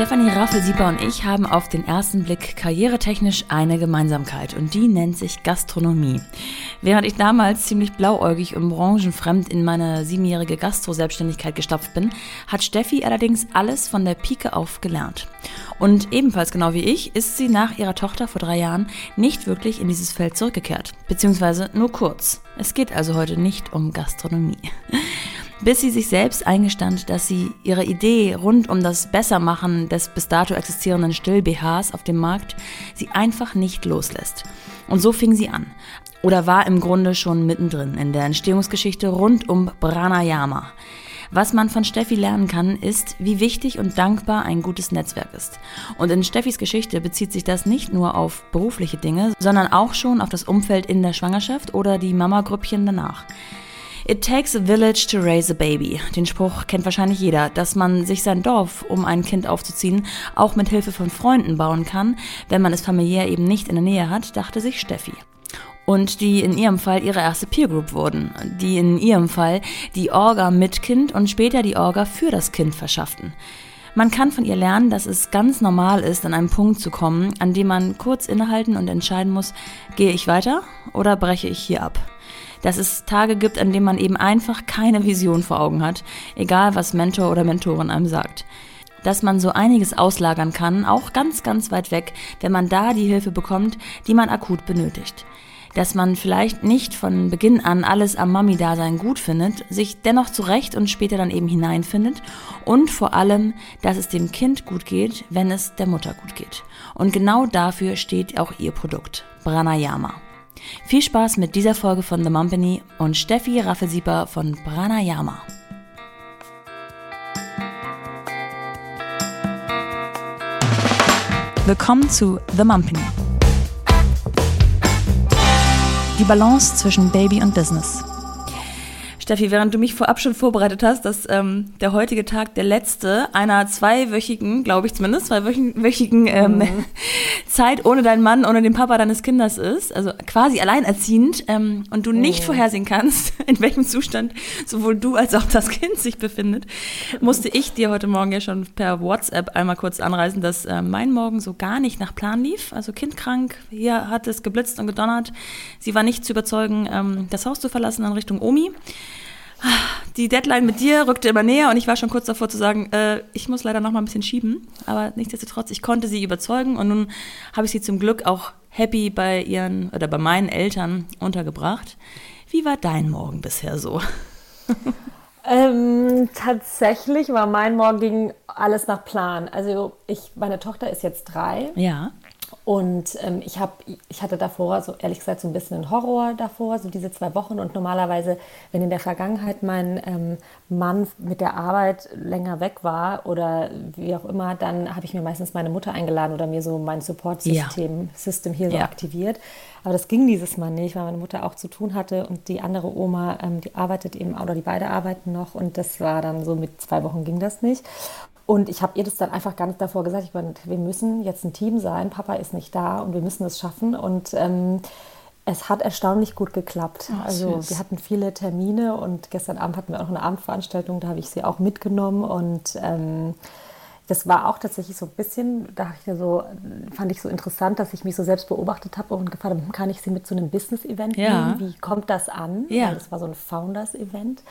Stefanie Raffelsieper und ich haben auf den ersten Blick karrieretechnisch eine Gemeinsamkeit und die nennt sich Gastronomie. Während ich damals ziemlich blauäugig und branchenfremd in meine siebenjährige Gastro-Selbstständigkeit gestapft bin, hat Steffi allerdings alles von der Pike auf gelernt. Und ebenfalls genau wie ich ist sie nach ihrer Tochter vor drei Jahren nicht wirklich in dieses Feld zurückgekehrt, beziehungsweise nur kurz. Es geht also heute nicht um Gastronomie bis sie sich selbst eingestand, dass sie ihre Idee rund um das Bessermachen des bis dato existierenden Still-BHs auf dem Markt sie einfach nicht loslässt. Und so fing sie an. Oder war im Grunde schon mittendrin in der Entstehungsgeschichte rund um Pranayama. Was man von Steffi lernen kann, ist, wie wichtig und dankbar ein gutes Netzwerk ist. Und in Steffis Geschichte bezieht sich das nicht nur auf berufliche Dinge, sondern auch schon auf das Umfeld in der Schwangerschaft oder die Mama-Grüppchen danach. It takes a village to raise a baby. Den Spruch kennt wahrscheinlich jeder, dass man sich sein Dorf, um ein Kind aufzuziehen, auch mit Hilfe von Freunden bauen kann, wenn man es familiär eben nicht in der Nähe hat, dachte sich Steffi. Und die in ihrem Fall ihre erste Peer Group wurden, die in ihrem Fall die Orga mit Kind und später die Orga für das Kind verschafften. Man kann von ihr lernen, dass es ganz normal ist, an einen Punkt zu kommen, an dem man kurz innehalten und entscheiden muss, gehe ich weiter oder breche ich hier ab dass es Tage gibt, an denen man eben einfach keine Vision vor Augen hat, egal was Mentor oder Mentorin einem sagt. Dass man so einiges auslagern kann, auch ganz, ganz weit weg, wenn man da die Hilfe bekommt, die man akut benötigt dass man vielleicht nicht von Beginn an alles am Mami-Dasein gut findet, sich dennoch zurecht und später dann eben hineinfindet und vor allem, dass es dem Kind gut geht, wenn es der Mutter gut geht. Und genau dafür steht auch ihr Produkt, Pranayama. Viel Spaß mit dieser Folge von The Mumpany und Steffi Raffelsieper von Pranayama. Willkommen zu The Mumpany. Die Balance zwischen Baby und Business. Steffi, während du mich vorab schon vorbereitet hast, dass ähm, der heutige Tag der letzte einer zweiwöchigen, glaube ich zumindest, zweiwöchigen ähm, mhm. Zeit ohne deinen Mann, ohne den Papa deines Kindes ist, also quasi alleinerziehend ähm, und du nicht mhm. vorhersehen kannst, in welchem Zustand sowohl du als auch das Kind sich befindet, musste ich dir heute Morgen ja schon per WhatsApp einmal kurz anreisen, dass äh, mein Morgen so gar nicht nach Plan lief. Also Kind krank, hier hat es geblitzt und gedonnert. Sie war nicht zu überzeugen, ähm, das Haus zu verlassen in Richtung Omi die Deadline mit dir rückte immer näher und ich war schon kurz davor zu sagen, äh, ich muss leider noch mal ein bisschen schieben. Aber nichtsdestotrotz, ich konnte sie überzeugen und nun habe ich sie zum Glück auch happy bei ihren oder bei meinen Eltern untergebracht. Wie war dein Morgen bisher so? Ähm, tatsächlich war mein Morgen alles nach Plan. Also ich, meine Tochter ist jetzt drei. Ja. Und ähm, ich, hab, ich hatte davor, so ehrlich gesagt, so ein bisschen einen Horror davor, so diese zwei Wochen. Und normalerweise, wenn in der Vergangenheit mein ähm, Mann mit der Arbeit länger weg war oder wie auch immer, dann habe ich mir meistens meine Mutter eingeladen oder mir so mein Support-System ja. System hier so ja. aktiviert. Aber das ging dieses Mal nicht, weil meine Mutter auch zu tun hatte und die andere Oma, ähm, die arbeitet eben, oder die beide arbeiten noch und das war dann so mit zwei Wochen ging das nicht. Und ich habe ihr das dann einfach ganz davor gesagt, ich meine, wir müssen jetzt ein Team sein, Papa ist nicht da und wir müssen es schaffen. Und ähm, es hat erstaunlich gut geklappt. Oh, also wir hatten viele Termine und gestern Abend hatten wir auch noch eine Abendveranstaltung, da habe ich sie auch mitgenommen und ähm, das war auch tatsächlich so ein bisschen, da ich so, fand ich so interessant, dass ich mich so selbst beobachtet habe und gefragt habe, hm, kann ich sie mit so einem Business-Event ja. nehmen? Wie kommt das an? Ja. Weil das war so ein Founders-Event.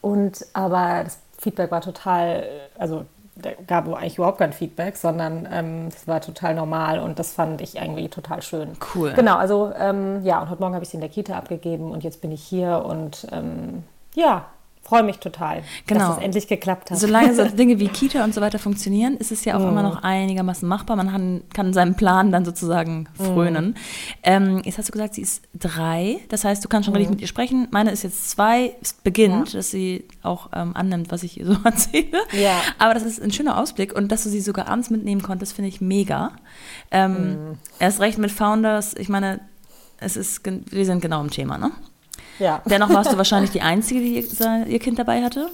Und aber das Feedback war total, also da gab es eigentlich überhaupt kein Feedback, sondern ähm, das war total normal und das fand ich irgendwie total schön. Cool. Genau, also ähm, ja, und heute Morgen habe ich sie in der Kita abgegeben und jetzt bin ich hier und ähm, ja, freue mich total, genau. dass es endlich geklappt hat. Solange so Dinge wie Kita und so weiter funktionieren, ist es ja auch mm. immer noch einigermaßen machbar. Man kann, kann seinem Plan dann sozusagen mhm. frönen. Mm. Ähm, jetzt hast du gesagt, sie ist drei. Das heißt, du kannst schon mm. richtig mit ihr sprechen. Meine ist jetzt zwei. Es beginnt, ja. dass sie auch ähm, annimmt, was ich ihr so erzähle. Ja. Aber das ist ein schöner Ausblick. Und dass du sie sogar abends mitnehmen konntest, finde ich mega. Ähm, mm. Erst recht mit Founders. Ich meine, es ist, wir sind genau im Thema, ne? Ja. Dennoch warst du wahrscheinlich die Einzige, die ihr Kind dabei hatte?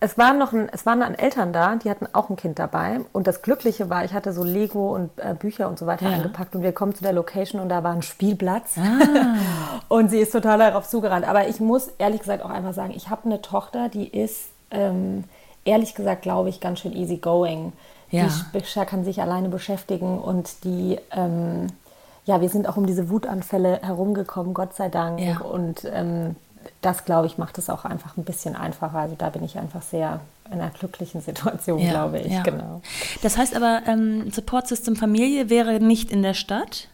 Es waren noch ein, es waren dann Eltern da, die hatten auch ein Kind dabei. Und das Glückliche war, ich hatte so Lego und äh, Bücher und so weiter ja. eingepackt und wir kommen zu der Location und da war ein Spielplatz. Ah. und sie ist total darauf zugerannt. Aber ich muss ehrlich gesagt auch einfach sagen, ich habe eine Tochter, die ist ähm, ehrlich gesagt, glaube ich, ganz schön easy going. Ja. Die kann sich alleine beschäftigen und die, ähm, ja, wir sind auch um diese Wutanfälle herumgekommen, Gott sei Dank. Ja. Und ähm, das, glaube ich, macht es auch einfach ein bisschen einfacher. Also da bin ich einfach sehr in einer glücklichen Situation, Ja, glaube ich. ja. Genau. Das heißt aber, ähm, Support System Familie wäre nicht in der Stadt?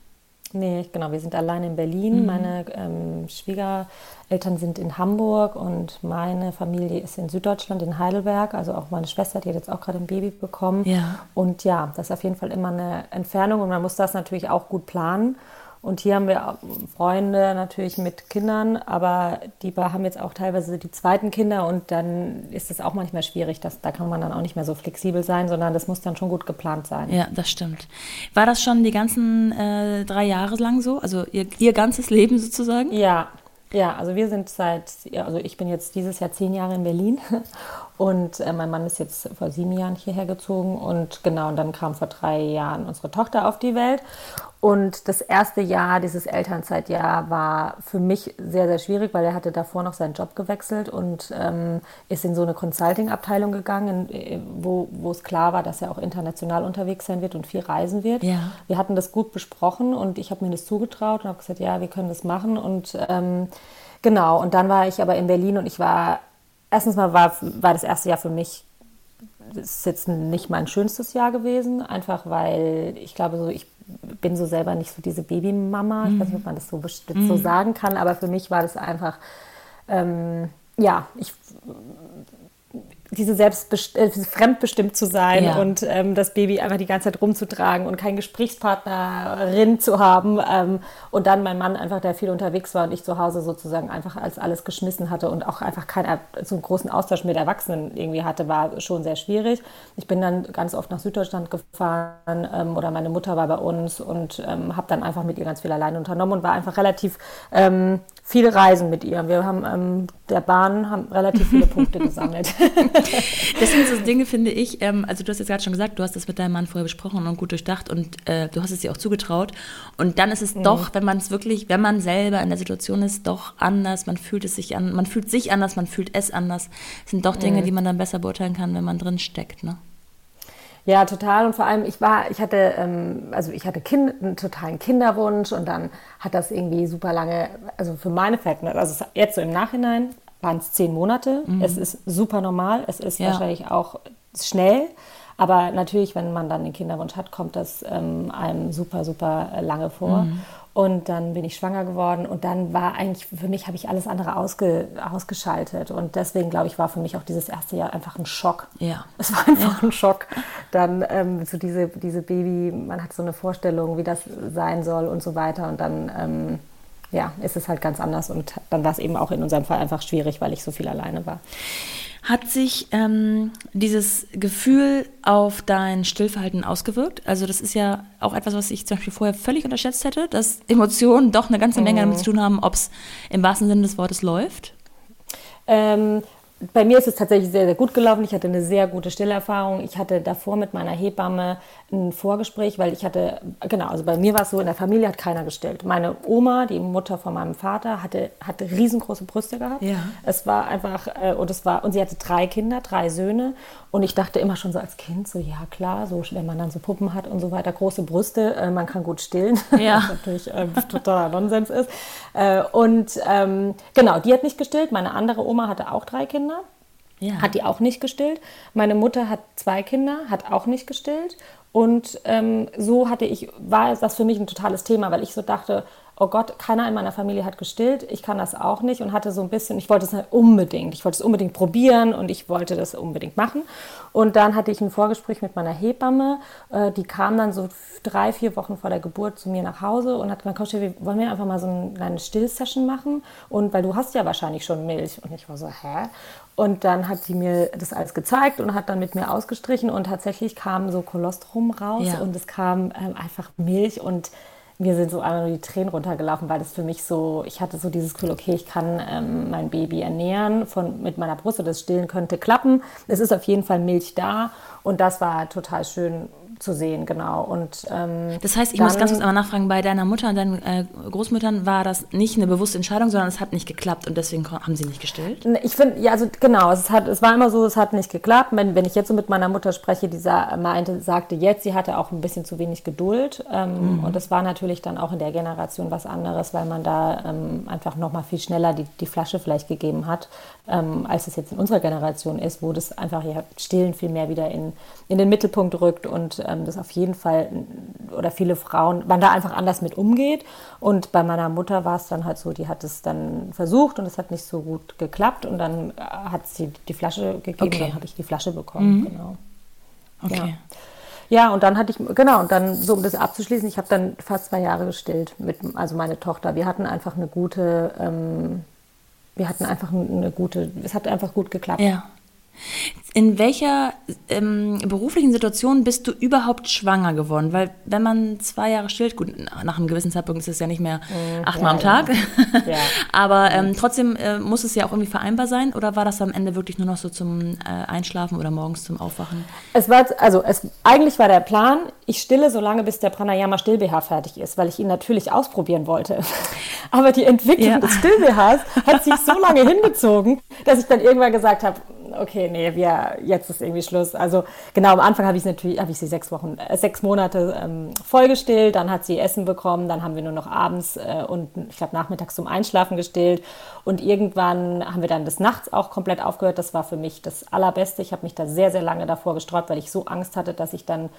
Nee, genau, wir sind allein in Berlin. Mhm. Meine ähm, Schwiegereltern sind in Hamburg und meine Familie ist in Süddeutschland, in Heidelberg. Also auch meine Schwester, die hat jetzt auch gerade ein Baby bekommen. Ja. Und ja, das ist auf jeden Fall immer eine Entfernung und man muss das natürlich auch gut planen. Und hier haben wir Freunde natürlich mit Kindern, aber die haben jetzt auch teilweise die zweiten Kinder und dann ist es auch manchmal schwierig. Dass, da kann man dann auch nicht mehr so flexibel sein, sondern das muss dann schon gut geplant sein. Ja, das stimmt. War das schon die ganzen äh, drei Jahre lang so? Also ihr, ihr ganzes Leben sozusagen? Ja, ja, also wir sind seit, also ich bin jetzt dieses Jahr zehn Jahre in Berlin und äh, mein Mann ist jetzt vor sieben Jahren hierher gezogen und genau, und dann kam vor drei Jahren unsere Tochter auf die Welt. Und das erste Jahr, dieses Elternzeitjahr, war für mich sehr, sehr schwierig, weil er hatte davor noch seinen Job gewechselt und ähm, ist in so eine Consulting-Abteilung gegangen, in, wo, wo es klar war, dass er auch international unterwegs sein wird und viel reisen wird. Ja. Wir hatten das gut besprochen und ich habe mir das zugetraut und habe gesagt, ja, wir können das machen. Und ähm, genau, und dann war ich aber in Berlin und ich war, erstens mal war, war das erste Jahr für mich, das ist jetzt nicht mein schönstes Jahr gewesen, einfach weil ich glaube, so ich bin so selber nicht so diese Babymama. Ich weiß nicht, ob man das so, best- so sagen kann, aber für mich war das einfach, ähm, ja, ich diese selbstbest äh, fremdbestimmt zu sein Ja. und ähm, das Baby einfach die ganze Zeit rumzutragen und keinen Gesprächspartnerin zu haben ähm, und dann mein Mann einfach, der viel unterwegs war und ich zu Hause sozusagen einfach als alles geschmissen hatte und auch einfach keinen so einen großen Austausch mit Erwachsenen irgendwie hatte, war schon sehr schwierig. Ich bin dann ganz oft nach Süddeutschland gefahren ähm, oder meine Mutter war bei uns und ähm, habe dann einfach mit ihr ganz viel alleine unternommen und war einfach relativ ähm, viele Reisen mit ihr. Wir haben ähm, der Bahn haben relativ viele Punkte gesammelt. Das sind so Dinge, finde ich. Ähm, also, du hast jetzt gerade schon gesagt, du hast das mit deinem Mann vorher besprochen und gut durchdacht und äh, du hast es dir auch zugetraut. Und dann ist es doch, wenn man es wirklich, wenn man selber in der Situation ist, doch anders. Man fühlt es sich an, man fühlt sich anders, man fühlt es anders. Es sind doch Dinge, die man dann besser beurteilen kann, wenn man drin steckt. Ne? Ja, total. Und vor allem, ich war, ich hatte, ähm, also ich hatte kind, einen totalen Kinderwunsch und dann hat das irgendwie super lange, also für meine Verhältnisse, also jetzt so im Nachhinein waren es zehn Monate. Es ist super normal. Es ist Ja. wahrscheinlich auch schnell. Aber natürlich, wenn man dann den Kinderwunsch hat, kommt das ähm, einem super, super lange vor. Und dann bin ich schwanger geworden und dann war eigentlich, für mich habe ich alles andere ausge, ausgeschaltet. Und deswegen, glaube ich, war für mich auch dieses erste Jahr einfach ein Schock. Ja. Es war einfach ein Schock. Dann ähm, so diese, diese Baby, man hat so eine Vorstellung, wie das sein soll und so weiter. Und dann ähm, ja, ist es halt ganz anders. Und dann war es eben auch in unserem Fall einfach schwierig, weil ich so viel alleine war. Hat sich ähm, dieses Gefühl auf dein Stillverhalten ausgewirkt? Also das ist ja auch etwas, was ich zum Beispiel vorher völlig unterschätzt hätte, dass Emotionen doch eine ganze Menge damit zu tun haben, ob es im wahrsten Sinne des Wortes läuft. Ähm, bei mir ist es tatsächlich sehr, sehr gut gelaufen. Ich hatte eine sehr gute Stillerfahrung. Ich hatte davor mit meiner Hebamme ein Vorgespräch, weil ich hatte, genau, also bei mir war es so, in der Familie hat keiner gestillt. Meine Oma, die Mutter von meinem Vater, hatte, hatte riesengroße Brüste gehabt. Ja. Es war einfach, äh, und es war, und sie hatte drei Kinder, drei Söhne. Und ich dachte immer schon so als Kind, so ja klar, so wenn man dann so Puppen hat und so weiter, große Brüste, äh, man kann gut stillen. Ja. Was natürlich äh, totaler Nonsens ist. Äh, und ähm, genau, die hat nicht gestillt. Meine andere Oma hatte auch drei Kinder. Ja. Hat die auch nicht gestillt. Meine Mutter hat zwei Kinder, hat auch nicht gestillt. Und ähm, so hatte ich, war das für mich ein totales Thema, weil ich so dachte, oh Gott, keiner in meiner Familie hat gestillt, ich kann das auch nicht und hatte so ein bisschen, ich wollte es halt unbedingt, ich wollte es unbedingt probieren und ich wollte das unbedingt machen. Und dann hatte ich ein Vorgespräch mit meiner Hebamme, äh, die kam dann so drei, vier Wochen vor der Geburt zu mir nach Hause und hat gesagt, komm, Steffi, wollen wir einfach mal so eine kleine Stillsession machen? Und weil du hast ja wahrscheinlich schon Milch. Und ich war so, hä? Und dann hat sie mir das alles gezeigt und hat dann mit mir ausgestrichen und tatsächlich kam so Kolostrum raus Ja. und es kam ähm, einfach Milch und mir sind so einmal nur die Tränen runtergelaufen, weil das für mich so, ich hatte so dieses Gefühl, okay, ich kann ähm, mein Baby ernähren von, mit meiner Brust und das Stillen könnte klappen. Es ist auf jeden Fall Milch da und das war total schön, zu sehen, genau. Und, ähm, das heißt, ich dann, muss ganz kurz einmal nachfragen, bei deiner Mutter und deinen äh, Großmüttern war das nicht eine bewusste Entscheidung, sondern es hat nicht geklappt und deswegen haben sie nicht gestillt? Ich finde, ja, also genau, es, hat, es war immer so, es hat nicht geklappt. Wenn, wenn ich jetzt so mit meiner Mutter spreche, die sa meinte, sagte jetzt, sie hatte auch ein bisschen zu wenig Geduld. Ähm, mhm. Und das war natürlich dann auch in der Generation was anderes, weil man da ähm, einfach noch mal viel schneller die, die Flasche vielleicht gegeben hat, ähm, als es jetzt in unserer Generation ist, wo das einfach ja Stillen viel mehr wieder in, in den Mittelpunkt rückt und ähm, das auf jeden Fall oder viele Frauen, man da einfach anders mit umgeht. Und bei meiner Mutter war es dann halt so, die hat es dann versucht und es hat nicht so gut geklappt und dann äh, hat sie die Flasche gegeben, okay. dann habe ich die Flasche bekommen. Mhm. Genau. Okay. Ja. Ja, und dann hatte ich, genau, und dann, so um das abzuschließen, ich habe dann fast zwei Jahre gestillt mit, also meine Tochter. Wir hatten einfach eine gute, ähm, wir hatten einfach eine gute, es hat einfach gut geklappt. Ja. In welcher ähm, beruflichen Situation bist du überhaupt schwanger geworden? Weil wenn man zwei Jahre stillt, gut, nach einem gewissen Zeitpunkt ist es ja nicht mehr mhm, achtmal ja, am Tag, ja. aber ähm, trotzdem äh, muss es ja auch irgendwie vereinbar sein. Oder war das am Ende wirklich nur noch so zum äh, Einschlafen oder morgens zum Aufwachen? Es war, also es, eigentlich war der Plan, ich stille so lange, bis der Pranayama Still BH fertig ist, weil ich ihn natürlich ausprobieren wollte. aber die Entwicklung des Still BHs hat sich so lange hingezogen, dass ich dann irgendwann gesagt habe, okay, nee, wir, jetzt ist irgendwie Schluss. Also genau, am Anfang habe ich natürlich, habe ich sie sechs Wochen, äh, sechs Monate ähm, vollgestillt, dann hat sie Essen bekommen, dann haben wir nur noch abends äh, und ich glaube nachmittags zum Einschlafen gestillt und irgendwann haben wir dann des Nachts auch komplett aufgehört. Das war für mich das Allerbeste. Ich habe mich da sehr, sehr lange davor gesträubt, weil ich so Angst hatte, dass ich dann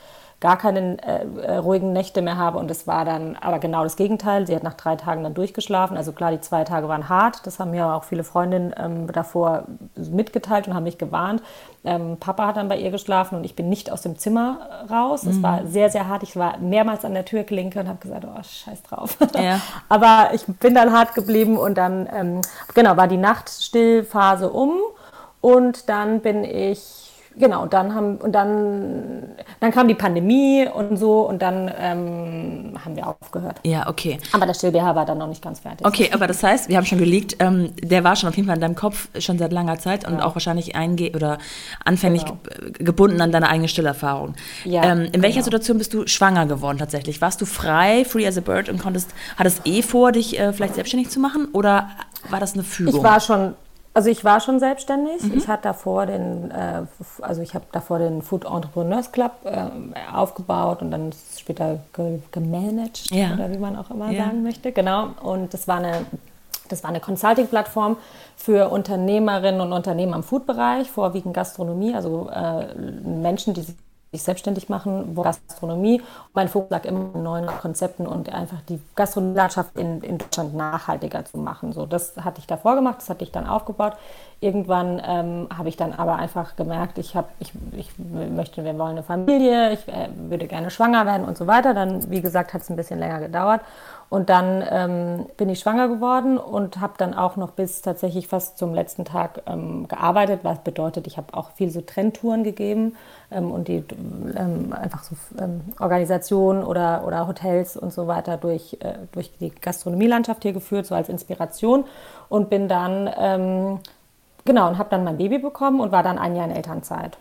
gar keine äh, äh, ruhigen Nächte mehr habe. Und es war dann aber genau das Gegenteil. Sie hat nach drei Tagen dann durchgeschlafen. Also klar, die zwei Tage waren hart. Das haben mir auch viele Freundinnen ähm, davor mitgeteilt und haben mich gewarnt. Ähm, Papa hat dann bei ihr geschlafen und ich bin nicht aus dem Zimmer raus. Es mhm. war sehr, sehr hart. Ich war mehrmals an der Türklinke und habe gesagt, oh, scheiß drauf. Ja. aber ich bin dann hart geblieben und dann, ähm, genau, war die Nachtstillphase um. Und dann bin ich genau, und dann haben und dann, dann kam die Pandemie und so und dann ähm, haben wir aufgehört. Ja, okay. Aber der StillBH war dann noch nicht ganz fertig. Okay, aber das heißt, wir haben schon geleakt, ähm, der war schon auf jeden Fall in deinem Kopf schon seit langer Zeit und ja. auch wahrscheinlich einge oder anfänglich genau. gebunden an deine eigene Stillerfahrung. Ja, ähm, in genau. welcher Situation bist du schwanger geworden tatsächlich? Warst du frei, free as a bird und konntest, hattest eh vor, dich äh, vielleicht selbstständig zu machen oder war das eine Fügung? Ich war schon also ich war schon selbstständig. Mhm. Ich hatte davor den, äh, also ich habe davor den Food Entrepreneurs Club äh, aufgebaut und dann später ge gemanagt ja. oder wie man auch immer ja. sagen möchte. Genau. Und das war eine, das war eine Consulting-Plattform für Unternehmerinnen und Unternehmen am Food-Bereich, vorwiegend Gastronomie, also äh, Menschen, die sich sich selbstständig machen, Gastronomie. Mein Fokus lag immer in neuen Konzepten und einfach die Gastronomielandschaft in, in Deutschland nachhaltiger zu machen. So, das hatte ich davor gemacht, das hatte ich dann aufgebaut. Irgendwann ähm, habe ich dann aber einfach gemerkt, ich, hab, ich, ich möchte, wir wollen eine Familie, ich äh, würde gerne schwanger werden und so weiter. Dann, wie gesagt, hat es ein bisschen länger gedauert. Und dann ähm, bin ich schwanger geworden und habe dann auch noch bis tatsächlich fast zum letzten Tag ähm, gearbeitet, was bedeutet, ich habe auch viel so Trendtouren gegeben und die ähm, einfach so ähm, Organisationen oder, oder Hotels und so weiter durch, äh, durch die Gastronomielandschaft hier geführt, so als Inspiration und bin dann, ähm, genau, und habe dann mein Baby bekommen und war dann ein Jahr in Elternzeit.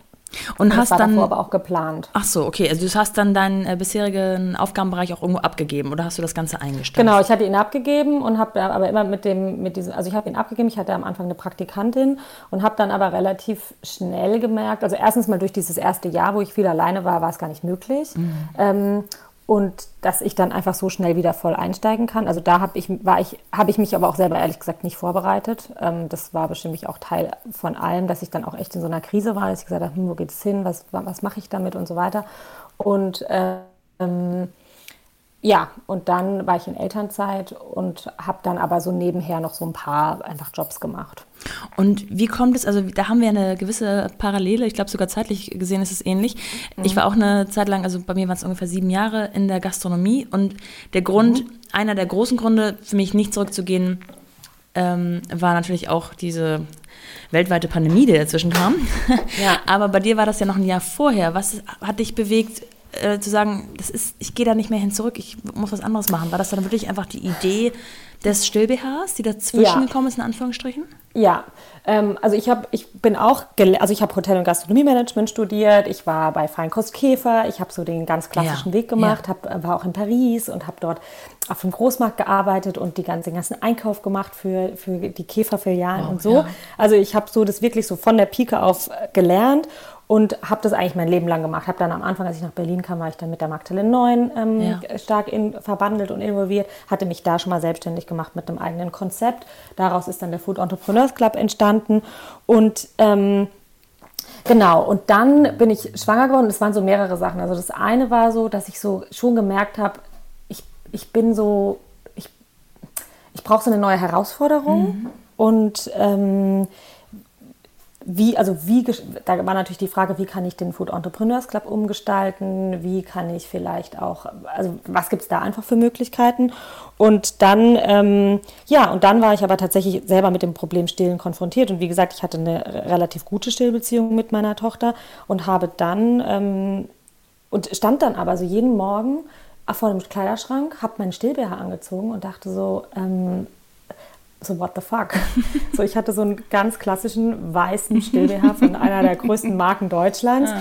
Und, und hast war dann aber auch geplant. Ach so, okay. Also du hast dann deinen äh, bisherigen Aufgabenbereich auch irgendwo abgegeben oder hast du das Ganze eingestellt? Genau, ich hatte ihn abgegeben und habe aber immer mit dem mit diesem also ich habe ihn abgegeben, ich hatte am Anfang eine Praktikantin und habe dann aber relativ schnell gemerkt, also erstens mal durch dieses erste Jahr, wo ich viel alleine war, war es gar nicht möglich. Mhm. Ähm, und dass ich dann einfach so schnell wieder voll einsteigen kann. Also da habe ich, war ich, habe ich mich aber auch selber ehrlich gesagt nicht vorbereitet. Ähm, das war bestimmt auch Teil von allem, dass ich dann auch echt in so einer Krise war, dass ich gesagt habe, hm, wo geht's hin, was, was mache ich damit und so weiter. Und ähm, ja, und dann war ich in Elternzeit und habe dann aber so nebenher noch so ein paar einfach Jobs gemacht. Und wie kommt es, also da haben wir eine gewisse Parallele, ich glaube sogar zeitlich gesehen ist es ähnlich. Mhm. Ich war auch eine Zeit lang, also bei mir waren es ungefähr sieben Jahre in der Gastronomie und der Grund, mhm. einer der großen Gründe für mich nicht zurückzugehen, ähm, war natürlich auch diese weltweite Pandemie, die dazwischen kam. Ja. Aber bei dir war das ja noch ein Jahr vorher. Was hat dich bewegt, äh, zu sagen, das ist, ich gehe da nicht mehr hin zurück, ich muss was anderes machen? War das dann wirklich einfach die Idee des Still-BHs, die dazwischen ja. gekommen ist, in Anführungsstrichen? Ja, ähm, also ich habe, ich bin auch, also ich habe Hotel- und Gastronomiemanagement studiert, ich war bei Feinkost Käfer, ich habe so den ganz klassischen ja. Weg gemacht, ja. hab, war auch in Paris und habe dort auf dem Großmarkt gearbeitet und die ganzen, den ganzen Einkauf gemacht für, für die Käferfilialen oh, und so. Also ich habe so das wirklich so von der Pike auf äh, gelernt und habe das eigentlich mein Leben lang gemacht. Habe dann am Anfang, als ich nach Berlin kam, war ich dann mit der Magdalene 9 ähm, ja. stark in, verbandelt und involviert, hatte mich da schon mal selbstständig gemacht mit einem eigenen Konzept. Daraus ist dann der Food Entrepreneurs Club entstanden und ähm, Genau, und dann bin ich schwanger geworden. Es waren so mehrere Sachen. Also das eine war so, dass ich so schon gemerkt habe, ich, ich bin so, ich, ich brauche so eine neue Herausforderung. Mhm. Und ähm, wie, also wie, da war natürlich die Frage, wie kann ich den Food Entrepreneurs Club umgestalten, wie kann ich vielleicht auch, also was gibt es da einfach für Möglichkeiten? Und dann, ähm, ja, und dann war ich aber tatsächlich selber mit dem Problem Stillen konfrontiert. Und wie gesagt, ich hatte eine relativ gute Stillbeziehung mit meiner Tochter und habe dann, ähm, und stand dann aber so jeden Morgen vor dem Kleiderschrank, habe meinen Stillbär angezogen und dachte so, ähm, so what the fuck. so, ich hatte so einen ganz klassischen weißen Still-BH von einer der größten Marken Deutschlands,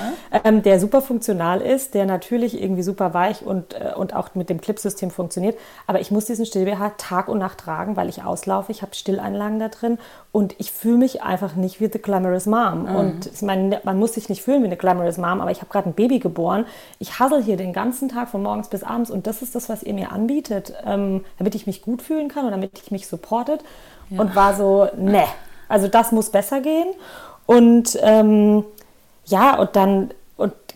ähm, der super funktional ist, der natürlich irgendwie super weich und, äh, und auch mit dem Clipsystem funktioniert. Aber ich muss diesen Still-BH Tag und Nacht tragen, weil ich auslaufe. Ich habe Stilleinlagen da drin und ich fühle mich einfach nicht wie the glamorous mom. Mhm. Und ich meine, man muss sich nicht fühlen wie eine glamorous mom, aber ich habe gerade ein Baby geboren. Ich hassel hier den ganzen Tag von morgens bis abends und das ist das, was ihr mir anbietet, ähm, damit ich mich gut fühlen kann und damit ich mich supportet ja. und war so, ne, also das muss besser gehen. Und ähm, ja, und dann,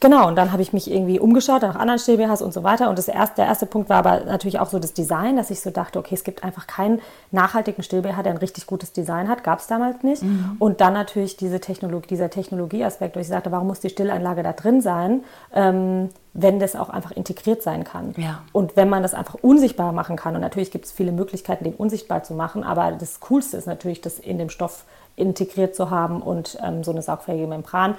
genau, und dann habe ich mich irgendwie umgeschaut nach anderen Stillbehas und so weiter. Und das erste, der erste Punkt war aber natürlich auch so das Design, dass ich so dachte, okay, es gibt einfach keinen nachhaltigen Stillbeha, der ein richtig gutes Design hat. Gab es damals nicht. Mhm. Und dann natürlich diese Technologie, dieser Technologieaspekt, wo ich sagte, warum muss die Stillanlage da drin sein? Ähm, wenn das auch einfach integriert sein kann. Ja. Und wenn man das einfach unsichtbar machen kann, und natürlich gibt es viele Möglichkeiten, den unsichtbar zu machen, aber das Coolste ist natürlich, das in dem Stoff integriert zu haben und ähm, so eine saugfähige Membran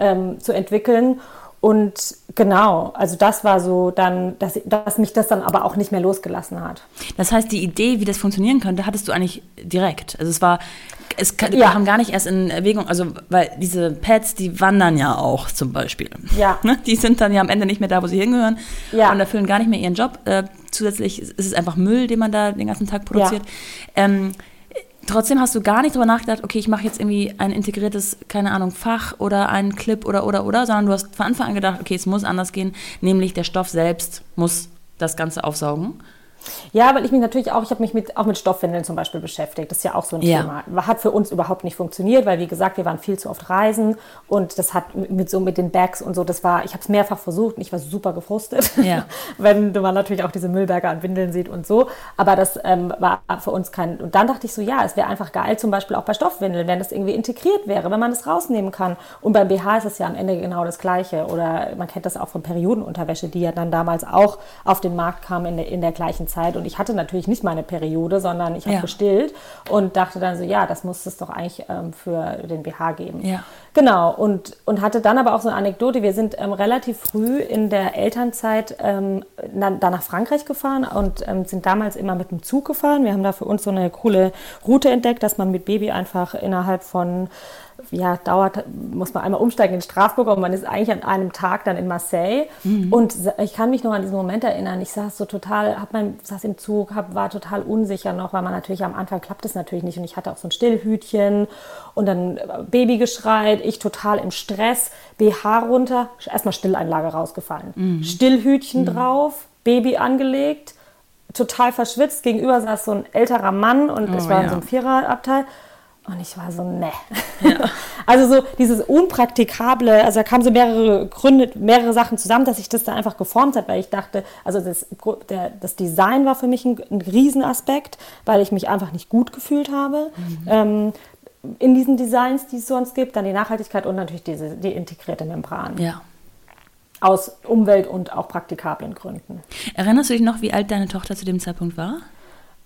ähm, zu entwickeln. Und genau, also das war so dann, dass, dass mich das dann aber auch nicht mehr losgelassen hat. Das heißt, die Idee, wie das funktionieren könnte, hattest du eigentlich direkt. Also es war, es kam ja. gar nicht erst in Erwägung, also weil diese Pads, die wandern ja auch zum Beispiel. Ja. Ne? Die sind dann ja am Ende nicht mehr da, wo sie hingehören ja. und erfüllen gar nicht mehr ihren Job. Äh, zusätzlich ist es einfach Müll, den man da den ganzen Tag produziert. Ja. Ähm, trotzdem hast du gar nicht darüber nachgedacht, okay, ich mache jetzt irgendwie ein integriertes, keine Ahnung, Fach oder einen Clip oder, oder, oder, sondern du hast von Anfang an gedacht, okay, es muss anders gehen, nämlich der Stoff selbst muss das Ganze aufsaugen. Ja, weil ich mich natürlich auch, ich habe mich mit, auch mit Stoffwindeln zum Beispiel beschäftigt. Das ist ja auch so ein ja. Thema. Hat für uns überhaupt nicht funktioniert, weil wie gesagt, wir waren viel zu oft reisen und das hat mit so mit den Bags und so, das war, ich habe es mehrfach versucht und ich war super gefrustet, ja. wenn man natürlich auch diese Müllberge an Windeln sieht und so. Aber das ähm, war für uns kein. Und dann dachte ich so, ja, es wäre einfach geil, zum Beispiel auch bei Stoffwindeln, wenn das irgendwie integriert wäre, wenn man das rausnehmen kann. Und beim BH ist es ja am Ende genau das Gleiche. Oder man kennt das auch von Periodenunterwäsche, die ja dann damals auch auf den Markt kam in der, in der gleichen Zeit. Und ich hatte natürlich nicht meine Periode, sondern ich habe ja. gestillt und dachte dann so, ja, das muss es doch eigentlich ähm, für den BH geben. Ja. Genau, und, und hatte dann aber auch so eine Anekdote. Wir sind ähm, relativ früh in der Elternzeit ähm, dann, nach Frankreich gefahren und ähm, sind damals immer mit dem Zug gefahren. Wir haben da für uns so eine coole Route entdeckt, dass man mit Baby einfach innerhalb von ja, dauert, muss man einmal umsteigen in Straßburg und man ist eigentlich an einem Tag dann in Marseille. Mhm. Und ich kann mich noch an diesen Moment erinnern. Ich saß so total, hab mein, saß im Zug, hab, war total unsicher noch, weil man natürlich am Anfang klappt es natürlich nicht. Und ich hatte auch so ein Stillhütchen und dann Baby geschreit, ich total im Stress, BH runter, erstmal Stilleinlage rausgefallen. Mhm. Stillhütchen mhm. drauf, Baby angelegt, total verschwitzt. Gegenüber saß so ein älterer Mann und oh, ich war ja. in so einem Viererabteil. Und ich war so, ne. Ja. Also so dieses Unpraktikable, also da kamen so mehrere Gründe, mehrere Sachen zusammen, dass sich das da einfach geformt hat, weil ich dachte, also das, der, das Design war für mich ein, ein Riesenaspekt, weil ich mich einfach nicht gut gefühlt habe. Mhm. Ähm, in diesen Designs, die es sonst gibt, dann die Nachhaltigkeit und natürlich diese, die integrierte Membran. Ja. Aus Umwelt- und auch praktikablen Gründen. Erinnerst du dich noch, wie alt deine Tochter zu dem Zeitpunkt war?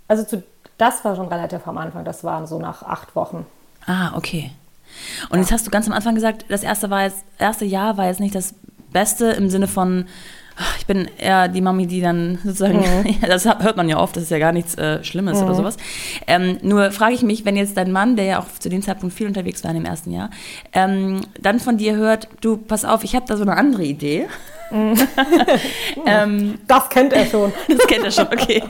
Also zu das war schon relativ am Anfang, das waren so nach acht Wochen. Ah, okay. Und ja. jetzt hast du ganz am Anfang gesagt, das erste, war jetzt, erste Jahr war jetzt nicht das Beste im Sinne von, ich bin eher die Mami, die dann sozusagen, mhm. das hört man ja oft, das ist ja gar nichts äh, Schlimmes mhm. oder sowas. Ähm, nur frage ich mich, wenn jetzt dein Mann, der ja auch zu dem Zeitpunkt viel unterwegs war in dem ersten Jahr, ähm, dann von dir hört, du, pass auf, ich habe da so eine andere Idee. Mhm. ähm, das kennt er schon. Das kennt er schon, okay.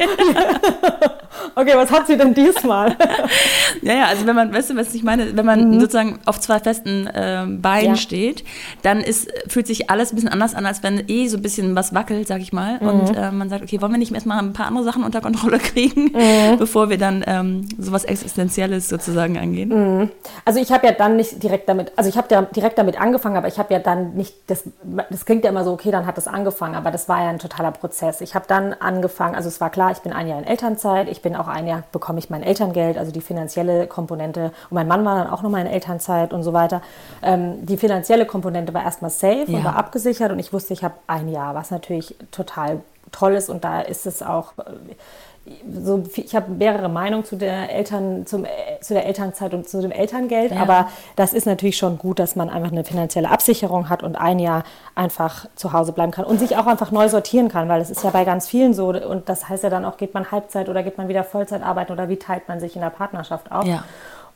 Okay, was hat sie denn diesmal? ja, ja, also wenn man, weißt du, was ich meine, wenn man mhm. sozusagen auf zwei festen äh, Beinen ja. steht, dann ist, fühlt sich alles ein bisschen anders an, als wenn eh so ein bisschen was wackelt, sag ich mal. Mhm. Und äh, man sagt, okay, wollen wir nicht erstmal ein paar andere Sachen unter Kontrolle kriegen, mhm. bevor wir dann ähm, sowas Existenzielles sozusagen angehen? Mhm. Also ich habe ja dann nicht direkt damit, also ich habe ja direkt damit angefangen, aber ich habe ja dann nicht, das, das klingt ja immer so, okay, dann hat es angefangen, aber das war ja ein totaler Prozess. Ich habe dann angefangen, also es war klar, ich bin ein Jahr in Elternzeit, ich bin auch ein Jahr, bekomme ich mein Elterngeld, also die finanzielle Komponente und mein Mann war dann auch nochmal in Elternzeit und so weiter. Ähm, die finanzielle Komponente war erstmal safe ja. und war abgesichert und ich wusste, ich habe ein Jahr, was natürlich total toll ist und da ist es auch so, ich habe mehrere Meinungen zu der Eltern, zum, zu der Elternzeit und zu dem Elterngeld, ja. aber das ist natürlich schon gut, dass man einfach eine finanzielle Absicherung hat und ein Jahr einfach zu Hause bleiben kann und sich auch einfach neu sortieren kann, weil es ist ja bei ganz vielen so und das heißt ja dann auch, geht man Halbzeit oder geht man wieder Vollzeit arbeiten oder wie teilt man sich in der Partnerschaft auf. Ja.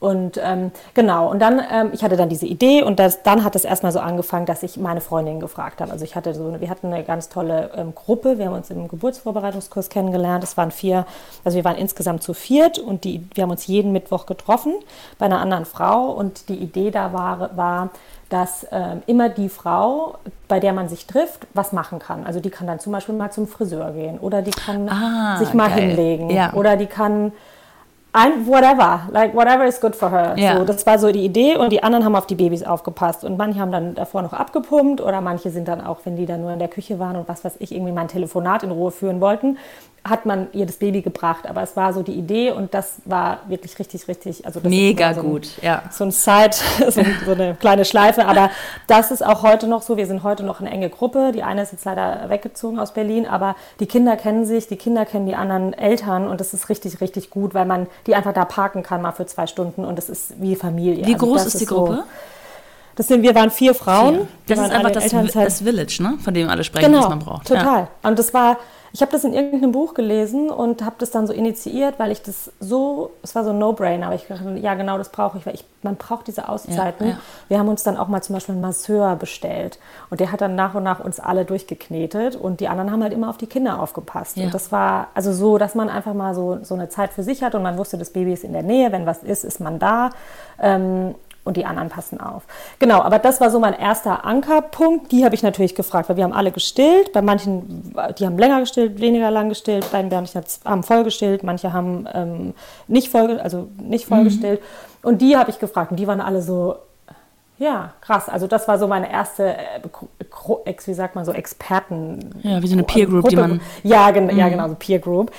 Und ähm, genau, und dann, ähm, ich hatte dann diese Idee und das, dann hat es erstmal so angefangen, dass ich meine Freundin gefragt habe. Also ich hatte so, wir hatten eine ganz tolle ähm, Gruppe, wir haben uns im Geburtsvorbereitungskurs kennengelernt. Es waren vier, also wir waren insgesamt zu viert und die, wir haben uns jeden Mittwoch getroffen bei einer anderen Frau und die Idee da war, war dass äh, immer die Frau, bei der man sich trifft, was machen kann. Also die kann dann zum Beispiel mal zum Friseur gehen oder die kann ah, sich mal geil. hinlegen ja. oder die kann ein, whatever, like whatever is good for her. Ja. So, das war so die Idee und die anderen haben auf die Babys aufgepasst und manche haben dann davor noch abgepumpt oder manche sind dann auch, wenn die dann nur in der Küche waren und was weiß ich, irgendwie mein Telefonat in Ruhe führen wollten, hat man ihr das Baby gebracht. Aber es war so die Idee und das war wirklich richtig, richtig. Also Mega so gut, ein, ja. So ein Side, so, so, eine kleine Schleife. Aber das ist auch heute noch so. Wir sind heute noch eine enge Gruppe. Die eine ist jetzt leider weggezogen aus Berlin, aber die Kinder kennen sich, die Kinder kennen die anderen Eltern und das ist richtig, richtig gut, weil man die einfach da parken kann mal für zwei Stunden und das ist wie Familie. Wie also groß ist die ist Gruppe? So, das sind, wir waren vier Frauen. Vier. Das ist einfach das, das, Village, ne? von dem alle sprechen, genau, was man braucht. Total. Ja. Und das war, ich habe das in irgendeinem Buch gelesen und habe das dann so initiiert, weil ich das so, es war so ein No-Brainer, aber ich dachte, ja genau, das brauche ich, weil ich, man braucht diese Auszeiten. Ja, ja. Wir haben uns dann auch mal zum Beispiel einen Masseur bestellt und der hat dann nach und nach uns alle durchgeknetet und die anderen haben halt immer auf die Kinder aufgepasst. Ja. Und das war also so, dass man einfach mal so, so eine Zeit für sich hat und man wusste, das Baby ist in der Nähe, wenn was ist, ist man da. Ähm, und die anderen passen auf. Genau, aber das war so mein erster Ankerpunkt. Die habe ich natürlich gefragt, weil wir haben alle gestillt. Bei manchen, die haben länger gestillt, weniger lang gestillt. Bei manchen haben voll gestillt, manche haben ähm, nicht voll, also nicht voll mhm. gestillt. Und die habe ich gefragt und die waren alle so, ja, krass. Also das war so meine erste, äh, wie sagt man so, Experten. Ja, wie so eine Peer Group, Gruppe. die man. Ja, gen mhm. ja, genau, so Peer Group.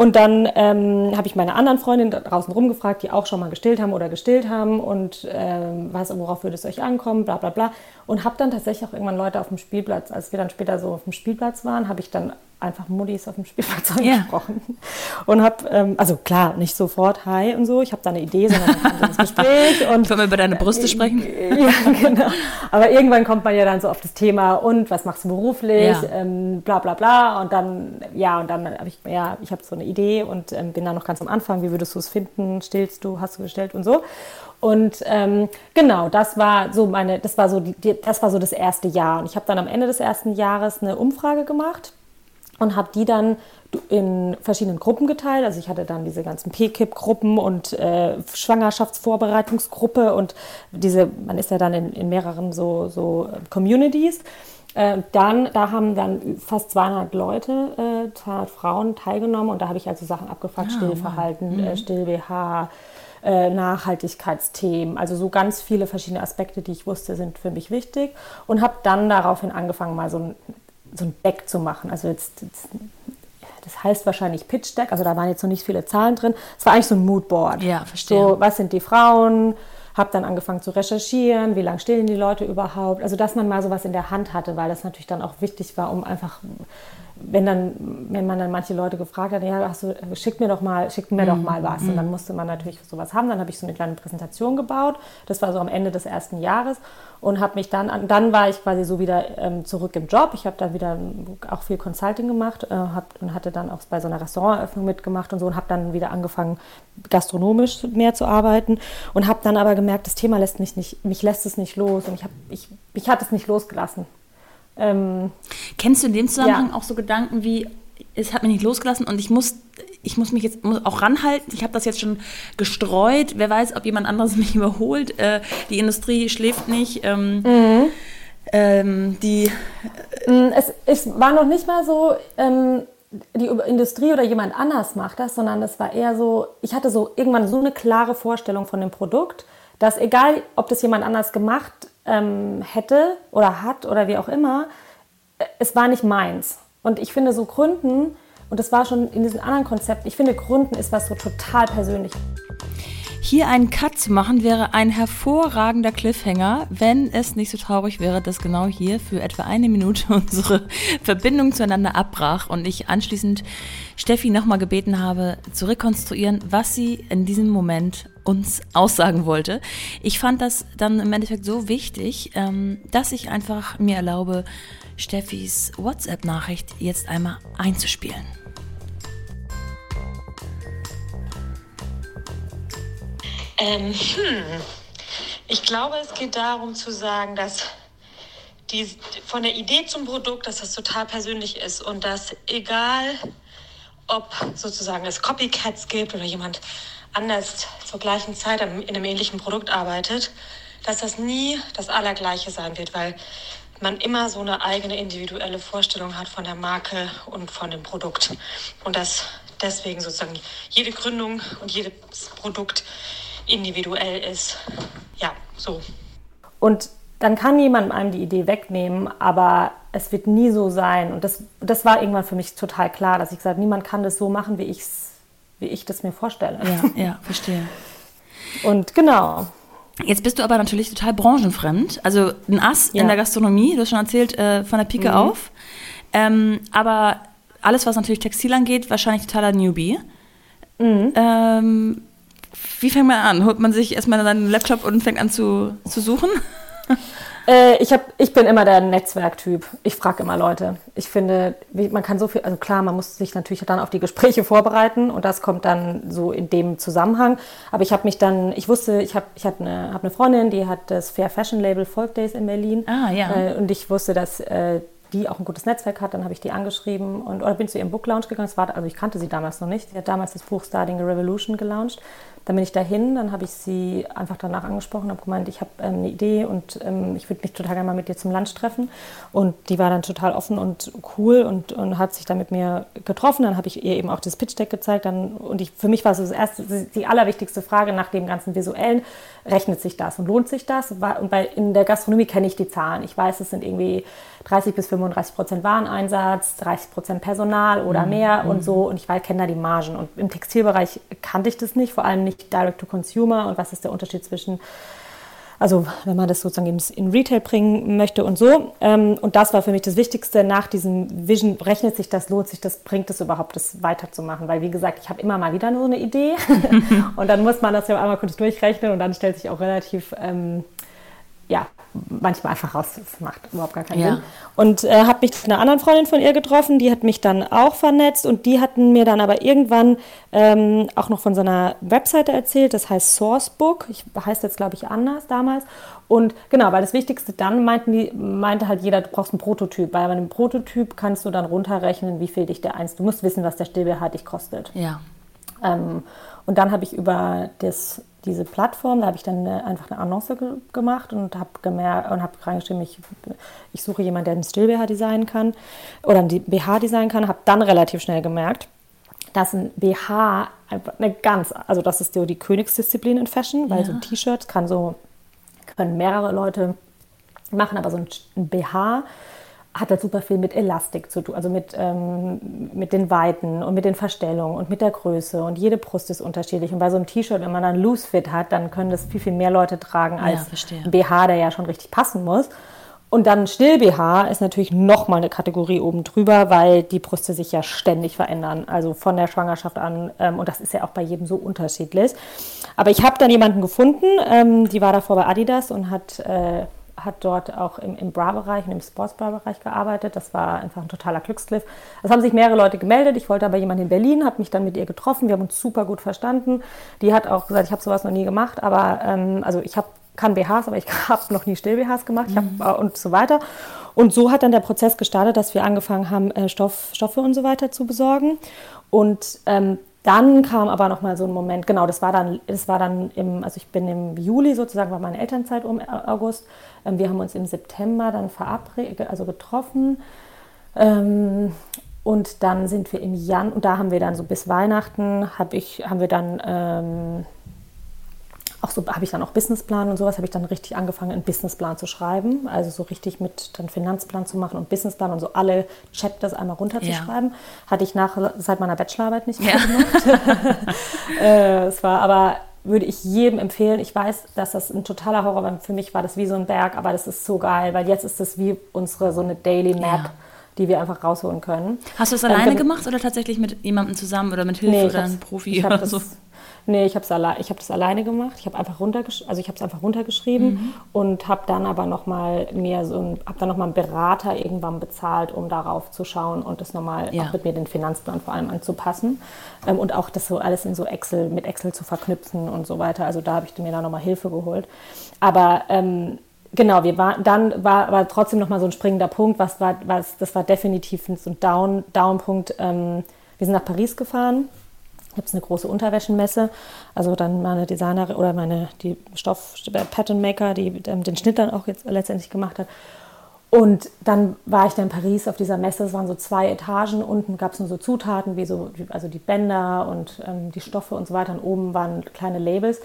Und dann ähm, habe ich meine anderen Freundinnen draußen rumgefragt, die auch schon mal gestillt haben oder gestillt haben und ähm, was, worauf würde es euch ankommen, bla bla bla. Und habe dann tatsächlich auch irgendwann Leute auf dem Spielplatz, als wir dann später so auf dem Spielplatz waren, habe ich dann einfach Muddis auf dem Spielplatz angesprochen. Yeah. Und habe, ähm, also klar, nicht sofort Hi und so, ich habe da eine Idee, sondern das Gespräch. Und, Können wir über deine Brüste äh, sprechen? ja, genau. Aber irgendwann kommt man ja dann so auf das Thema und was machst du beruflich, ja. ähm, bla bla bla. Und dann, ja, und dann habe ich, ja, ich habe so eine Idee und ähm, bin da noch ganz am Anfang, wie würdest du es finden, stillst du, hast du gestellt und so. Und ähm, genau, das war so meine, das war so die, das war so das erste Jahr. Und ich habe dann am Ende des ersten Jahres eine Umfrage gemacht und habe die dann in verschiedenen Gruppen geteilt. Also ich hatte dann diese ganzen PKIP-Gruppen und äh, Schwangerschaftsvorbereitungsgruppe und diese, man ist ja dann in, in mehreren so, so Communities. Äh, dann, da haben dann fast 200 Leute, äh, 200 Frauen teilgenommen und da habe ich also Sachen abgefragt, ah, Stillverhalten, mhm. äh, Still-BH, äh, Nachhaltigkeitsthemen, also so ganz viele verschiedene Aspekte, die ich wusste, sind für mich wichtig und habe dann daraufhin angefangen, mal so ein so ein Deck zu machen. Also jetzt, jetzt das heißt wahrscheinlich Pitch Deck, also da waren jetzt noch nicht viele Zahlen drin. Es war eigentlich so ein Moodboard. Ja, verstehe. So, was sind die Frauen? habe dann angefangen zu recherchieren, wie lange stillen die Leute überhaupt. Also dass man mal sowas in der Hand hatte, weil das natürlich dann auch wichtig war, um einfach wenn dann, wenn man dann manche Leute gefragt hat, ja, hast du, schick mir doch mal, schick mir mhm. doch mal was. Und dann mhm. musste man natürlich sowas haben. Dann habe ich so eine kleine Präsentation gebaut. Das war so am Ende des ersten Jahres und habe mich dann, dann war ich quasi so wieder ähm, zurück im Job. Ich habe dann wieder auch viel Consulting gemacht äh, hab, und hatte dann auch bei so einer Restauranteröffnung mitgemacht und so und habe dann wieder angefangen, gastronomisch mehr zu arbeiten und habe dann aber gemerkt, das Thema lässt mich nicht, mich lässt es nicht los und ich habe, ich, mich hat es nicht losgelassen. Ähm, Kennst du in dem Zusammenhang ja. auch so Gedanken wie, es hat mich nicht losgelassen und ich muss, ich muss mich jetzt muss auch ranhalten. Ich habe das jetzt schon gestreut. Wer weiß, ob jemand anderes mich überholt. Äh, die Industrie schläft nicht. Ähm, mhm. ähm, die mm, es, es, war noch nicht mal so, ähm, die Industrie oder jemand anders macht das, sondern es war eher so, ich hatte so irgendwann so eine klare Vorstellung von dem Produkt, dass egal, ob das jemand anders gemacht ähm, hätte oder hat oder wie auch immer, äh, es war nicht meins. Und ich finde so Gründen, und das war schon in diesen anderen Konzepten, ich finde Gründen ist was so total persönlich. Hier einen Cut zu machen wäre ein hervorragender Cliffhanger, wenn es nicht so traurig wäre, dass genau hier für etwa eine Minute unsere Verbindung zueinander abbrach und ich anschließend Steffi nochmal gebeten habe, zu rekonstruieren, was sie in diesem Moment uns aussagen wollte. Ich fand das dann im Endeffekt so wichtig, ähm, dass ich einfach mir erlaube, Steffis WhatsApp-Nachricht jetzt einmal einzuspielen. Ähm, hm. Ich glaube, es geht darum zu sagen, dass die, von der Idee zum Produkt, dass das total persönlich ist und dass egal, ob sozusagen es Copycats gibt oder jemand anders zur gleichen Zeit in einem ähnlichen Produkt arbeitet, dass das nie das Allergleiche sein wird, weil man immer so eine eigene individuelle Vorstellung hat von der Marke und von dem Produkt. Und dass deswegen sozusagen jede Gründung und jedes Produkt individuell ist. Ja, so. Und dann kann jemand einem die Idee wegnehmen, aber es wird nie so sein. Und das, das war irgendwann für mich total klar, dass ich gesagt habe, niemand kann das so machen, wie, ich's, wie ich das mir vorstelle. Ja, ja, verstehe. Und genau. Jetzt bist du aber natürlich total branchenfremd. Also ein Ass ja. in der Gastronomie, du hast schon erzählt, äh, von der Pike mhm. auf. Ähm, aber alles, was natürlich Textil angeht, wahrscheinlich totaler Newbie. Mhm. Ähm, wie fängt man an? Holt man sich erstmal seinen Laptop und fängt an zu, zu suchen? Äh, ich, hab, ich bin immer der Netzwerktyp. Ich frage immer Leute. Ich finde, man kann so viel, also klar, man muss sich natürlich dann auf die Gespräche vorbereiten und das kommt dann so in dem Zusammenhang. Aber ich habe mich dann, ich wusste, ich habe ich hab eine, hab eine Freundin, die hat das Fair Fashion Label Folk Days in Berlin. Ah, ja. Äh, und ich wusste, dass äh, die auch ein gutes Netzwerk hat. Dann habe ich die angeschrieben und oder bin zu ihrem Book Lounge gegangen. Das war, also ich kannte sie damals noch nicht. Sie hat damals das Buch Starting a Revolution gelauncht. Dann bin ich dahin, dann habe ich sie einfach danach angesprochen, habe gemeint, ich habe ähm, eine Idee und ähm, ich würde mich total gerne mal mit dir zum Lunch treffen. Und die war dann total offen und cool und, und hat sich dann mit mir getroffen. Dann habe ich ihr eben auch das Pitch Deck gezeigt. Dann, und ich, für mich war so das erste, die allerwichtigste Frage nach dem ganzen Visuellen, rechnet sich das und lohnt sich das? Und bei, in der Gastronomie kenne ich die Zahlen. Ich weiß, es sind irgendwie 30 bis 35 Prozent Wareneinsatz, 30 Prozent Personal oder mhm. mehr mhm. und so. Und ich kenne da die Margen. Und im Textilbereich kannte ich das nicht, vor allem nicht Direct to Consumer. Und was ist der Unterschied zwischen also wenn man das sozusagen in Retail bringen möchte und so. Ähm, und das war für mich das Wichtigste. Nach diesem Vision rechnet sich das, lohnt sich das, bringt es überhaupt, das weiterzumachen. Weil wie gesagt, ich habe immer mal wieder so eine Idee und dann muss man das ja einmal kurz durchrechnen und dann stellt sich auch relativ ähm, ja, manchmal einfach raus. Das macht überhaupt gar keinen ja. Sinn. Und äh, habe mich mit einer anderen Freundin von ihr getroffen, die hat mich dann auch vernetzt und die hatten mir dann aber irgendwann ähm, auch noch von so einer Webseite erzählt, das heißt Sourcebook. Ich heißt jetzt, glaube ich, anders damals. Und genau, weil das Wichtigste dann meinten die, meinte halt jeder, du brauchst einen Prototyp, weil bei einem Prototyp kannst du dann runterrechnen, wie viel dich der eins, du musst wissen, was der Stillbeerhalt dich kostet. Ja. Ähm, und dann habe ich über das diese Plattform, da habe ich dann eine, einfach eine Annonce ge gemacht und habe gemerkt und habe reingeschrieben, ich, ich suche jemanden, der einen Still-BH designen kann oder einen BH designen kann, habe dann relativ schnell gemerkt, dass ein BH einfach eine ganz, also das ist so die Königsdisziplin in Fashion, weil ja. so ein T-Shirt kann so, können mehrere Leute machen, aber so ein, ein BH hat halt super viel mit Elastik zu tun, also mit, ähm, mit den Weiten und mit den Verstellungen und mit der Größe. Und jede Brust ist unterschiedlich. Und bei so einem T-Shirt, wenn man dann Loose Fit hat, dann können das viel, viel mehr Leute tragen als ja, ein BH, der ja schon richtig passen muss. Und dann Still-BH ist natürlich nochmal eine Kategorie oben drüber, weil die Brüste sich ja ständig verändern, also von der Schwangerschaft an. Ähm, und das ist ja auch bei jedem so unterschiedlich. Aber ich habe dann jemanden gefunden, ähm, die war davor bei Adidas und hat, äh, hat dort auch im, im Bra-Bereich und im Sports-Bra-Bereich gearbeitet. Das war einfach ein totaler Glücksgriff. Es haben sich mehrere Leute gemeldet. Ich wollte aber jemanden in Berlin, habe mich dann mit ihr getroffen. Wir haben uns super gut verstanden. Die hat auch gesagt, ich habe sowas noch nie gemacht, aber ähm, also ich habe kann BHs, aber ich habe noch nie Still-BHs gemacht ich hab, mhm. Äh, und so weiter. Und so hat dann der Prozess gestartet, dass wir angefangen haben, äh, Stoff, Stoffe und so weiter zu besorgen. Und ähm, dann kam aber noch mal so ein Moment, genau, das war dann, das war dann im, also ich bin im Juli sozusagen, war meine Elternzeit um August. Ähm, wir haben uns im September dann verabredet, also getroffen. Ähm, und dann sind wir im Januar, und da haben wir dann so bis Weihnachten, hab ich, haben wir dann ähm, auch so habe ich dann auch Businessplan und sowas, habe ich dann richtig angefangen, einen Businessplan zu schreiben. Also so richtig mit dann Finanzplan zu machen und Businessplan und so alle Chapters einmal runterzuschreiben. Ja. Hatte ich nach, seit meiner Bachelorarbeit nicht mehr ja. gemacht. äh, es war aber, würde ich jedem empfehlen. Ich weiß, dass das ein totaler Horror war. Für mich war das wie so ein Berg, aber das ist so geil, weil jetzt ist das wie unsere so eine Daily Map. Ja die wir einfach rausholen können. Hast du es alleine ähm, gemacht oder tatsächlich mit jemandem zusammen oder mit Hilfe nee, oder einem Profi? Ich oder so? Nee, ich habe hab das alleine gemacht. Ich habe einfach runtergesch also ich habe es einfach runtergeschrieben mhm. und habe dann aber noch mal mehr so ein, habe dann noch mal einen Berater irgendwann bezahlt, um darauf zu schauen und das nochmal ja. auch mit mir den Finanzplan vor allem anzupassen ähm, und auch das so alles in so Excel mit Excel zu verknüpfen und so weiter. Also da habe ich mir dann noch mal Hilfe geholt. Aber ähm, Genau, wir waren, dann war aber trotzdem noch mal so ein springender Punkt, was war, was, das war definitiv so ein Down, Down-Punkt. Ähm, wir sind nach Paris gefahren gibt es eine große Unterwäschenmesse. Also dann meine Designerin oder meine die Stoff Pattern Maker, die ähm, den Schnitt dann auch jetzt letztendlich gemacht hat. Und dann war ich dann in Paris auf dieser Messe. Es waren so zwei Etagen. Unten gab es nur so Zutaten wie so also die Bänder und ähm, die Stoffe und so weiter. Und oben waren kleine Labels.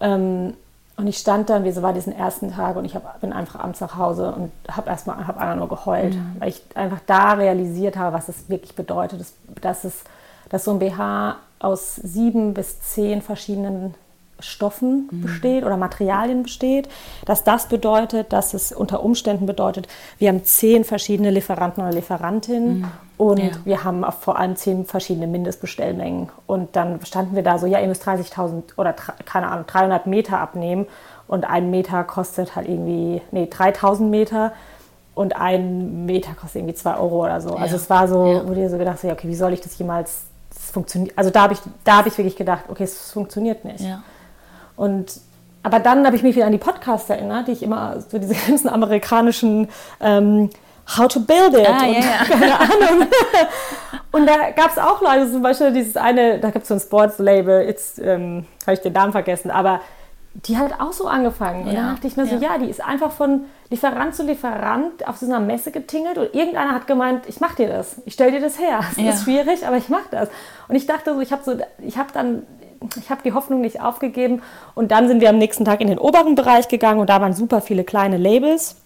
Ähm, und ich stand dann, wie so war diesen ersten Tag und ich hab, bin einfach abends nach Hause und habe erstmal hab einfach nur geheult, mhm. weil ich einfach da realisiert habe, was es wirklich bedeutet, dass, dass, es, dass so ein BH aus sieben bis zehn verschiedenen Stoffen mhm. besteht oder Materialien besteht, dass das bedeutet, dass es unter Umständen bedeutet, wir haben zehn verschiedene Lieferanten oder Lieferantinnen mhm. und ja. wir haben vor allem zehn verschiedene Mindestbestellmengen. Und dann standen wir da so, ja, ihr müsst 30.000 oder keine Ahnung, 300 Meter abnehmen und ein Meter kostet halt irgendwie, nee, 3.000 Meter und ein Meter kostet irgendwie zwei Euro oder so. Ja. Also es war so, ja. wo dir so gedacht, okay, wie soll ich das jemals funktioniert, also da habe ich, hab ich wirklich gedacht, okay, es funktioniert nicht. Ja. Und aber dann habe ich mich wieder an die Podcasts erinnert, die ich immer, so diese ganzen amerikanischen ähm, How to Build It ah, und yeah, yeah. keine Ahnung. und da gab es auch Leute, zum Beispiel dieses eine, da gibt es so ein Sports-Label, jetzt ähm, habe ich den Namen vergessen, aber die hat auch so angefangen. Und ja, dann dachte ich mir so, ja. ja, die ist einfach von Lieferant zu Lieferant auf so einer Messe getingelt und irgendeiner hat gemeint, ich mach dir das, ich stell dir das her. Es ja. ist schwierig, aber ich mach das. Und ich dachte so, ich habe so, ich habe dann, ich habe die Hoffnung nicht aufgegeben. Und dann sind wir am nächsten Tag in den oberen Bereich gegangen und da waren super viele kleine Labels.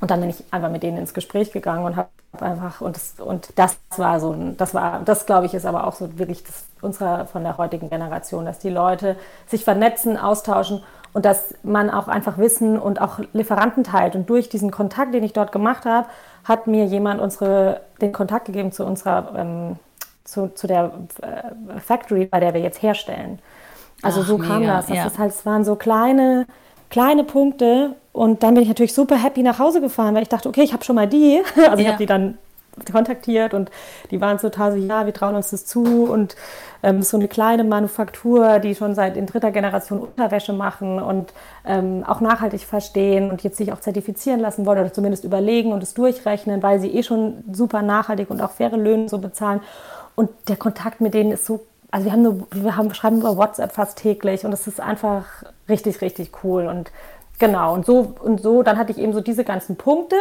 Und dann bin ich einfach mit denen ins Gespräch gegangen und habe einfach und das, und das war so das war das glaube ich ist aber auch so wirklich das unserer von der heutigen Generation, dass die Leute sich vernetzen, austauschen und dass man auch einfach Wissen und auch Lieferanten teilt und durch diesen Kontakt, den ich dort gemacht habe, hat mir jemand unsere den Kontakt gegeben zu unserer ähm, zu, zu der äh, Factory, bei der wir jetzt herstellen. Also Ach, so kam mega, das. Das ja. ist halt, es waren so kleine kleine Punkte und dann bin ich natürlich super happy nach Hause gefahren, weil ich dachte, okay, ich habe schon mal die. Also ja. ich habe die dann kontaktiert und die waren total so, ja, wir trauen uns das zu und ähm, so eine kleine Manufaktur, die schon seit in dritter Generation Unterwäsche machen und ähm, auch nachhaltig verstehen und jetzt sich auch zertifizieren lassen wollen oder zumindest überlegen und es durchrechnen, weil sie eh schon super nachhaltig und auch faire Löhne so bezahlen. Und der Kontakt mit denen ist so, also wir haben nur, wir haben, schreiben über WhatsApp fast täglich und es ist einfach richtig, richtig cool und Genau, und so, und so, dann hatte ich eben so diese ganzen Punkte.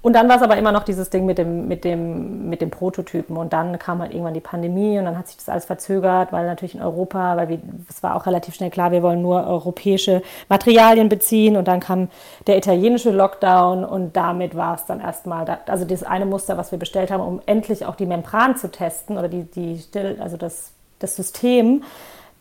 Und dann war es aber immer noch dieses Ding mit dem, mit, dem, mit dem Prototypen. Und dann kam halt irgendwann die Pandemie und dann hat sich das alles verzögert, weil natürlich in Europa, weil wir, es war auch relativ schnell klar, wir wollen nur europäische Materialien beziehen. Und dann kam der italienische Lockdown und damit war es dann erstmal, also das eine Muster, was wir bestellt haben, um endlich auch die Membran zu testen oder die, die also das, das System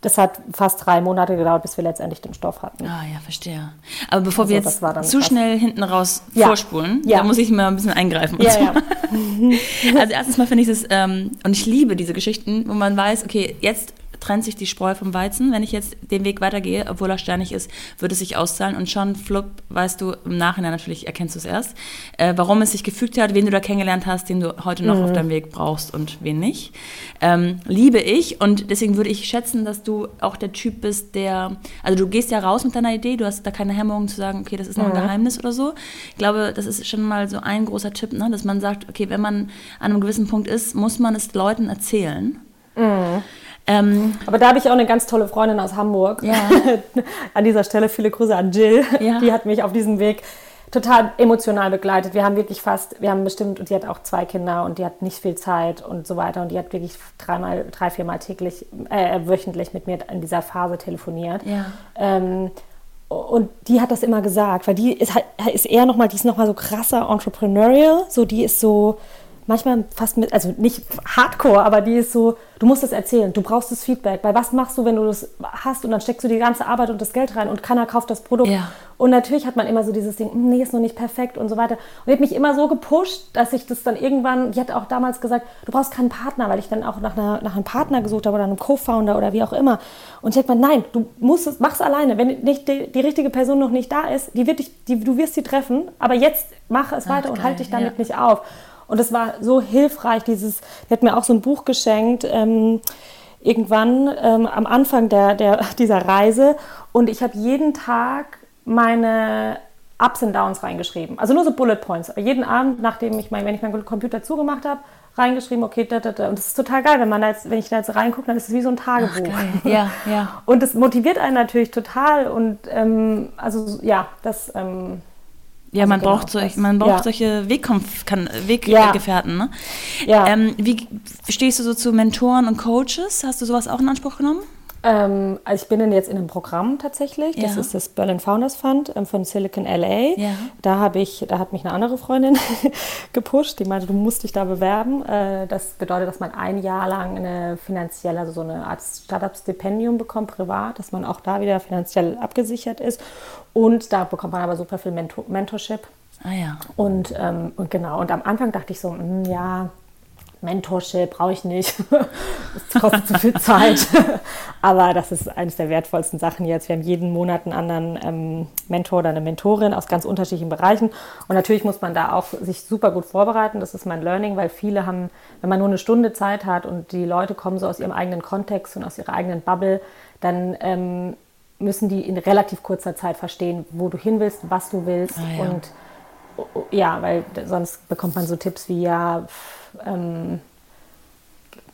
das hat fast drei Monate gedauert, bis wir letztendlich den Stoff hatten. Ah ja, verstehe. Aber bevor also, wir jetzt zu schnell hinten raus ja. vorspulen, ja. da muss ich mal ein bisschen eingreifen. Ja, ja. also erstens mal finde ich es, ähm, und ich liebe diese Geschichten, wo man weiß, okay, jetzt trennt sich die Spreu vom Weizen. Wenn ich jetzt den Weg weitergehe, obwohl er sternig ist, würde es sich auszahlen. Und schon, flupp, weißt du, im Nachhinein natürlich erkennst du es erst, äh, warum es sich gefügt hat, wen du da kennengelernt hast, den du heute noch mhm. auf deinem Weg brauchst und wen nicht. Ähm, liebe ich. Und deswegen würde ich schätzen, dass du auch der Typ bist, der, also du gehst ja raus mit deiner Idee, du hast da keine Hemmungen zu sagen, okay, das ist noch ein mhm. Geheimnis oder so. Ich glaube, das ist schon mal so ein großer Tipp, ne? dass man sagt, okay, wenn man an einem gewissen Punkt ist, muss man es Leuten erzählen. Mhm. Ähm, Aber da habe ich auch eine ganz tolle Freundin aus Hamburg. Ja. an dieser Stelle viele Grüße an Jill. Ja. Die hat mich auf diesem Weg total emotional begleitet. Wir haben wirklich fast, wir haben bestimmt, und die hat auch zwei Kinder und die hat nicht viel Zeit und so weiter. Und die hat wirklich dreimal, drei, viermal täglich, äh, wöchentlich mit mir in dieser Phase telefoniert. Ja. Ähm, und die hat das immer gesagt, weil die ist, halt, ist eher nochmal, die ist nochmal so krasser entrepreneurial, so die ist so, manchmal fast mit, also nicht hardcore, aber die ist so, du musst es erzählen, du brauchst das Feedback, weil was machst du, wenn du das hast und dann steckst du die ganze Arbeit und das Geld rein und keiner kauft das Produkt. Ja. Und natürlich hat man immer so dieses Ding, hm, nee, ist noch nicht perfekt und so weiter. Und die hat mich immer so gepusht, dass ich das dann irgendwann, die hat auch damals gesagt, du brauchst keinen Partner, weil ich dann auch nach, einer, nach einem Partner gesucht habe oder einem Co-Founder oder wie auch immer. Und ich denke mal, nein, du musst es, mach's alleine. Wenn nicht die, die, richtige Person noch nicht da ist, die wird dich, die, du wirst sie treffen, aber jetzt mach es Ach, weiter geil, und halt dich damit ja. nicht auf. Und es war so hilfreich, dieses, die hat mir auch so ein Buch geschenkt, ähm, irgendwann ähm, am Anfang der, der, dieser Reise. Und ich habe jeden Tag meine Ups und Downs reingeschrieben. Also nur so Bullet Points. Jeden Abend, nachdem ich mein, wenn ich meinen Computer zugemacht habe, reingeschrieben, okay, da, da, da. Und das ist total geil, wenn man jetzt, wenn ich da jetzt reingucke, dann ist es wie so ein Tagebuch. Ach, ja, ja. Und das motiviert einen natürlich total. Und ähm, also ja, das ähm, ja, also man, genau, braucht solch, man braucht ja. solche Weggefährten. Ja. Ne? Ja. Ähm, wie stehst du so zu Mentoren und Coaches? Hast du sowas auch in Anspruch genommen? Ähm, also ich bin jetzt in einem Programm tatsächlich. Das ja. ist das Berlin Founders Fund ähm, von Silicon LA. Ja. Da habe ich, da hat mich eine andere Freundin gepusht, die meinte, du musst dich da bewerben. Äh, das bedeutet, dass man ein Jahr lang eine finanzielle, also so eine Art Startup-Stipendium bekommt, privat, dass man auch da wieder finanziell abgesichert ist. Und da bekommt man aber super viel Mentor Mentorship. Ah ja. Und, ähm, und genau, und am Anfang dachte ich so, mh, hm, ja, Mentorship brauche ich nicht. Das kostet zu viel Zeit. Aber das ist eines der wertvollsten Sachen jetzt. Wir haben jeden Monat einen anderen ähm, Mentor oder eine Mentorin aus ganz unterschiedlichen Bereichen. Und natürlich muss man da auch sich super gut vorbereiten. Das ist mein Learning, weil viele haben, wenn man nur eine Stunde Zeit hat und die Leute kommen so aus ihrem eigenen Kontext und aus ihrer eigenen Bubble, dann ähm, müssen die in relativ kurzer Zeit verstehen, wo du hin willst, was du willst. Ah, ja. Und ja, weil sonst bekommt man so Tipps wie ja, ähm,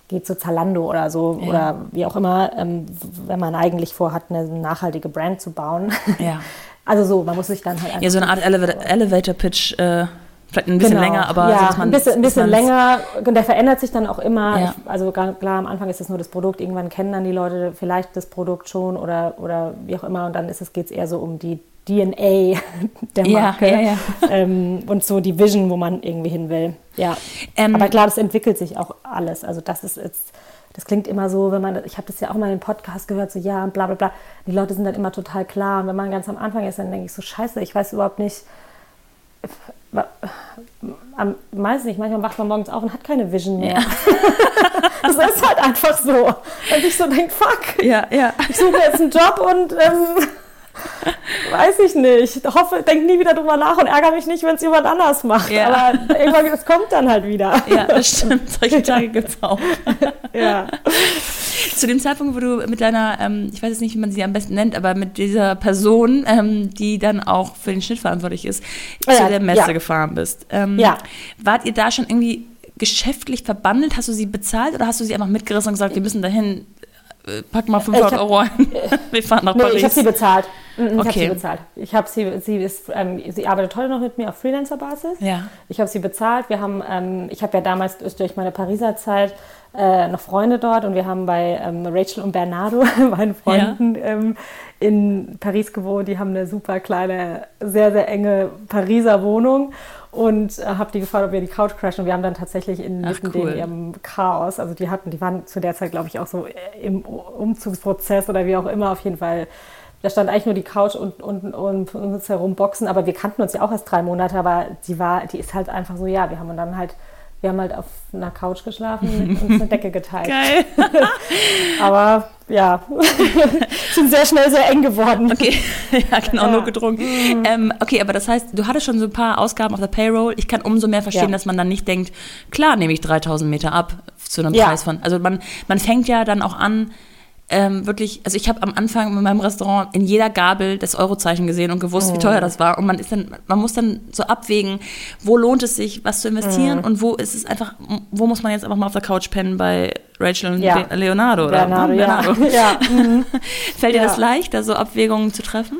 geht zu Zalando oder so ja. oder wie auch immer, ähm, wenn man eigentlich vorhat, eine nachhaltige Brand zu bauen. Ja. Also so, man muss sich dann halt Ja, so eine Art Elevator, Elevator Pitch. Äh Vielleicht ein bisschen genau. länger, aber ja, so, man, ein bisschen, ein bisschen länger. Und der verändert sich dann auch immer. Ja. Ich, also klar, am Anfang ist es nur das Produkt. Irgendwann kennen dann die Leute vielleicht das Produkt schon oder, oder wie auch immer. Und dann geht es eher so um die DNA der Marke ja, ja. Ähm, und so die Vision, wo man irgendwie hin will. Ja. Ähm, aber klar, das entwickelt sich auch alles. Also das ist jetzt das klingt immer so, wenn man, ich habe das ja auch mal im Podcast gehört, so ja, bla bla bla. Die Leute sind dann immer total klar. Und wenn man ganz am Anfang ist, dann denke ich so, scheiße, ich weiß überhaupt nicht, am meisten nicht. Manchmal wacht man morgens auf und hat keine Vision mehr. Ja. das ist halt einfach so. Dass ich so denke, fuck, ja, ja. ich suche jetzt einen Job und ähm, weiß ich nicht. Ich hoffe, denk nie wieder drüber nach und ärgere mich nicht, wenn es jemand anders macht. Ja. Aber irgendwann, es kommt dann halt wieder. Ja, das stimmt. Solche Tage gibt es auch. ja. Zu dem Zeitpunkt, wo du mit deiner, ähm, ich weiß jetzt nicht, wie man sie am besten nennt, aber mit dieser Person, ähm, die dann auch für den Schnitt verantwortlich ist, ja, zu der Messe ja. gefahren bist. Ähm, ja. Wart ihr da schon irgendwie geschäftlich verbandelt? Hast du sie bezahlt oder hast du sie einfach mitgerissen und gesagt, wir müssen dahin, pack mal 500 hab, Euro ein, wir fahren nach nee, Paris? ich habe sie bezahlt. Ich habe sie Okay. bezahlt. Ich habe sie, sie ist, ähm, sie arbeitet heute noch mit mir auf Freelancer-Basis. Ja. Ich habe sie bezahlt. Wir haben, ähm, ich habe ja damals durch meine Pariser Zeit äh, noch Freunde dort und wir haben bei ähm, Rachel und Bernardo, meinen Freunden, ähm, in Paris gewohnt. Die haben eine super kleine, sehr, sehr enge Pariser Wohnung und äh, habe die gefragt, ob wir die Couch crashen. Und wir haben dann tatsächlich in Ach, cool. in ihrem Chaos, also die hatten, die waren zu der Zeit, glaube ich, auch so äh, im Umzugsprozess oder wie auch immer, auf jeden Fall. Da stand eigentlich nur die Couch und, und, und uns herum Boxen, aber wir kannten uns ja auch erst drei Monate, aber die war, die ist halt einfach so, ja, wir haben dann halt, wir haben halt auf einer Couch geschlafen und uns eine Decke geteilt. Geil. Aber ja, sind sehr schnell sehr eng geworden. Okay, ja, genau, Ja. nur gedrungen. Ähm, okay, aber das heißt, du hattest schon so ein paar Ausgaben auf der Payroll. Ich kann umso mehr verstehen, Ja. dass man dann nicht denkt, klar nehme ich 3000 Meter ab zu einem Ja. Preis von. Also man, man fängt ja dann auch an, ähm, wirklich, also ich habe am Anfang in meinem Restaurant in jeder Gabel das Eurozeichen gesehen und gewusst, wie teuer das war. Und man ist dann, man muss dann so abwägen, wo lohnt es sich, was zu investieren und wo ist es einfach, wo muss man jetzt einfach mal auf der Couch pennen bei Rachel und Ja. Le- Leonardo oder Bernardo, ne? ja. Bernardo. ja. mhm. Fällt dir Ja. das leicht, da so Abwägungen zu treffen?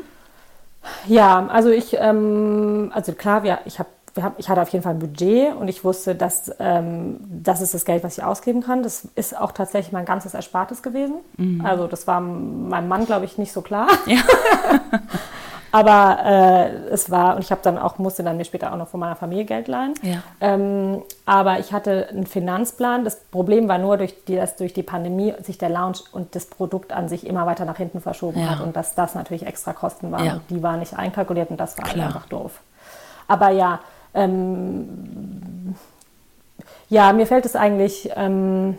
Ja, also ich, ähm, also klar, wir, ich, hab, wir hab, ich hatte auf jeden Fall ein Budget und ich wusste, dass ähm, das ist das Geld, was ich ausgeben kann. Das ist auch tatsächlich mein ganzes Erspartes gewesen. Also das war meinem Mann, glaube ich, nicht so klar. Ja. Aber äh, es war, und ich habe dann auch, musste dann mir später auch noch von meiner Familie Geld leihen. Ja. Ähm, aber ich hatte einen Finanzplan. Das Problem war nur, durch die, dass durch die Pandemie sich der Lounge und das Produkt an sich immer weiter nach hinten verschoben Ja. hat und dass das natürlich extra Kosten waren. Ja. Die waren nicht einkalkuliert und das war Klar. einfach doof. Aber ja, ähm, ja, mir fällt es eigentlich, ähm,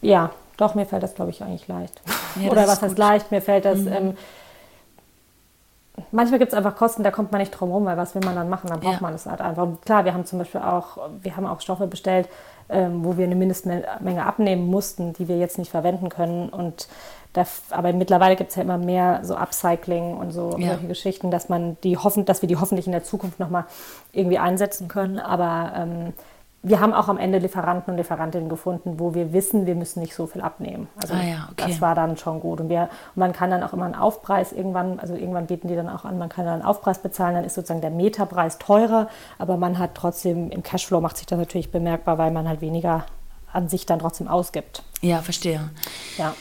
ja, doch, mir fällt das, glaube ich, eigentlich leicht. Ja, Oder was heißt. Mhm. leicht? Mir fällt das, ähm, manchmal gibt es einfach Kosten, da kommt man nicht drum rum, weil was will man dann machen? Dann braucht Ja. man es halt einfach. Und klar, wir haben zum Beispiel auch, wir haben auch Stoffe bestellt, ähm, wo wir eine Mindestmenge abnehmen mussten, die wir jetzt nicht verwenden können. Und da, aber mittlerweile gibt es ja immer mehr so Upcycling und so Ja. solche Geschichten, dass man die hoffen, dass wir die hoffentlich in der Zukunft nochmal irgendwie einsetzen können. Aber ähm, wir haben auch am Ende Lieferanten und Lieferantinnen gefunden, wo wir wissen, wir müssen nicht so viel abnehmen. Also Ah ja, okay. das war dann schon gut. Und, wir, und man kann dann auch immer einen Aufpreis irgendwann, also irgendwann bieten die dann auch an, man kann dann einen Aufpreis bezahlen, dann ist sozusagen der Meterpreis teurer, aber man hat trotzdem, im Cashflow macht sich das natürlich bemerkbar, weil man halt weniger an sich dann trotzdem ausgibt. Ja, verstehe. Ja.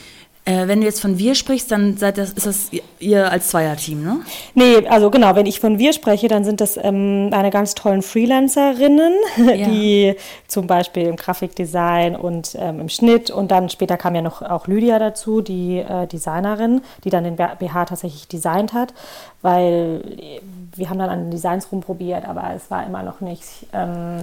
Äh, wenn du jetzt von wir sprichst, dann seid das, ist das ihr als Zweierteam, ne? Nee, also genau, wenn ich von wir spreche, dann sind das ähm, eine ganz tollen Freelancerinnen, Ja. die zum Beispiel im Grafikdesign und ähm, im Schnitt und dann später kam ja noch auch Lydia dazu, die äh, Designerin, die dann den BH tatsächlich designt hat, weil äh, wir haben dann an den Designs rumprobiert, aber es war immer noch nicht, ähm,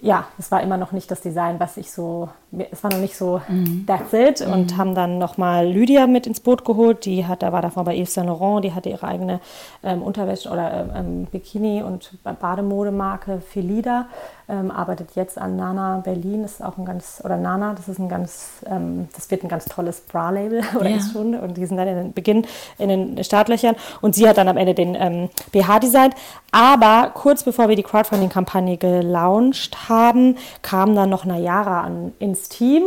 ja, es war immer noch nicht das Design, was ich so, es war noch nicht so that's it und haben dann nochmal Lydia mit ins Boot geholt, die hat, da war davor bei Yves Saint Laurent, die hatte ihre eigene ähm, Unterwäsche oder ähm, ähm, Bikini und Bademodemarke Felida, ähm, arbeitet jetzt an Nana Berlin, das ist auch ein ganz, oder Nana, das ist ein ganz, ähm, das wird ein ganz tolles Bra-Label oder Ja. ist schon und die sind dann in den Beginn in den Startlöchern. Und sie hat dann am Ende den ähm, BH designt. Aber kurz bevor wir die Crowdfunding-Kampagne gelauncht haben, kam dann noch Nayara an, ins Team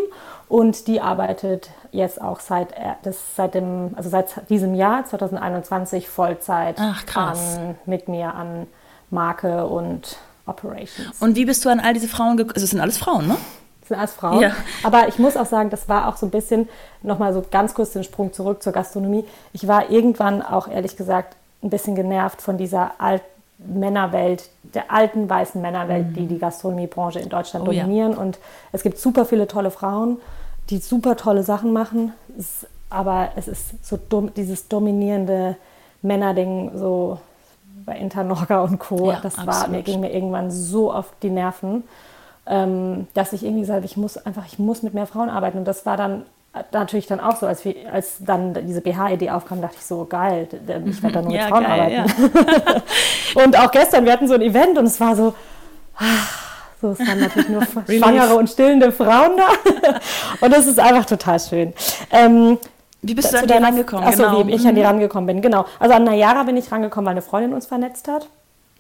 und die arbeitet jetzt auch seit, äh, das, seit, dem, also seit diesem Jahr, 2021, Vollzeit Ach. An, mit mir an Marke und Operations. Und wie bist du an all diese Frauen gekommen? Also es sind alles Frauen, ne? Das sind alles Frauen. Ja. Aber ich muss auch sagen, das war auch so ein bisschen, nochmal so ganz kurz den Sprung zurück zur Gastronomie. Ich war irgendwann auch ehrlich gesagt ein bisschen genervt von dieser alten Männerwelt, der alten weißen Männerwelt, die die Gastronomiebranche in Deutschland Mhm. Oh ja. dominieren. Und es gibt super viele tolle Frauen, die super tolle Sachen machen. Es, aber es ist so dumm, dieses dominierende Männerding, so bei Internorga und Co. Ja, das war, mir ging mir irgendwann so auf die Nerven, ähm, dass ich irgendwie gesagt habe, ich muss einfach, ich muss mit mehr Frauen arbeiten. Und das war dann natürlich dann auch so, als, wir, als dann diese BH-Idee aufkam, dachte ich so, geil, ich werde da nur Ja, mit Frauen geil, arbeiten. und auch gestern, wir hatten so ein Event und es war so, ah, so, es waren natürlich nur schwangere und stillende Frauen da. und das ist einfach total schön. Ähm, Wie bist du zu an die rangekommen? Ach so, genau. wie ich an die rangekommen bin, genau. Also an Nayara bin ich rangekommen, weil eine Freundin uns vernetzt hat.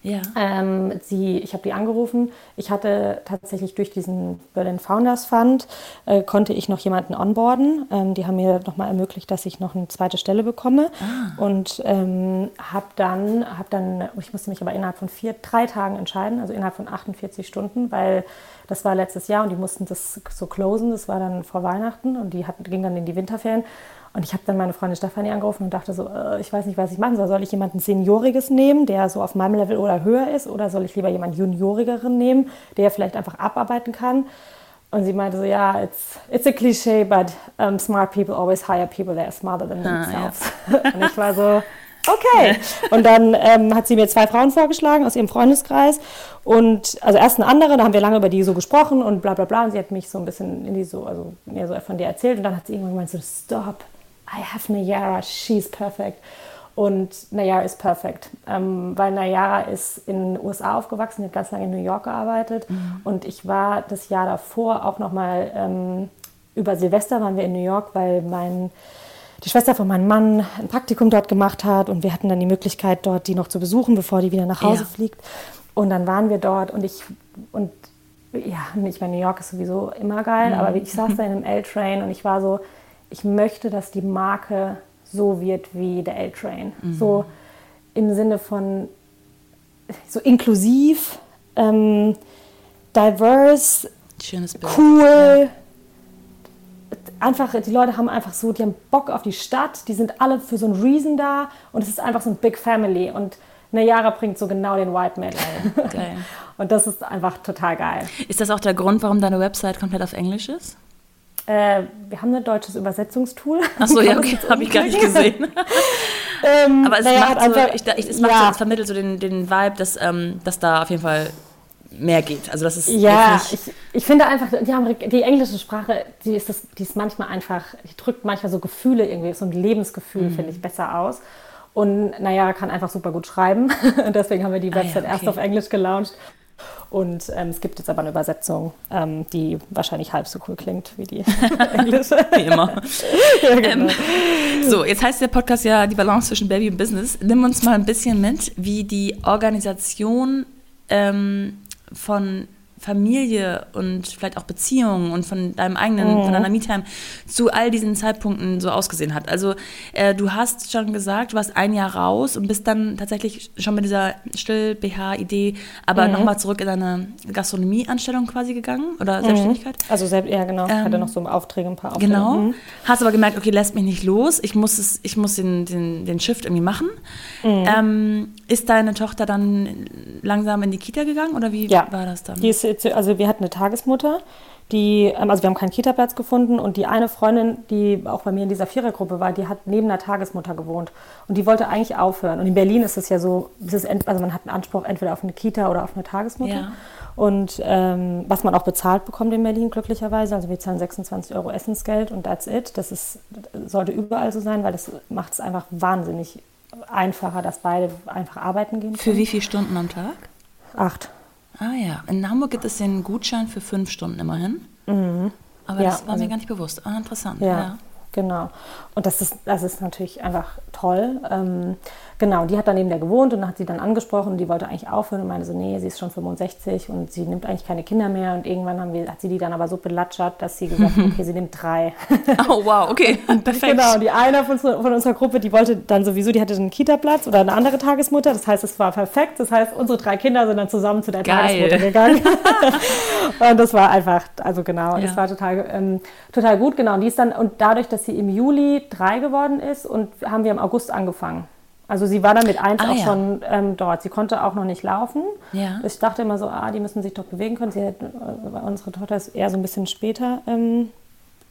Ja. Ähm, sie, ich habe die angerufen. Ich hatte tatsächlich durch diesen Berlin Founders Fund, äh, konnte ich noch jemanden onboarden. Ähm, die haben mir nochmal ermöglicht, dass ich noch eine zweite Stelle bekomme. Ah. Und ähm, habe dann, hab dann, ich musste mich aber innerhalb von vier, drei Tagen entscheiden, also innerhalb von 48 Stunden, weil das war letztes Jahr und die mussten das so closen. Das war dann vor Weihnachten und die hatten, ging dann in die Winterferien. Und ich habe dann meine Freundin Stefanie angerufen und dachte so, äh, ich weiß nicht, was ich machen soll. Soll ich jemanden Senioriges nehmen, der so auf meinem Level oder höher ist? Oder soll ich lieber jemanden Juniorigeren nehmen, der vielleicht einfach abarbeiten kann? Und sie meinte so, ja, it's, it's a cliché, but um, smart people always hire people that are smarter than Ah, themselves. und ich war so, okay. Und dann ähm, hat sie mir zwei Frauen vorgeschlagen aus ihrem Freundeskreis. Und also erst eine andere, da haben wir lange über die so gesprochen und bla bla bla. Und sie hat mich so ein bisschen in die so, also mir so von dir erzählt. Und dann hat sie irgendwann gemeint so, stop, I have Nayara, she's perfect. Und Nayara ist perfekt, ähm, weil Nayara ist in den USA aufgewachsen, die hat ganz lange in New York gearbeitet. Und ich war das Jahr davor auch nochmal ähm, über Silvester waren wir in New York, weil mein die Schwester von meinem Mann ein Praktikum dort gemacht hat und wir hatten dann die Möglichkeit, dort die noch zu besuchen, bevor die wieder nach Hause Ja. fliegt. Und dann waren wir dort und ich und ja, ich meine, New York ist sowieso immer geil, aber ich saß da in einem L-Train und ich war so, ich möchte, dass die Marke so wird wie der L-Train. So im Sinne von so inklusiv, ähm, diverse, Schönes Bild. cool. Einfach, die Leute haben einfach so, die haben Bock auf die Stadt, die sind alle für so einen Reason da und es ist einfach so ein Big Family und Nayara bringt so genau den White Man ein. Und das ist einfach total geil. Ist das auch der Grund, warum deine Website komplett auf Englisch ist? Äh, wir haben ein deutsches Übersetzungstool. Achso, ja, okay, habe ich gar nicht gesehen. Ähm, Aber es naja, macht so, einfach- ich, ich, es, macht so, ja. es vermittelt so den, den Vibe, dass, ähm, dass da auf jeden Fall mehr geht. Also das ist Ja, ich, ich finde einfach, die, die englische Sprache, die ist, das, die ist manchmal einfach, die drückt manchmal so Gefühle irgendwie, so ein Lebensgefühl, Mhm. finde ich, besser aus. Und naja, kann einfach super gut schreiben. Deswegen haben wir die Ah ja, Website erst okay. auf Englisch gelauncht. Und ähm, es gibt jetzt aber eine Übersetzung, ähm, die wahrscheinlich halb so cool klingt wie die englische. wie immer. ja, genau. Ähm, so, jetzt heißt der Podcast ja die Balance zwischen Baby und Business. Nimm uns mal ein bisschen mit, wie die Organisation ähm, von Familie und vielleicht auch Beziehungen und von deinem eigenen, Mhm. von deiner Me-Time zu all diesen Zeitpunkten so ausgesehen hat. Also äh, du hast schon gesagt, du warst ein Jahr raus und bist dann tatsächlich schon mit dieser Still-BH-Idee, aber Mhm. nochmal zurück in deine Gastronomie-Anstellung quasi gegangen oder Selbstständigkeit. Also selbst, ja genau, ich Ähm, hatte noch so Aufträge, ein paar Aufträge. Genau. Mhm. Hast aber gemerkt, okay, lässt mich nicht los. Ich muss, es, ich muss den, den, den Shift irgendwie machen. Mhm. Ähm, ist deine Tochter dann langsam in die Kita gegangen oder wie Ja. war das dann? Die ist also wir hatten eine Tagesmutter, die, ähm, also wir haben keinen Kita-Platz gefunden und die eine Freundin, die auch bei mir in dieser Vierergruppe war, die hat neben einer Tagesmutter gewohnt und die wollte eigentlich aufhören. Und in Berlin ist es ja so, es ist also man hat einen Anspruch entweder auf eine Kita oder auf eine Tagesmutter. Ja. Und ähm, was man auch bezahlt bekommt in Berlin, glücklicherweise. Also wir zahlen 26 Euro Essensgeld und that's it. Das ist, sollte überall so sein, weil das macht es einfach wahnsinnig einfacher, dass beide einfach arbeiten gehen Für können. wie viele Stunden am Tag? Acht. Ah ja, in Hamburg gibt es den Gutschein für fünf Stunden immerhin. Aber Mhm. Ja, das war also- mir gar nicht bewusst. Ah, interessant. Ja, Ja. genau. Und das ist, das ist natürlich einfach toll. Ähm, genau, die hat dann neben der gewohnt und hat sie dann angesprochen. Die wollte eigentlich aufhören und meinte so, nee, sie ist schon 65 und sie nimmt eigentlich keine Kinder mehr. Und irgendwann haben wir, hat sie die dann aber so belatschert, dass sie gesagt hat, okay, sie nimmt drei. Oh wow, okay, perfekt. Genau, die eine von, von unserer Gruppe, die wollte dann sowieso, die hatte einen Kita-Platz oder eine andere Tagesmutter. Das heißt, es war perfekt. Das heißt, unsere drei Kinder sind dann zusammen zu der Geil. Tagesmutter gegangen. und das war einfach, also genau, Ja. das war total, ähm, total gut. Genau, und die ist dann, und dadurch, dass sie im Juli drei geworden ist und haben wir im August angefangen. Also sie war dann mit eins Ah, auch ja. schon ähm, dort. Sie konnte auch noch nicht laufen. Ja. Ich dachte immer so, ah, die müssen sich doch bewegen können. Sie hat, äh, unsere Tochter ist eher so ein bisschen später ähm,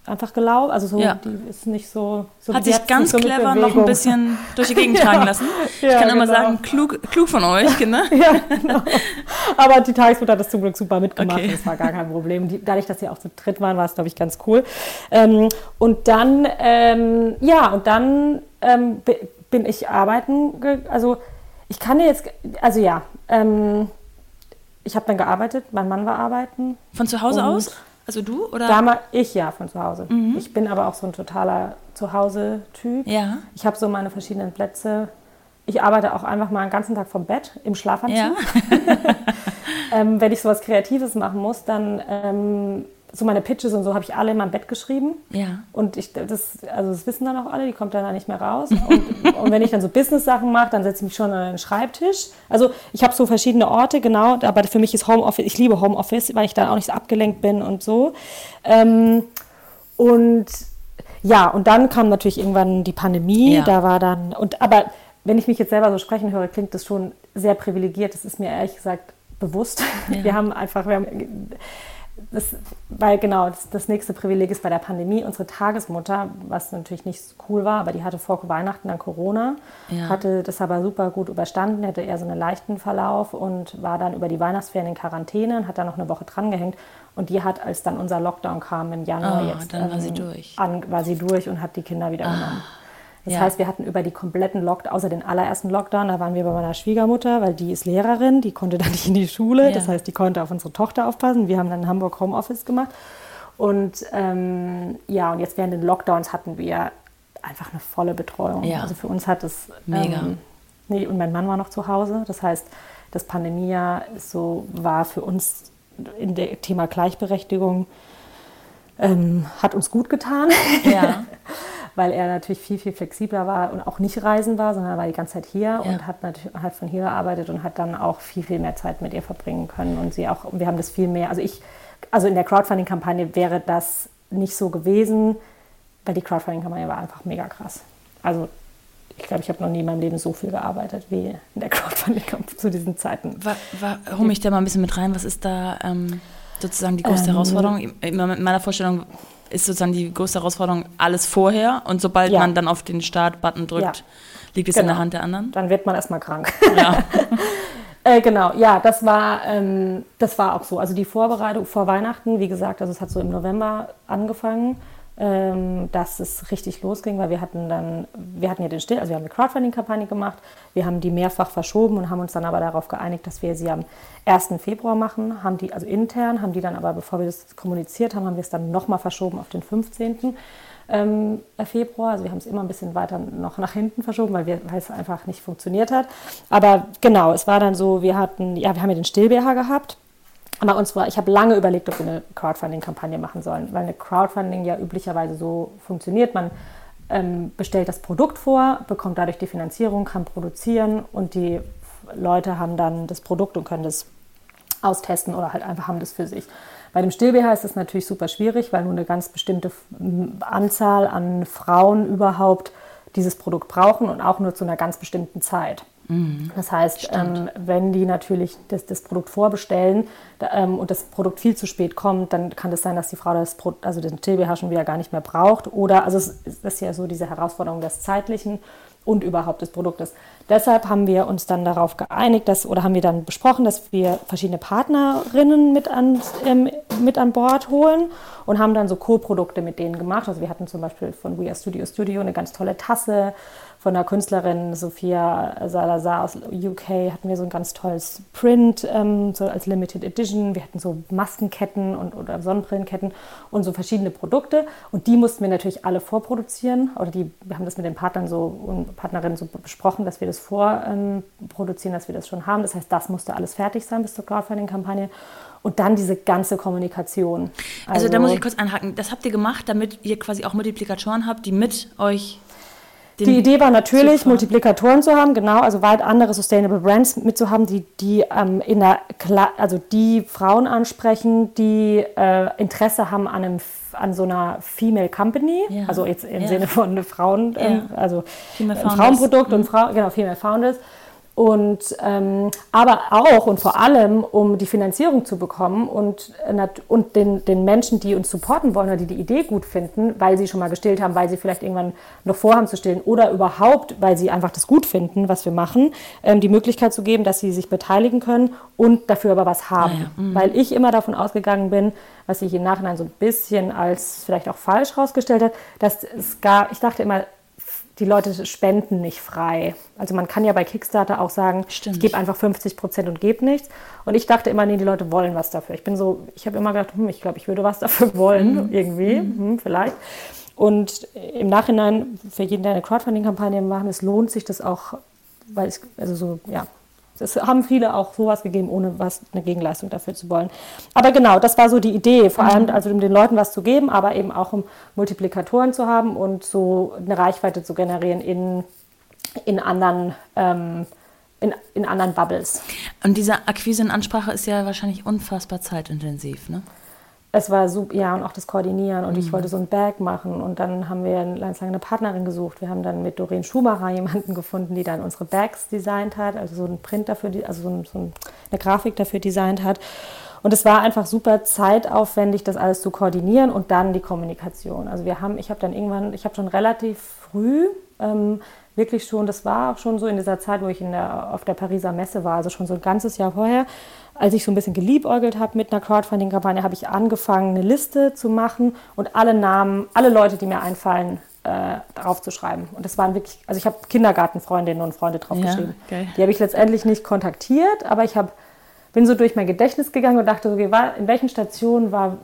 einfach gelaufen. Also so, Ja. die ist nicht so. so Hat sich ganz so clever noch ein bisschen durch die Gegend tragen lassen. Ich kann immer genau. sagen, klug, klug von euch. Ja, genau. Aber die Tagesmutter hat das zum Glück super mitgemacht. Okay. Das war gar kein Problem. Die, dadurch, dass sie auch zu dritt waren, war es, glaube ich, ganz cool. Ähm, und dann, ähm, ja, und dann ähm, bin ich arbeiten. Also, ich kann dir jetzt, also ja, ähm, ich habe dann gearbeitet. Mein Mann war arbeiten. Von zu Hause aus? Also du oder? Damals, ich ja, von zu Hause. Mhm. Ich bin aber auch so ein totaler Zuhause-Typ. ja. Ich habe so meine verschiedenen Plätze. ich arbeite auch einfach mal einen ganzen Tag vom Bett im Schlafanzug. Ja. ähm, wenn ich sowas Kreatives machen muss, dann ähm, so meine Pitches und so habe ich alle in meinem Bett geschrieben. Ja. Und ich, das, also das wissen dann auch alle, die kommt dann da nicht mehr raus. Und, und wenn ich dann so Business-Sachen mache, dann setze ich mich schon an den Schreibtisch. Also ich habe so verschiedene Orte, genau, aber für mich ist Homeoffice, ich liebe Homeoffice, weil ich dann auch nicht so abgelenkt bin und so. Ähm, und ja, und dann kam natürlich irgendwann die Pandemie, Ja. da war dann, und aber wenn ich mich jetzt selber so sprechen höre, klingt das schon sehr privilegiert. Das ist mir ehrlich gesagt bewusst. Ja. Wir haben einfach, wir haben, das, weil genau, das, das nächste Privileg ist bei der Pandemie. Unsere Tagesmutter, was natürlich nicht cool war, aber die hatte vor Weihnachten dann Corona, Ja. hatte das aber super gut überstanden, hatte eher so einen leichten Verlauf und war dann über die Weihnachtsferien in Quarantäne und hat dann noch eine Woche drangehängt. Und die hat, als dann unser Lockdown kam im Januar Ah, jetzt, ähm, dann war sie durch. An, war sie durch und hat die Kinder wieder genommen. Das ja. heißt, wir hatten über die kompletten Lockdown, außer den allerersten Lockdown, da waren wir bei meiner Schwiegermutter, weil die ist Lehrerin, die konnte dann nicht in die Schule. Ja. Das heißt, die konnte auf unsere Tochter aufpassen. Wir haben dann in Hamburg Homeoffice gemacht. Und ähm, ja, und jetzt während den Lockdowns hatten wir einfach eine volle Betreuung. Ja. Also für uns hat es. Mega. Ähm, nee, und mein Mann war noch zu Hause. Das heißt, das Pandemiejahr so, war für uns in dem Thema Gleichberechtigung, ähm, hat uns gut getan. Ja. weil er natürlich viel, viel flexibler war und auch nicht reisen war, sondern er war die ganze Zeit hier Ja. und hat natürlich hat von hier gearbeitet und hat dann auch viel, viel mehr Zeit mit ihr verbringen können. Und sie auch, wir haben das viel mehr, also ich, also in der Crowdfunding-Kampagne wäre das nicht so gewesen, weil die Crowdfunding-Kampagne war einfach mega krass. Also ich glaube, ich habe noch nie in meinem Leben so viel gearbeitet wie in der Crowdfunding-Kampagne zu diesen Zeiten. Wa- wa- Hol mich da mal ein bisschen mit rein. Was ist da ähm, sozusagen die größte Ähm, Herausforderung? Immer in meiner Vorstellung ist sozusagen die größte Herausforderung alles vorher und sobald Ja. man dann auf den Start-Button drückt, Ja. liegt es in Genau. der Hand der anderen. Dann wird man erstmal krank. Ja. Äh, genau, ja, das war, ähm, das war auch so. Also die Vorbereitung vor Weihnachten, wie gesagt, also es hat so im November angefangen, dass es richtig losging, weil wir hatten dann, wir hatten ja den Still, also wir haben eine Crowdfunding-Kampagne gemacht, wir haben die mehrfach verschoben und haben uns dann aber darauf geeinigt, dass wir sie am 1. Februar machen, haben die, also intern, haben die dann aber, bevor wir das kommuniziert haben, haben wir es dann nochmal verschoben auf den 15 ähm, Februar. Also wir haben es immer ein bisschen weiter noch nach hinten verschoben, weil, wir, weil es einfach nicht funktioniert hat. Aber genau, es war dann so, wir hatten, ja, wir haben ja den Stillbär gehabt. Aber uns war, ich habe lange überlegt, ob wir eine Crowdfunding-Kampagne machen sollen, weil eine Crowdfunding ja üblicherweise so funktioniert. Man ähm, bestellt das Produkt vor, bekommt dadurch die Finanzierung, kann produzieren und die Leute haben dann das Produkt und können das austesten oder halt einfach haben das für sich. Bei dem Still-BH ist es natürlich super schwierig, weil nur eine ganz bestimmte Anzahl an Frauen überhaupt dieses Produkt brauchen und auch nur zu einer ganz bestimmten Zeit. Das heißt, ähm, wenn die natürlich das, das Produkt vorbestellen da, ähm, und das Produkt viel zu spät kommt, dann kann es sein, dass die Frau das Pro also den TBH schon wieder gar nicht mehr braucht. Oder, also es ist das ist ja so diese Herausforderung des Zeitlichen und überhaupt des Produktes. Deshalb haben wir uns dann darauf geeinigt, dass, oder haben wir dann besprochen, dass wir verschiedene Partnerinnen mit an, ähm, mit an Bord holen und haben dann so Co-Produkte mit denen gemacht. Also wir hatten zum Beispiel von We Are Studio Studio eine ganz tolle Tasse, von der Künstlerin Sophia Salazar aus UK hatten wir so ein ganz tolles Print, ähm, so als Limited Edition. Wir hatten so Maskenketten und oder Sonnenbrillenketten und so verschiedene Produkte. Und die mussten wir natürlich alle vorproduzieren. Oder die, wir haben das mit den Partnern so und Partnerinnen so besprochen, dass wir das vorproduzieren, dass wir das schon haben. Das heißt, das musste alles fertig sein bis zur Crowdfunding-Kampagne. Und dann diese ganze Kommunikation. Also, da muss ich kurz einhaken. Das habt ihr gemacht, damit ihr quasi auch Multiplikatoren habt, die mit euch den Die Idee war natürlich, Super. Multiplikatoren zu haben, genau, also weit andere Sustainable Brands mitzuhaben, die, die ähm, in der Kla also die Frauen ansprechen, die äh, Interesse haben an einem an so einer Female Company, Ja. also jetzt im Ja. Sinne von Frauen, ähm, Ja. also Female Founders. Mhm. Frauenprodukt und Frau, genau, Female Founders. Und ähm, aber auch und vor allem, um die Finanzierung zu bekommen und, äh, und den, den Menschen, die uns supporten wollen oder die die Idee gut finden, weil sie schon mal gestillt haben, weil sie vielleicht irgendwann noch vorhaben zu stillen oder überhaupt, weil sie einfach das gut finden, was wir machen, ähm, die Möglichkeit zu geben, dass sie sich beteiligen können und dafür aber was haben. Ah ja, mhm. Weil ich immer davon ausgegangen bin, was sich im Nachhinein so ein bisschen als vielleicht auch falsch herausgestellt hat, dass es gab, ich dachte immer, die Leute spenden nicht frei. Also man kann ja bei Kickstarter auch sagen, Stimmt. ich gebe einfach 50 Prozent und gebe nichts. Und ich dachte immer, nee, die Leute wollen was dafür. Ich bin so, ich habe immer gedacht, hm, ich glaube, ich würde was dafür wollen, irgendwie, hm, vielleicht. Und im Nachhinein, für jeden, der eine Crowdfunding-Kampagne machen, es lohnt sich das auch weil ich, also so, ja, es haben viele auch sowas gegeben, ohne was eine Gegenleistung dafür zu wollen. Aber genau, das war so die Idee, vor allem also um den Leuten was zu geben, aber eben auch um Multiplikatoren zu haben und so eine Reichweite zu generieren in, in anderen ähm, in, in anderen Bubbles. Und diese Akquise und Ansprache ist ja wahrscheinlich unfassbar zeitintensiv, ne? Es war super, ja, und auch das Koordinieren. Und mhm. ich wollte so ein Bag machen. Und dann haben wir ganz lange eine Partnerin gesucht. Wir haben dann mit Doreen Schumacher jemanden gefunden, die dann unsere Bags designt hat, also so ein Print dafür, also so, ein, so eine Grafik dafür designt hat. Und es war einfach super zeitaufwendig, das alles zu koordinieren und dann die Kommunikation. Also wir haben, ich habe dann irgendwann, ich habe schon relativ früh ähm, wirklich schon, das war auch schon so in dieser Zeit, wo ich in der, auf der Pariser Messe war, also schon so ein ganzes Jahr vorher, als ich so ein bisschen geliebäugelt habe mit einer Crowdfunding-Kampagne, habe ich angefangen, eine Liste zu machen und alle Namen, alle Leute, die mir einfallen, äh, drauf zu schreiben. Und das waren wirklich, also ich habe Kindergartenfreundinnen und Freunde draufgeschrieben. Ja, okay. Die habe ich letztendlich nicht kontaktiert, aber ich habe bin so durch mein Gedächtnis gegangen und dachte, okay, war, in welchen Stationen war,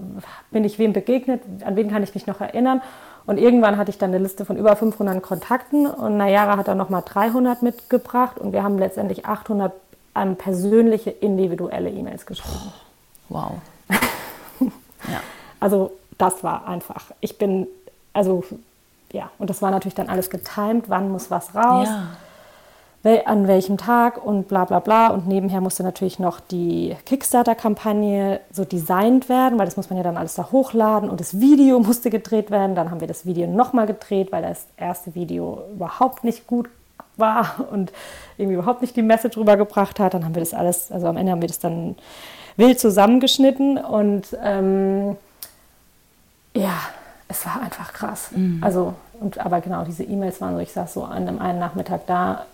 bin ich wem begegnet, an wen kann ich mich noch erinnern. Und irgendwann hatte ich dann eine Liste von über 500 Kontakten und Nayara hat dann nochmal 300 mitgebracht und wir haben letztendlich 800 ähm, persönliche, individuelle E-Mails geschrieben. Wow. ja. Also das war einfach. Ich bin, also ja, und das war natürlich dann alles getimed, wann muss was raus. Ja an welchem Tag und bla bla bla. Und nebenher musste natürlich noch die Kickstarter-Kampagne so designt werden, weil das muss man ja dann alles da hochladen und das Video musste gedreht werden. Dann haben wir das Video nochmal gedreht, weil das erste Video überhaupt nicht gut war und irgendwie überhaupt nicht die Message rübergebracht hat. Dann haben wir das alles, also am Ende haben wir das dann wild zusammengeschnitten und ähm, ja, es war einfach krass. Mhm. Also, und, aber genau, diese E-Mails waren so, ich saß so an einem einen Nachmittag da,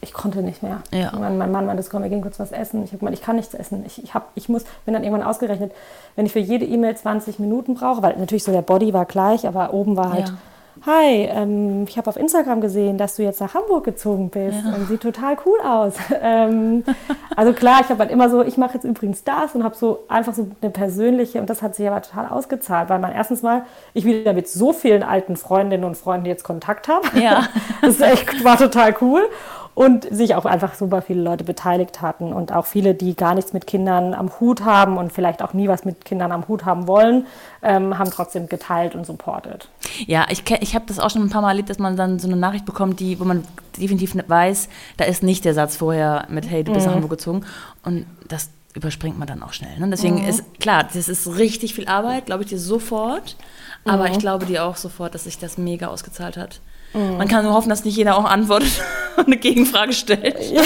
ich konnte nicht mehr. Ja. Mein, mein Mann meinte, komm, wir gehen kurz was essen. Ich habe gemeint, ich kann nichts essen. Ich, ich, hab, ich muss, bin dann irgendwann ausgerechnet, wenn ich für jede E-Mail 20 Minuten brauche, weil natürlich so der Body war gleich, aber oben war halt ja hi, ähm, ich habe auf Instagram gesehen, dass du jetzt nach Hamburg gezogen bist ja. und sieht total cool aus. ähm, also klar, ich habe halt immer so, ich mache jetzt übrigens das und habe so einfach so eine persönliche, und das hat sich aber total ausgezahlt, weil man erstens mal, ich wieder mit so vielen alten Freundinnen und Freunden jetzt Kontakt habe. Ja. das echt, war total cool und sich auch einfach super viele Leute beteiligt hatten und auch viele, die gar nichts mit Kindern am Hut haben und vielleicht auch nie was mit Kindern am Hut haben wollen, ähm, haben trotzdem geteilt und supportet. Ja, ich, ich habe das auch schon ein paar Mal erlebt, dass man dann so eine Nachricht bekommt, die, wo man definitiv weiß, da ist nicht der Satz vorher mit Hey, du bist mhm. nach Hamburg gezogen und das überspringt man dann auch schnell. Ne? Deswegen mhm. ist klar, das ist richtig viel Arbeit, glaube ich dir sofort, aber mhm. ich glaube dir auch sofort, dass sich das mega ausgezahlt hat. Mhm. Man kann nur hoffen, dass nicht jeder auch antwortet und eine Gegenfrage stellt. Ja.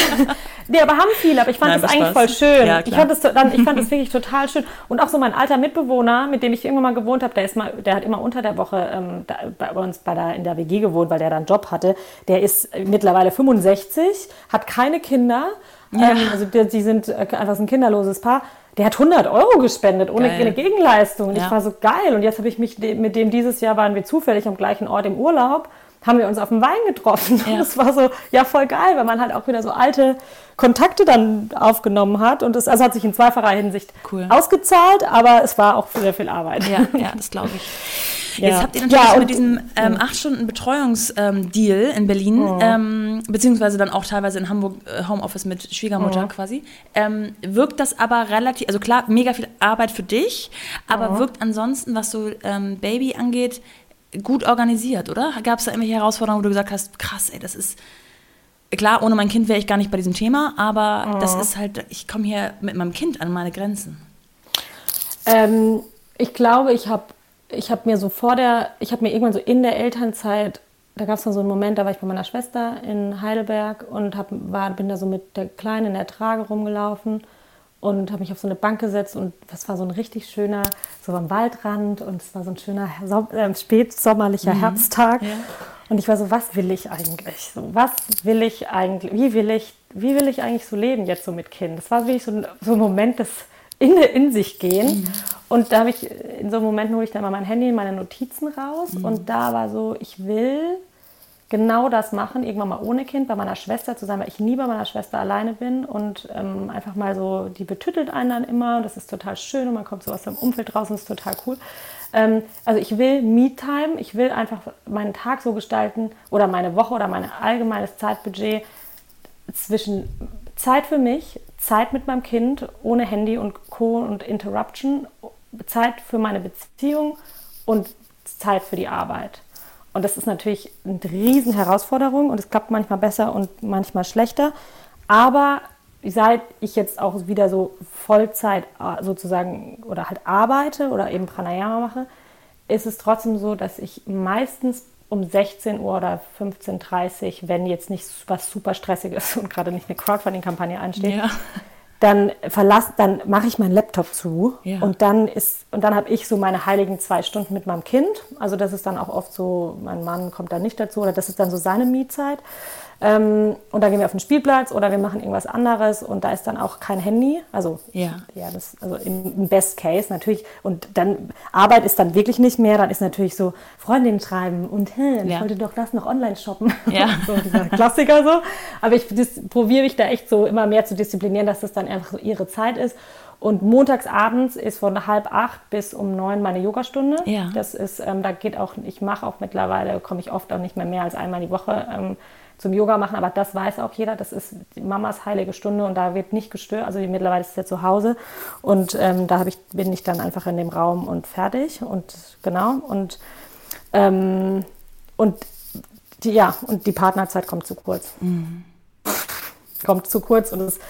Nee, aber haben viele, aber ich fand Nein, das eigentlich Spaß. voll schön. Ja, ich, fand das dann, ich fand das wirklich total schön. Und auch so mein alter Mitbewohner, mit dem ich irgendwann mal gewohnt habe, der, ist mal, der hat immer unter der Woche ähm, da, bei uns bei der, in der WG gewohnt, weil der dann einen Job hatte. Der ist mittlerweile 65, hat keine Kinder. Ja. Ähm, also die, die sind äh, einfach ein kinderloses Paar der hat 100 Euro gespendet ohne geil. eine Gegenleistung. Und ja. ich war so geil. Und jetzt habe ich mich mit dem dieses Jahr waren wir zufällig am gleichen Ort im Urlaub haben wir uns auf dem Wein getroffen. Ja. Das war so, ja, voll geil, weil man halt auch wieder so alte Kontakte dann aufgenommen hat. Und das also hat sich in zweifacher Hinsicht cool. ausgezahlt, aber es war auch sehr viel Arbeit. Ja, ja das glaube ich. Ja. Jetzt habt ihr natürlich ja, mit diesem ähm, acht Stunden Betreuungsdeal ähm, in Berlin, mhm. ähm, beziehungsweise dann auch teilweise in Hamburg äh, Homeoffice mit Schwiegermutter mhm. quasi. Ähm, wirkt das aber relativ, also klar, mega viel Arbeit für dich, aber mhm. wirkt ansonsten, was so ähm, Baby angeht, gut organisiert, oder? Gab es da irgendwelche Herausforderungen, wo du gesagt hast, krass, ey, das ist klar, ohne mein Kind wäre ich gar nicht bei diesem Thema, aber oh. das ist halt, ich komme hier mit meinem Kind an meine Grenzen. Ähm, ich glaube, ich habe ich hab mir so vor der, ich habe mir irgendwann so in der Elternzeit, da gab es dann so einen Moment, da war ich bei meiner Schwester in Heidelberg und hab, war, bin da so mit der Kleinen in der Trage rumgelaufen und habe mich auf so eine Bank gesetzt und das war so ein richtig schöner, so am Waldrand und es war so ein schöner äh, spätsommerlicher mhm. Herbsttag. Ja. Und ich war so, was will ich eigentlich? So, was will ich eigentlich? Wie will ich, wie will ich eigentlich so leben jetzt so mit Kind? Das war wirklich so ein, so ein Moment des in, in sich gehen. Mhm. Und da habe ich, in so einem Moment hole ich dann mal mein Handy, meine Notizen raus mhm. und da war so, ich will genau das machen, irgendwann mal ohne Kind, bei meiner Schwester zu sein, weil ich nie bei meiner Schwester alleine bin und ähm, einfach mal so, die betüttelt einen dann immer, das ist total schön und man kommt so aus dem Umfeld draußen, das ist total cool. Ähm, also ich will Me-Time, ich will einfach meinen Tag so gestalten oder meine Woche oder mein allgemeines Zeitbudget, zwischen Zeit für mich, Zeit mit meinem Kind, ohne Handy und Co. und Interruption, Zeit für meine Beziehung und Zeit für die Arbeit. Und das ist natürlich eine riesen Herausforderung und es klappt manchmal besser und manchmal schlechter. Aber seit ich jetzt auch wieder so Vollzeit äh, sozusagen oder halt arbeite oder eben Pranayama mache, ist es trotzdem so, dass ich meistens um 16 Uhr oder 15.30 Uhr, wenn jetzt nicht was super stressig ist und gerade nicht eine Crowdfunding-Kampagne ansteht, ja. Dann verlasse, dann mache ich meinen Laptop zu ja. und dann ist und dann habe ich so meine heiligen zwei Stunden mit meinem Kind. Also das ist dann auch oft so, mein Mann kommt da nicht dazu oder das ist dann so seine Mietzeit. Ähm, und dann gehen wir auf den Spielplatz oder wir machen irgendwas anderes und da ist dann auch kein Handy. Also, ja. ja das, also im Best Case natürlich. Und dann Arbeit ist dann wirklich nicht mehr. Dann ist natürlich so Freundin schreiben und hey, ich wollte doch das noch online shoppen. Ja. so dieser Klassiker so. Aber ich probiere mich da echt so immer mehr zu disziplinieren, dass das dann einfach so ihre Zeit ist. Und montags abends ist von halb acht bis um neun meine Yogastunde. Ja. Das ist, ähm, da geht auch, ich mache auch mittlerweile, komme ich oft auch nicht mehr mehr als einmal die Woche. Ähm, zum Yoga machen, aber das weiß auch jeder, das ist Mamas heilige Stunde und da wird nicht gestört. Also mittlerweile ist es ja zu Hause und ähm, da ich, bin ich dann einfach in dem Raum und fertig und genau und ähm, und die, ja und die Partnerzeit kommt zu kurz. Mhm. Kommt zu kurz und ist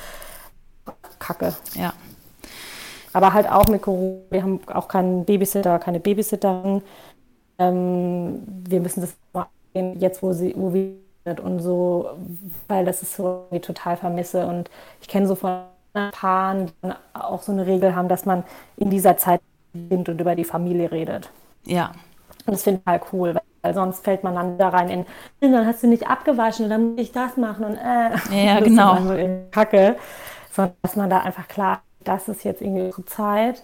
Kacke. Ja. Aber halt auch mit Corona, wir haben auch keinen Babysitter, keine Babysitterin. Ähm, wir müssen das jetzt, wo, sie, wo wir und so, weil das ist so wie total vermisse. Und ich kenne so von Paaren, die auch so eine Regel haben, dass man in dieser Zeit und über die Familie redet. Ja. Und das finde ich halt cool, weil sonst fällt man dann da rein in, dann hast du nicht abgewaschen und dann muss ich das machen und äh. Ja, genau. So in Kacke. Sondern dass man da einfach klar, das ist jetzt irgendwie so Zeit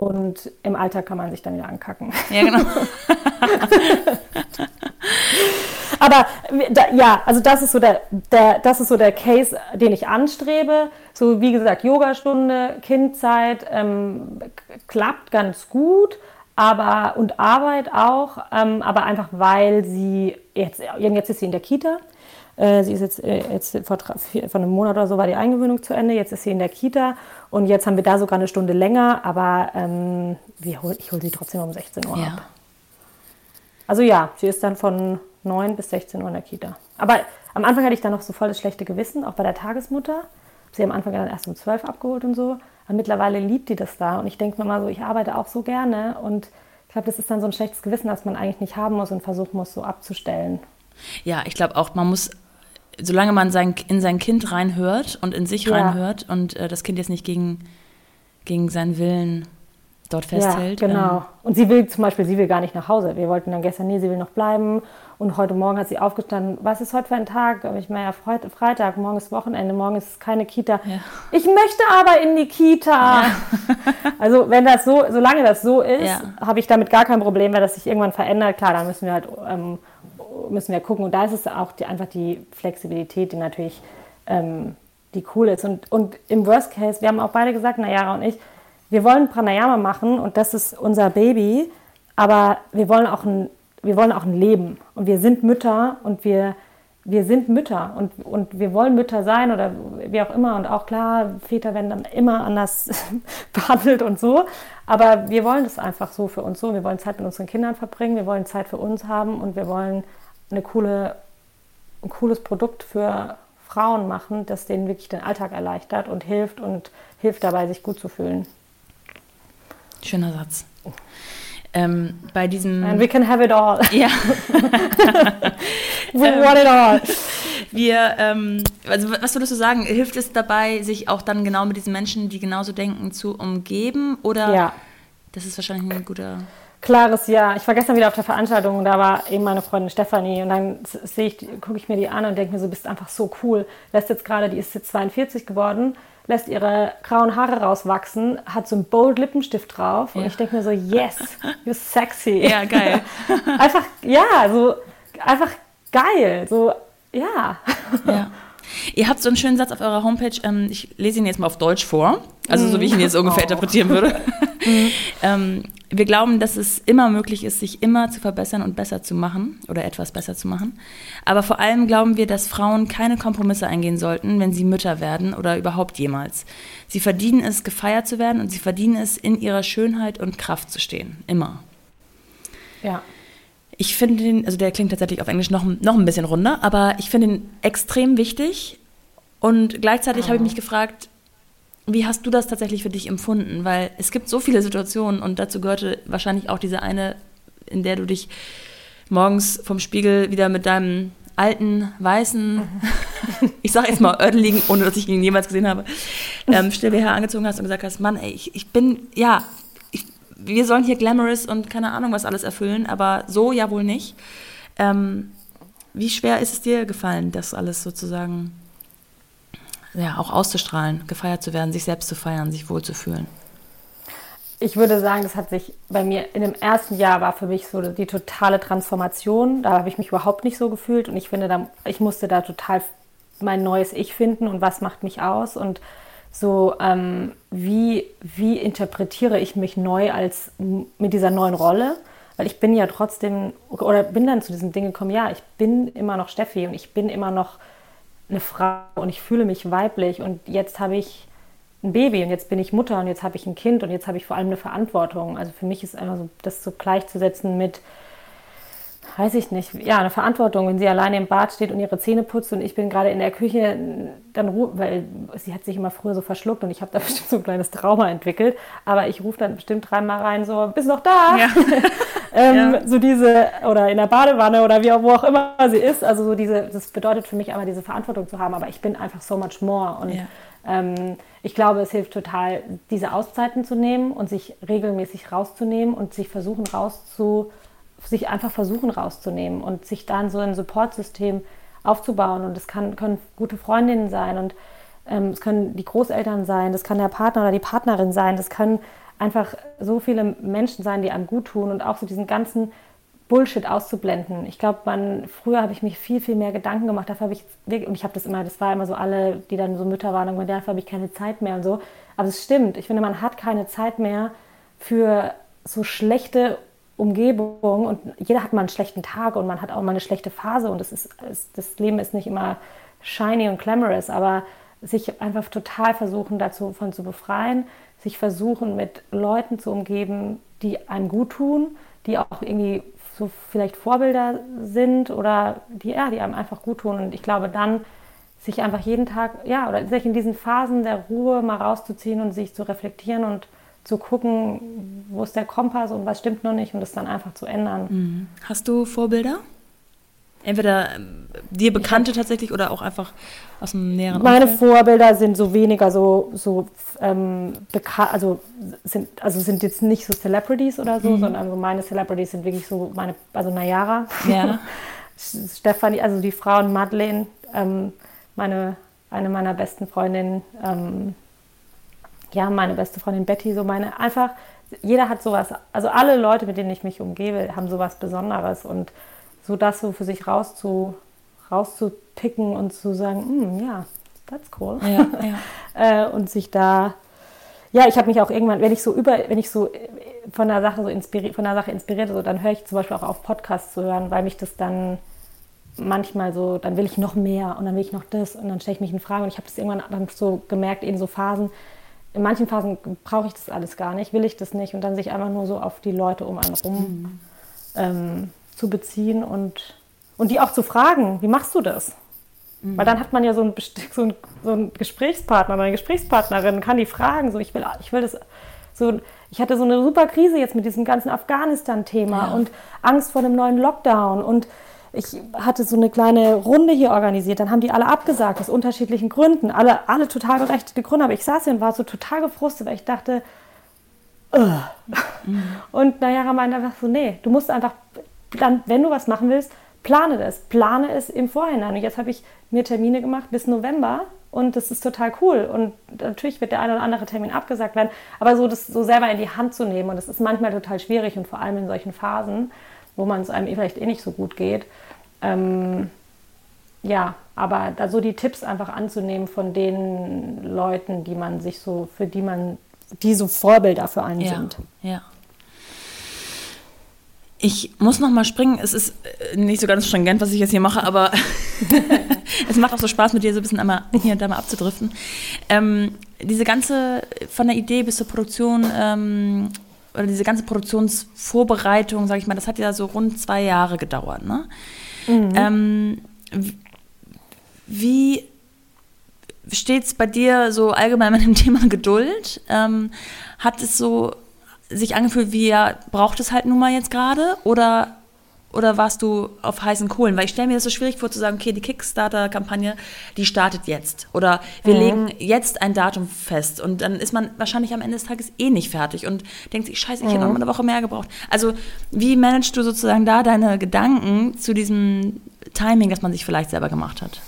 und im Alltag kann man sich dann wieder ankacken. Ja, genau. Aber da, ja, also das ist so der, der, das ist so der Case, den ich anstrebe. So wie gesagt, Yogastunde, Kindzeit ähm, klappt ganz gut, aber und Arbeit auch, ähm, aber einfach weil sie jetzt jetzt ist sie in der Kita. Äh, sie ist jetzt, äh, jetzt vor, vor einem Monat oder so war die Eingewöhnung zu Ende. Jetzt ist sie in der Kita und jetzt haben wir da sogar eine Stunde länger, aber ähm, hol, ich hole sie trotzdem um 16 Uhr ja. ab. Also ja, sie ist dann von 9 bis 16 Uhr in der Kita. Aber am Anfang hatte ich dann noch so voll das schlechte Gewissen, auch bei der Tagesmutter. Sie am Anfang dann erst um 12 abgeholt und so. Aber mittlerweile liebt die das da. Und ich denke mir mal so, ich arbeite auch so gerne. Und ich glaube, das ist dann so ein schlechtes Gewissen, das man eigentlich nicht haben muss und versuchen muss, so abzustellen. Ja, ich glaube auch, man muss, solange man sein, in sein Kind reinhört und in sich ja. reinhört und äh, das Kind jetzt nicht gegen, gegen seinen Willen dort festhält. Ja, genau. Ähm. Und sie will zum Beispiel, sie will gar nicht nach Hause. Wir wollten dann gestern, nee, sie will noch bleiben. Und heute Morgen hat sie aufgestanden, was ist heute für ein Tag? Ich meine, ja, Freitag, morgen ist Wochenende, morgen ist keine Kita. Ja. Ich möchte aber in die Kita. Ja. Also wenn das so, solange das so ist, habe ich damit gar kein Problem, wenn das sich irgendwann verändert. Klar, dann müssen wir halt ähm, müssen wir gucken. Und da ist es auch die, einfach die Flexibilität, die natürlich ähm, die cool ist. Und, und im Worst Case, wir haben auch beide gesagt, Nayara und ich, wir wollen Pranayama machen und das ist unser Baby, aber wir wollen auch ein, wir wollen auch ein Leben. Und wir sind Mütter und wir, wir sind Mütter. Und, und wir wollen Mütter sein oder wie auch immer. Und auch klar, Väter werden dann immer anders behandelt und so, aber wir wollen das einfach so für uns so, wir wollen Zeit mit unseren Kindern verbringen, wir wollen Zeit für uns haben und wir wollen eine coole, ein cooles Produkt für Frauen machen, das denen wirklich den Alltag erleichtert und hilft und hilft dabei, sich gut zu fühlen. Schöner Satz. Ähm, bei diesem. And we can have it all. Ja. we want it all. Wir, ähm, also was würdest du sagen, hilft es dabei, sich auch dann genau mit diesen Menschen, die genauso denken, zu umgeben? Oder ja. das ist wahrscheinlich ein guter. Klares Ja. Ich war gestern wieder auf der Veranstaltung und da war eben meine Freundin Stefanie und dann sehe ich, gucke ich mir die an und denke mir so, bist einfach so cool. Lässt jetzt gerade, die ist jetzt 42 geworden lässt ihre grauen Haare rauswachsen, hat so einen bold Lippenstift drauf ja. und ich denke mir so, yes, you're sexy. Ja, geil. einfach, ja, so, einfach geil, so, ja. Ja. Ihr habt so einen schönen Satz auf eurer Homepage, ähm, ich lese ihn jetzt mal auf Deutsch vor, also so wie ich ihn jetzt ungefähr oh. interpretieren würde. Mhm. ähm, wir glauben, dass es immer möglich ist, sich immer zu verbessern und besser zu machen oder etwas besser zu machen. Aber vor allem glauben wir, dass Frauen keine Kompromisse eingehen sollten, wenn sie Mütter werden oder überhaupt jemals. Sie verdienen es, gefeiert zu werden und sie verdienen es, in ihrer Schönheit und Kraft zu stehen. Immer. Ja. Ich finde den, also der klingt tatsächlich auf Englisch noch, noch ein bisschen runder, aber ich finde ihn extrem wichtig. Und gleichzeitig oh. habe ich mich gefragt, wie hast du das tatsächlich für dich empfunden? Weil es gibt so viele Situationen und dazu gehörte wahrscheinlich auch diese eine, in der du dich morgens vom Spiegel wieder mit deinem alten, weißen, ich sag jetzt mal ördeligen, ohne dass ich ihn jemals gesehen habe, ähm, Stillbeher angezogen hast und gesagt hast, Mann, ey, ich, ich bin, ja, wir sollen hier glamorous und keine Ahnung was alles erfüllen, aber so ja wohl nicht. Ähm, wie schwer ist es dir gefallen, das alles sozusagen ja, auch auszustrahlen, gefeiert zu werden, sich selbst zu feiern, sich wohlzufühlen? Ich würde sagen, das hat sich bei mir in dem ersten Jahr war für mich so die totale Transformation. Da habe ich mich überhaupt nicht so gefühlt und ich finde, da, ich musste da total mein neues Ich finden und was macht mich aus und so, ähm, wie, wie interpretiere ich mich neu als mit dieser neuen Rolle? Weil ich bin ja trotzdem, oder bin dann zu diesem Ding gekommen, ja, ich bin immer noch Steffi und ich bin immer noch eine Frau und ich fühle mich weiblich und jetzt habe ich ein Baby und jetzt bin ich Mutter und jetzt habe ich ein Kind und jetzt habe ich vor allem eine Verantwortung. Also für mich ist einfach so, das so gleichzusetzen mit, weiß ich nicht, ja, eine Verantwortung, wenn sie alleine im Bad steht und ihre Zähne putzt und ich bin gerade in der Küche, dann rufe, weil sie hat sich immer früher so verschluckt und ich habe da bestimmt so ein kleines Trauma entwickelt, aber ich rufe dann bestimmt dreimal rein, so, bist noch da? Ja. ähm, ja. So diese, oder in der Badewanne oder wie auch, wo auch immer sie ist, also so diese, das bedeutet für mich aber diese Verantwortung zu haben, aber ich bin einfach so much more und ja. ähm, ich glaube, es hilft total, diese Auszeiten zu nehmen und sich regelmäßig rauszunehmen und sich versuchen rauszu sich einfach versuchen rauszunehmen und sich dann so ein Supportsystem aufzubauen. Und es können gute Freundinnen sein und ähm, es können die Großeltern sein, das kann der Partner oder die Partnerin sein, das können einfach so viele Menschen sein, die einem gut tun und auch so diesen ganzen Bullshit auszublenden. Ich glaube, früher habe ich mich viel viel mehr Gedanken gemacht. Dafür habe ich und ich habe das immer, das war immer so alle, die dann so Mütter waren, und dafür habe ich keine Zeit mehr und so. Aber es stimmt. Ich finde, man hat keine Zeit mehr für so schlechte Umgebung und jeder hat mal einen schlechten Tag und man hat auch mal eine schlechte Phase und es ist, das Leben ist nicht immer shiny und glamorous, aber sich einfach total versuchen, dazu von zu befreien, sich versuchen, mit Leuten zu umgeben, die einem gut tun, die auch irgendwie so vielleicht Vorbilder sind oder die, ja, die einem einfach gut tun. Und ich glaube, dann sich einfach jeden Tag, ja, oder sich in diesen Phasen der Ruhe mal rauszuziehen und sich zu reflektieren und zu gucken, wo ist der Kompass und was stimmt noch nicht und das dann einfach zu ändern. Mhm. Hast du Vorbilder? Entweder ähm, dir Bekannte tatsächlich oder auch einfach aus dem näheren Meine Umfeld? Vorbilder sind so weniger so, so ähm, bekannt, also sind, also sind jetzt nicht so Celebrities oder so, mhm. sondern also meine Celebrities sind wirklich so meine, also Nayara, ja. Stefanie, also die Frauen Madeleine, ähm, meine, eine meiner besten Freundinnen, ähm, ja, meine beste Freundin Betty, so meine, einfach, jeder hat sowas, also alle Leute, mit denen ich mich umgebe, haben sowas Besonderes und so das so für sich rauszu, rauszupicken und zu sagen, mm, ja, that's cool. Ja, ja. Äh, und sich da, ja, ich habe mich auch irgendwann, wenn ich so über, wenn ich so äh, von der Sache so inspiriert, von der Sache inspiriert, so, dann höre ich zum Beispiel auch auf Podcasts zu hören, weil mich das dann manchmal so, dann will ich noch mehr und dann will ich noch das und dann stelle ich mich in Frage und ich habe das irgendwann dann so gemerkt, in so Phasen, in manchen Phasen brauche ich das alles gar nicht, will ich das nicht und dann sich einfach nur so auf die Leute um einen rum mhm. ähm, zu beziehen und, und die auch zu fragen, wie machst du das? Mhm. Weil dann hat man ja so einen, so einen, so einen Gesprächspartner oder eine Gesprächspartnerin, kann die fragen, so ich will, ich will das so, ich hatte so eine super Krise jetzt mit diesem ganzen Afghanistan-Thema ja. und Angst vor einem neuen Lockdown und ich hatte so eine kleine Runde hier organisiert, dann haben die alle abgesagt, aus unterschiedlichen Gründen, alle, alle total berechtigte Gründe, aber ich saß hier und war so total gefrustet, weil ich dachte, Ugh. Und naja, meinte einfach so, nee, du musst einfach, dann, wenn du was machen willst, plane das, plane es im Vorhinein. Und jetzt habe ich mir Termine gemacht bis November und das ist total cool. Und natürlich wird der eine oder andere Termin abgesagt werden, aber so das so selber in die Hand zu nehmen und das ist manchmal total schwierig und vor allem in solchen Phasen wo man es einem vielleicht eh nicht so gut geht. Ähm, ja, aber da so die Tipps einfach anzunehmen von den Leuten, die man sich so, für die man, die so Vorbilder für einen ja, sind. Ja. Ich muss noch mal springen. Es ist äh, nicht so ganz stringent, was ich jetzt hier mache, aber es macht auch so Spaß, mit dir so ein bisschen einmal hier und da mal abzudriften. Ähm, diese ganze, von der Idee bis zur Produktion, ähm, oder diese ganze Produktionsvorbereitung, sage ich mal, das hat ja so rund zwei Jahre gedauert. Ne? Mhm. Ähm, wie steht es bei dir so allgemein mit dem Thema Geduld? Ähm, hat es so sich angefühlt wie, ja, braucht es halt nun mal jetzt gerade? Oder, oder warst du auf heißen Kohlen? Weil ich stelle mir das so schwierig vor zu sagen, okay, die Kickstarter-Kampagne, die startet jetzt. Oder wir mhm. legen jetzt ein Datum fest. Und dann ist man wahrscheinlich am Ende des Tages eh nicht fertig und denkt sich, scheiße, ich mhm. hätte noch mal eine Woche mehr gebraucht. Also wie managst du sozusagen da deine Gedanken zu diesem Timing, das man sich vielleicht selber gemacht hat?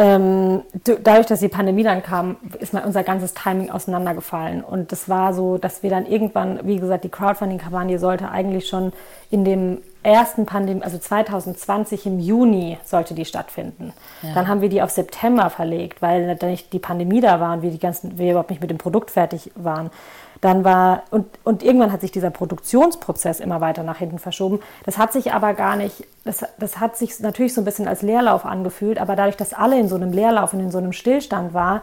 Ähm, dadurch, dass die Pandemie dann kam, ist mal unser ganzes Timing auseinandergefallen. Und das war so, dass wir dann irgendwann, wie gesagt, die Crowdfunding-Kampagne sollte eigentlich schon in dem ersten Pandemie, also 2020 im Juni sollte die stattfinden. Ja. Dann haben wir die auf September verlegt, weil dann nicht die Pandemie da war und wir die ganzen, wir überhaupt nicht mit dem Produkt fertig waren. Dann war, und, und irgendwann hat sich dieser Produktionsprozess immer weiter nach hinten verschoben. Das hat sich aber gar nicht, das, das hat sich natürlich so ein bisschen als Leerlauf angefühlt, aber dadurch, dass alle in so einem Leerlauf und in so einem Stillstand war,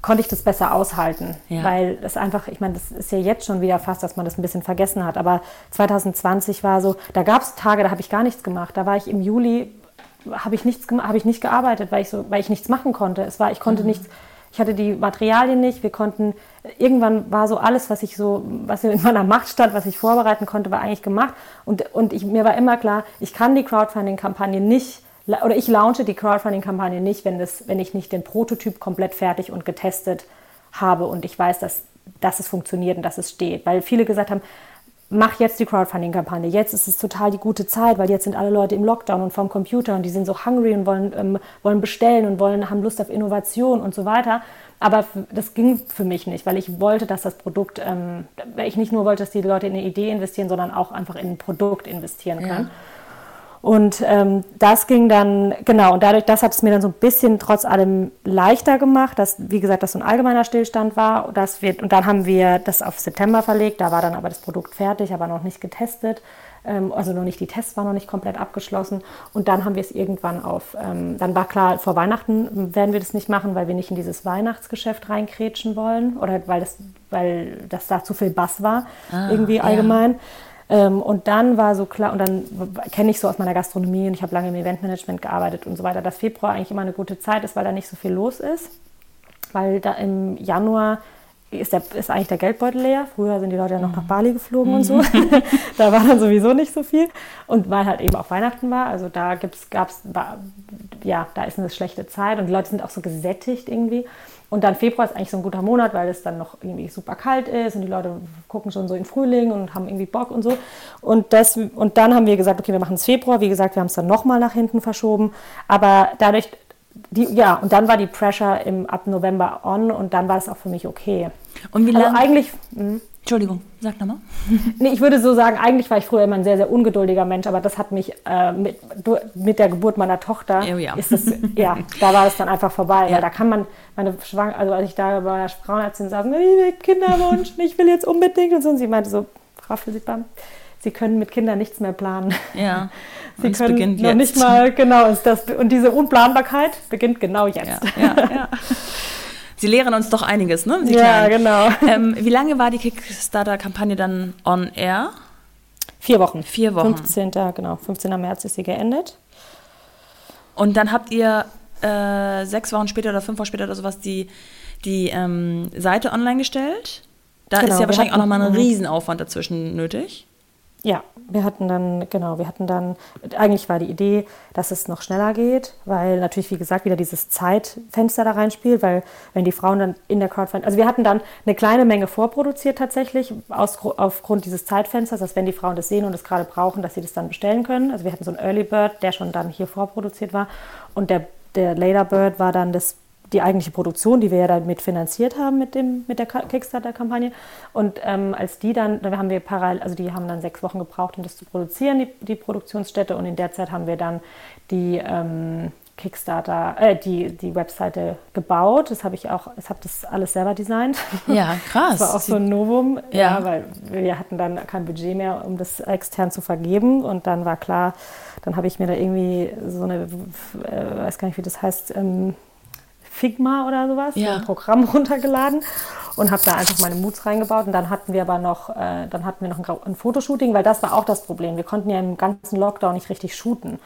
konnte ich das besser aushalten, ja. weil das einfach, ich meine, das ist ja jetzt schon wieder fast, dass man das ein bisschen vergessen hat, aber 2020 war so, da gab es Tage, da habe ich gar nichts gemacht, da war ich im Juli, habe ich nichts habe ich nicht gearbeitet, weil ich so, weil ich nichts machen konnte. Es war, ich konnte mhm. nichts, ich hatte die Materialien nicht, wir konnten, irgendwann war so alles, was ich so, was in meiner Macht stand, was ich vorbereiten konnte, war eigentlich gemacht. Und, und ich, mir war immer klar, ich kann die Crowdfunding-Kampagne nicht oder ich launche die Crowdfunding-Kampagne nicht, wenn, das, wenn ich nicht den Prototyp komplett fertig und getestet habe. Und ich weiß, dass, dass es funktioniert und dass es steht. Weil viele gesagt haben, mach jetzt die Crowdfunding-Kampagne. Jetzt ist es total die gute Zeit, weil jetzt sind alle Leute im Lockdown und vorm Computer und die sind so hungry und wollen, ähm, wollen bestellen und wollen, haben Lust auf Innovation und so weiter. Aber das ging für mich nicht, weil ich wollte, dass das Produkt, ähm, ich nicht nur wollte, dass die Leute in eine Idee investieren, sondern auch einfach in ein Produkt investieren können. Ja. Und ähm, das ging dann, genau, und dadurch, das hat es mir dann so ein bisschen trotz allem leichter gemacht, dass, wie gesagt, das so ein allgemeiner Stillstand war. Dass wir, und dann haben wir das auf September verlegt, da war dann aber das Produkt fertig, aber noch nicht getestet. Ähm, also noch nicht, die Tests waren noch nicht komplett abgeschlossen. Und dann haben wir es irgendwann auf, ähm, dann war klar, vor Weihnachten werden wir das nicht machen, weil wir nicht in dieses Weihnachtsgeschäft reinkrätschen wollen oder weil das, weil das da zu viel Bass war, ah, irgendwie allgemein. Ja. Ähm, und dann war so klar, und dann kenne ich so aus meiner Gastronomie und ich habe lange im Eventmanagement gearbeitet und so weiter, dass Februar eigentlich immer eine gute Zeit ist, weil da nicht so viel los ist. Weil da im Januar ist, der, ist eigentlich der Geldbeutel leer. Früher sind die Leute ja noch nach mhm. Bali geflogen und so. Mhm. da war dann sowieso nicht so viel. Und weil halt eben auch Weihnachten war, also da gibt's, gab's, ja, da ist eine schlechte Zeit und die Leute sind auch so gesättigt irgendwie. Und dann Februar ist eigentlich so ein guter Monat, weil es dann noch irgendwie super kalt ist und die Leute gucken schon so in Frühling und haben irgendwie Bock und so. Und, das, und dann haben wir gesagt, okay, wir machen es Februar. Wie gesagt, wir haben es dann nochmal nach hinten verschoben. Aber dadurch, die, ja, und dann war die Pressure im, ab November on und dann war es auch für mich okay. Und wie lange? Also eigentlich. Mh. Entschuldigung, sag nochmal. nee, ich würde so sagen, eigentlich war ich früher immer ein sehr, sehr ungeduldiger Mensch, aber das hat mich äh, mit, mit der Geburt meiner Tochter, oh ja. ist das, ja, da war es dann einfach vorbei. Ja. Weil da kann man, meine Schwang, also als ich da bei der Frauenärztin saß, Kinderwunsch, ich will jetzt unbedingt und so, und sie meinte so, Frau Physikbam, Sie können mit Kindern nichts mehr planen. Ja. Sie können noch jetzt. nicht mal, genau, ist das, und diese Unplanbarkeit beginnt genau jetzt. Ja, ja, ja. Sie lehren uns doch einiges, ne? Sie ja, Kleinen. genau. Ähm, wie lange war die Kickstarter-Kampagne dann on air? Vier Wochen. Vier Wochen. 15. genau, 15. März ist sie geendet. Und dann habt ihr äh, sechs Wochen später oder fünf Wochen später oder sowas die, die ähm, Seite online gestellt. Da genau, ist ja wahrscheinlich auch nochmal ein Riesenaufwand dazwischen nötig. Ja, wir hatten dann, genau, wir hatten dann, eigentlich war die Idee, dass es noch schneller geht, weil natürlich, wie gesagt, wieder dieses Zeitfenster da reinspielt, weil wenn die Frauen dann in der Crowdfunding, also wir hatten dann eine kleine Menge vorproduziert tatsächlich, aus, aufgrund dieses Zeitfensters, dass wenn die Frauen das sehen und es gerade brauchen, dass sie das dann bestellen können. Also wir hatten so einen Early Bird, der schon dann hier vorproduziert war und der, der Later Bird war dann das die eigentliche Produktion, die wir ja damit finanziert haben mit, dem, mit der Kickstarter-Kampagne. Und ähm, als die dann, da haben wir parallel, also die haben dann sechs Wochen gebraucht, um das zu produzieren, die, die Produktionsstätte. Und in der Zeit haben wir dann die, ähm, Kickstarter, äh, die, die Webseite gebaut. Das habe ich auch, ich habe das alles selber designt. Ja, krass. Das war auch so ein Novum, ja. ja. weil wir hatten dann kein Budget mehr, um das extern zu vergeben. Und dann war klar, dann habe ich mir da irgendwie so eine, äh, weiß gar nicht, wie das heißt, ähm, Figma oder sowas, ja. ein Programm runtergeladen und habe da einfach meine Moods reingebaut. Und dann hatten wir aber noch, äh, dann hatten wir noch ein, ein Fotoshooting, weil das war auch das Problem. Wir konnten ja im ganzen Lockdown nicht richtig shooten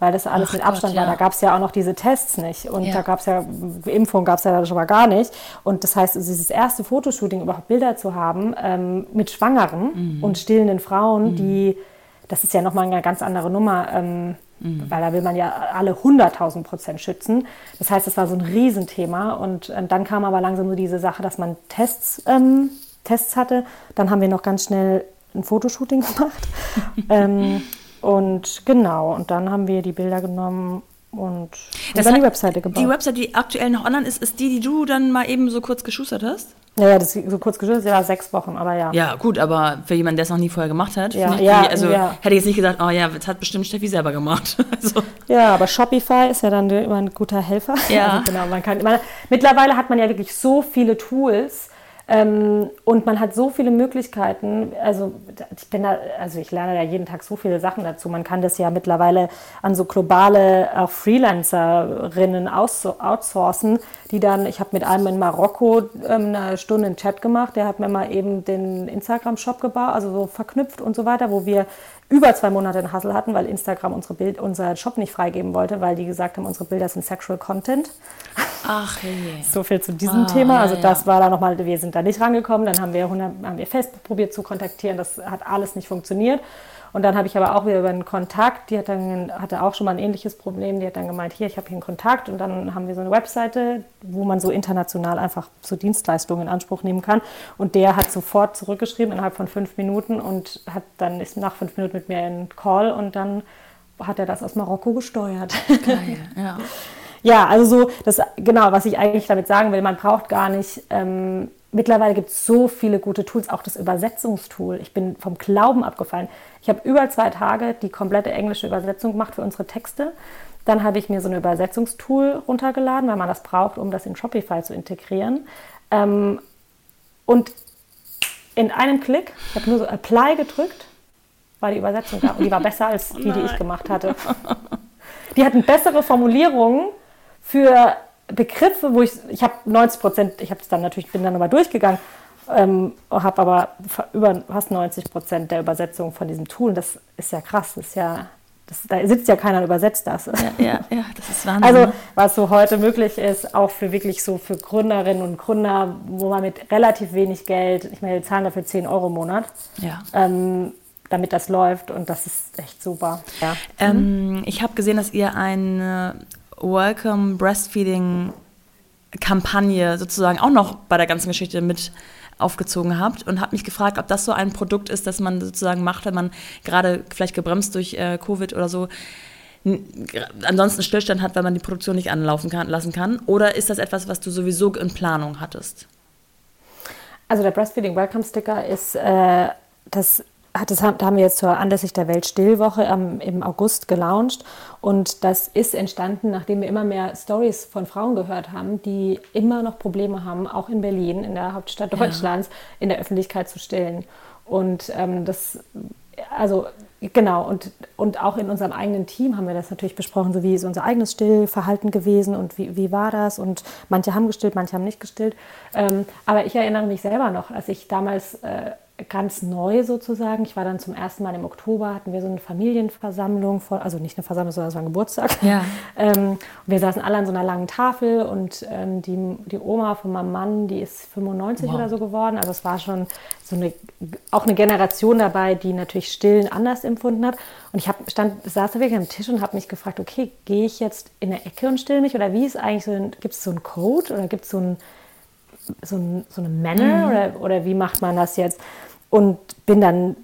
weil das alles Ach mit Abstand Gott, ja. war. Da gab es ja auch noch diese Tests nicht und ja. da gab es ja, Impfung gab es ja schon mal gar nicht. Und das heißt, also dieses erste Fotoshooting, überhaupt Bilder zu haben ähm, mit Schwangeren mhm. und stillenden Frauen, mhm. die, das ist ja nochmal eine ganz andere Nummer. Ähm, Mhm. Weil da will man ja alle 100.000 Prozent schützen. Das heißt, das war so ein Riesenthema. Und äh, dann kam aber langsam so diese Sache, dass man Tests, ähm, Tests hatte. Dann haben wir noch ganz schnell ein Fotoshooting gemacht. ähm, und genau, und dann haben wir die Bilder genommen und, und dann die Webseite gebaut. Die Webseite, die aktuell noch online ist, ist die, die du dann mal eben so kurz geschustert hast? Ja, ja, das ist so kurz geschustert, ja, sechs Wochen, aber ja. Ja, gut, aber für jemanden, der es noch nie vorher gemacht hat, ja, ja, die, also ja. hätte ich jetzt nicht gesagt, oh ja, das hat bestimmt Steffi selber gemacht. also. Ja, aber Shopify ist ja dann immer ein guter Helfer. Ja. Also genau, man kann, man, mittlerweile hat man ja wirklich so viele Tools, ähm, und man hat so viele Möglichkeiten. Also ich bin da, also ich lerne ja jeden Tag so viele Sachen dazu. Man kann das ja mittlerweile an so globale auch Freelancerinnen outsourcen, die dann, ich habe mit einem in Marokko ähm, eine Stunde einen Chat gemacht, der hat mir mal eben den Instagram-Shop gebaut, also so verknüpft und so weiter, wo wir über zwei Monate einen Hassel hatten, weil Instagram unsere Bild, unser Shop nicht freigeben wollte, weil die gesagt haben, unsere Bilder sind Sexual Content. Ach je. So viel zu diesem ah, Thema. Also ja, das war da nochmal, wir sind da nicht rangekommen. Dann haben wir, 100, haben wir Facebook probiert zu kontaktieren. Das hat alles nicht funktioniert. Und dann habe ich aber auch wieder über einen Kontakt, die hat dann, hatte auch schon mal ein ähnliches Problem, die hat dann gemeint, hier, ich habe hier einen Kontakt und dann haben wir so eine Webseite, wo man so international einfach so Dienstleistungen in Anspruch nehmen kann. Und der hat sofort zurückgeschrieben innerhalb von fünf Minuten und hat dann ist nach fünf Minuten mit mir in Call und dann hat er das aus Marokko gesteuert. Geil, ja. ja, also so, das genau, was ich eigentlich damit sagen will, man braucht gar nicht ähm, mittlerweile gibt es so viele gute Tools, auch das Übersetzungstool. Ich bin vom Glauben abgefallen. Ich habe über zwei Tage die komplette englische Übersetzung gemacht für unsere Texte. Dann habe ich mir so ein Übersetzungstool runtergeladen, weil man das braucht, um das in Shopify zu integrieren. Ähm, und in einem Klick, ich habe nur so Apply gedrückt, war die Übersetzung da. Und die war besser als die, die ich gemacht hatte. Die hatten bessere Formulierungen für Begriffe, wo ich, ich habe 90 Prozent, ich habe es dann natürlich, bin dann nochmal durchgegangen, ähm, habe aber über fast 90 Prozent der Übersetzung von diesem Tool. Das ist ja krass, das ist ja, das, da sitzt ja keiner und übersetzt das. Ja, ja, ja, das ist Wahnsinn. Also was so heute möglich ist, auch für wirklich so für Gründerinnen und Gründer, wo man mit relativ wenig Geld, ich meine, wir zahlen dafür 10 Euro im Monat. Ja. Ähm, damit das läuft und das ist echt super. Ja. Ähm, ich habe gesehen, dass ihr eine Welcome Breastfeeding Kampagne sozusagen auch noch bei der ganzen Geschichte mit aufgezogen habt und habe mich gefragt, ob das so ein Produkt ist, das man sozusagen macht, wenn man gerade vielleicht gebremst durch äh, Covid oder so ansonsten Stillstand hat, weil man die Produktion nicht anlaufen kann, lassen kann? Oder ist das etwas, was du sowieso in Planung hattest? Also der Breastfeeding Welcome Sticker ist äh, das das haben wir jetzt zur anlässlich der Weltstillwoche im August gelauncht. Und das ist entstanden, nachdem wir immer mehr Stories von Frauen gehört haben, die immer noch Probleme haben, auch in Berlin, in der Hauptstadt Deutschlands, ja. in der Öffentlichkeit zu stillen. Und ähm, das, also genau, und, und auch in unserem eigenen Team haben wir das natürlich besprochen, so wie ist unser eigenes Stillverhalten gewesen und wie, wie war das. Und manche haben gestillt, manche haben nicht gestillt. Ähm, aber ich erinnere mich selber noch, als ich damals... Äh, ganz neu sozusagen. Ich war dann zum ersten Mal im Oktober, hatten wir so eine Familienversammlung, vor, also nicht eine Versammlung, sondern es war ein Geburtstag. Ja. Ähm, wir saßen alle an so einer langen Tafel und ähm, die, die Oma von meinem Mann, die ist 95 wow. oder so geworden. Also es war schon so eine, auch eine Generation dabei, die natürlich Stillen anders empfunden hat. Und ich hab, stand, saß da wirklich am Tisch und habe mich gefragt, okay, gehe ich jetzt in der Ecke und still mich oder wie ist eigentlich so, gibt es so einen Code oder gibt es so, ein, so, ein, so eine Männer mhm. oder, oder wie macht man das jetzt? Und bin dann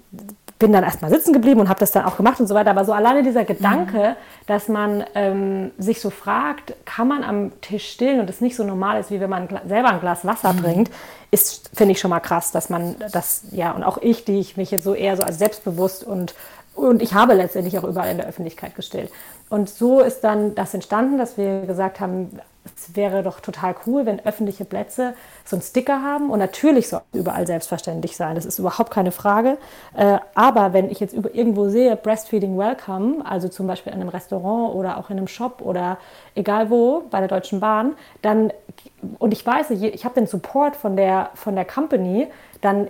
bin dann erstmal sitzen geblieben und habe das dann auch gemacht und so weiter. Aber so alleine dieser Gedanke, mhm. dass man ähm, sich so fragt, kann man am Tisch stillen und es nicht so normal ist, wie wenn man selber ein Glas Wasser mhm. trinkt, ist, finde ich schon mal krass, dass man das, ja, und auch ich, die ich mich jetzt so eher so als selbstbewusst und und ich habe letztendlich auch überall in der Öffentlichkeit gestellt. Und so ist dann das entstanden, dass wir gesagt haben, es wäre doch total cool, wenn öffentliche Plätze so einen Sticker haben. Und natürlich soll überall selbstverständlich sein, das ist überhaupt keine Frage. Äh, aber wenn ich jetzt irgendwo sehe, Breastfeeding Welcome, also zum Beispiel in einem Restaurant oder auch in einem Shop oder egal wo, bei der Deutschen Bahn, dann, und ich weiß, ich habe den Support von der, von der Company, dann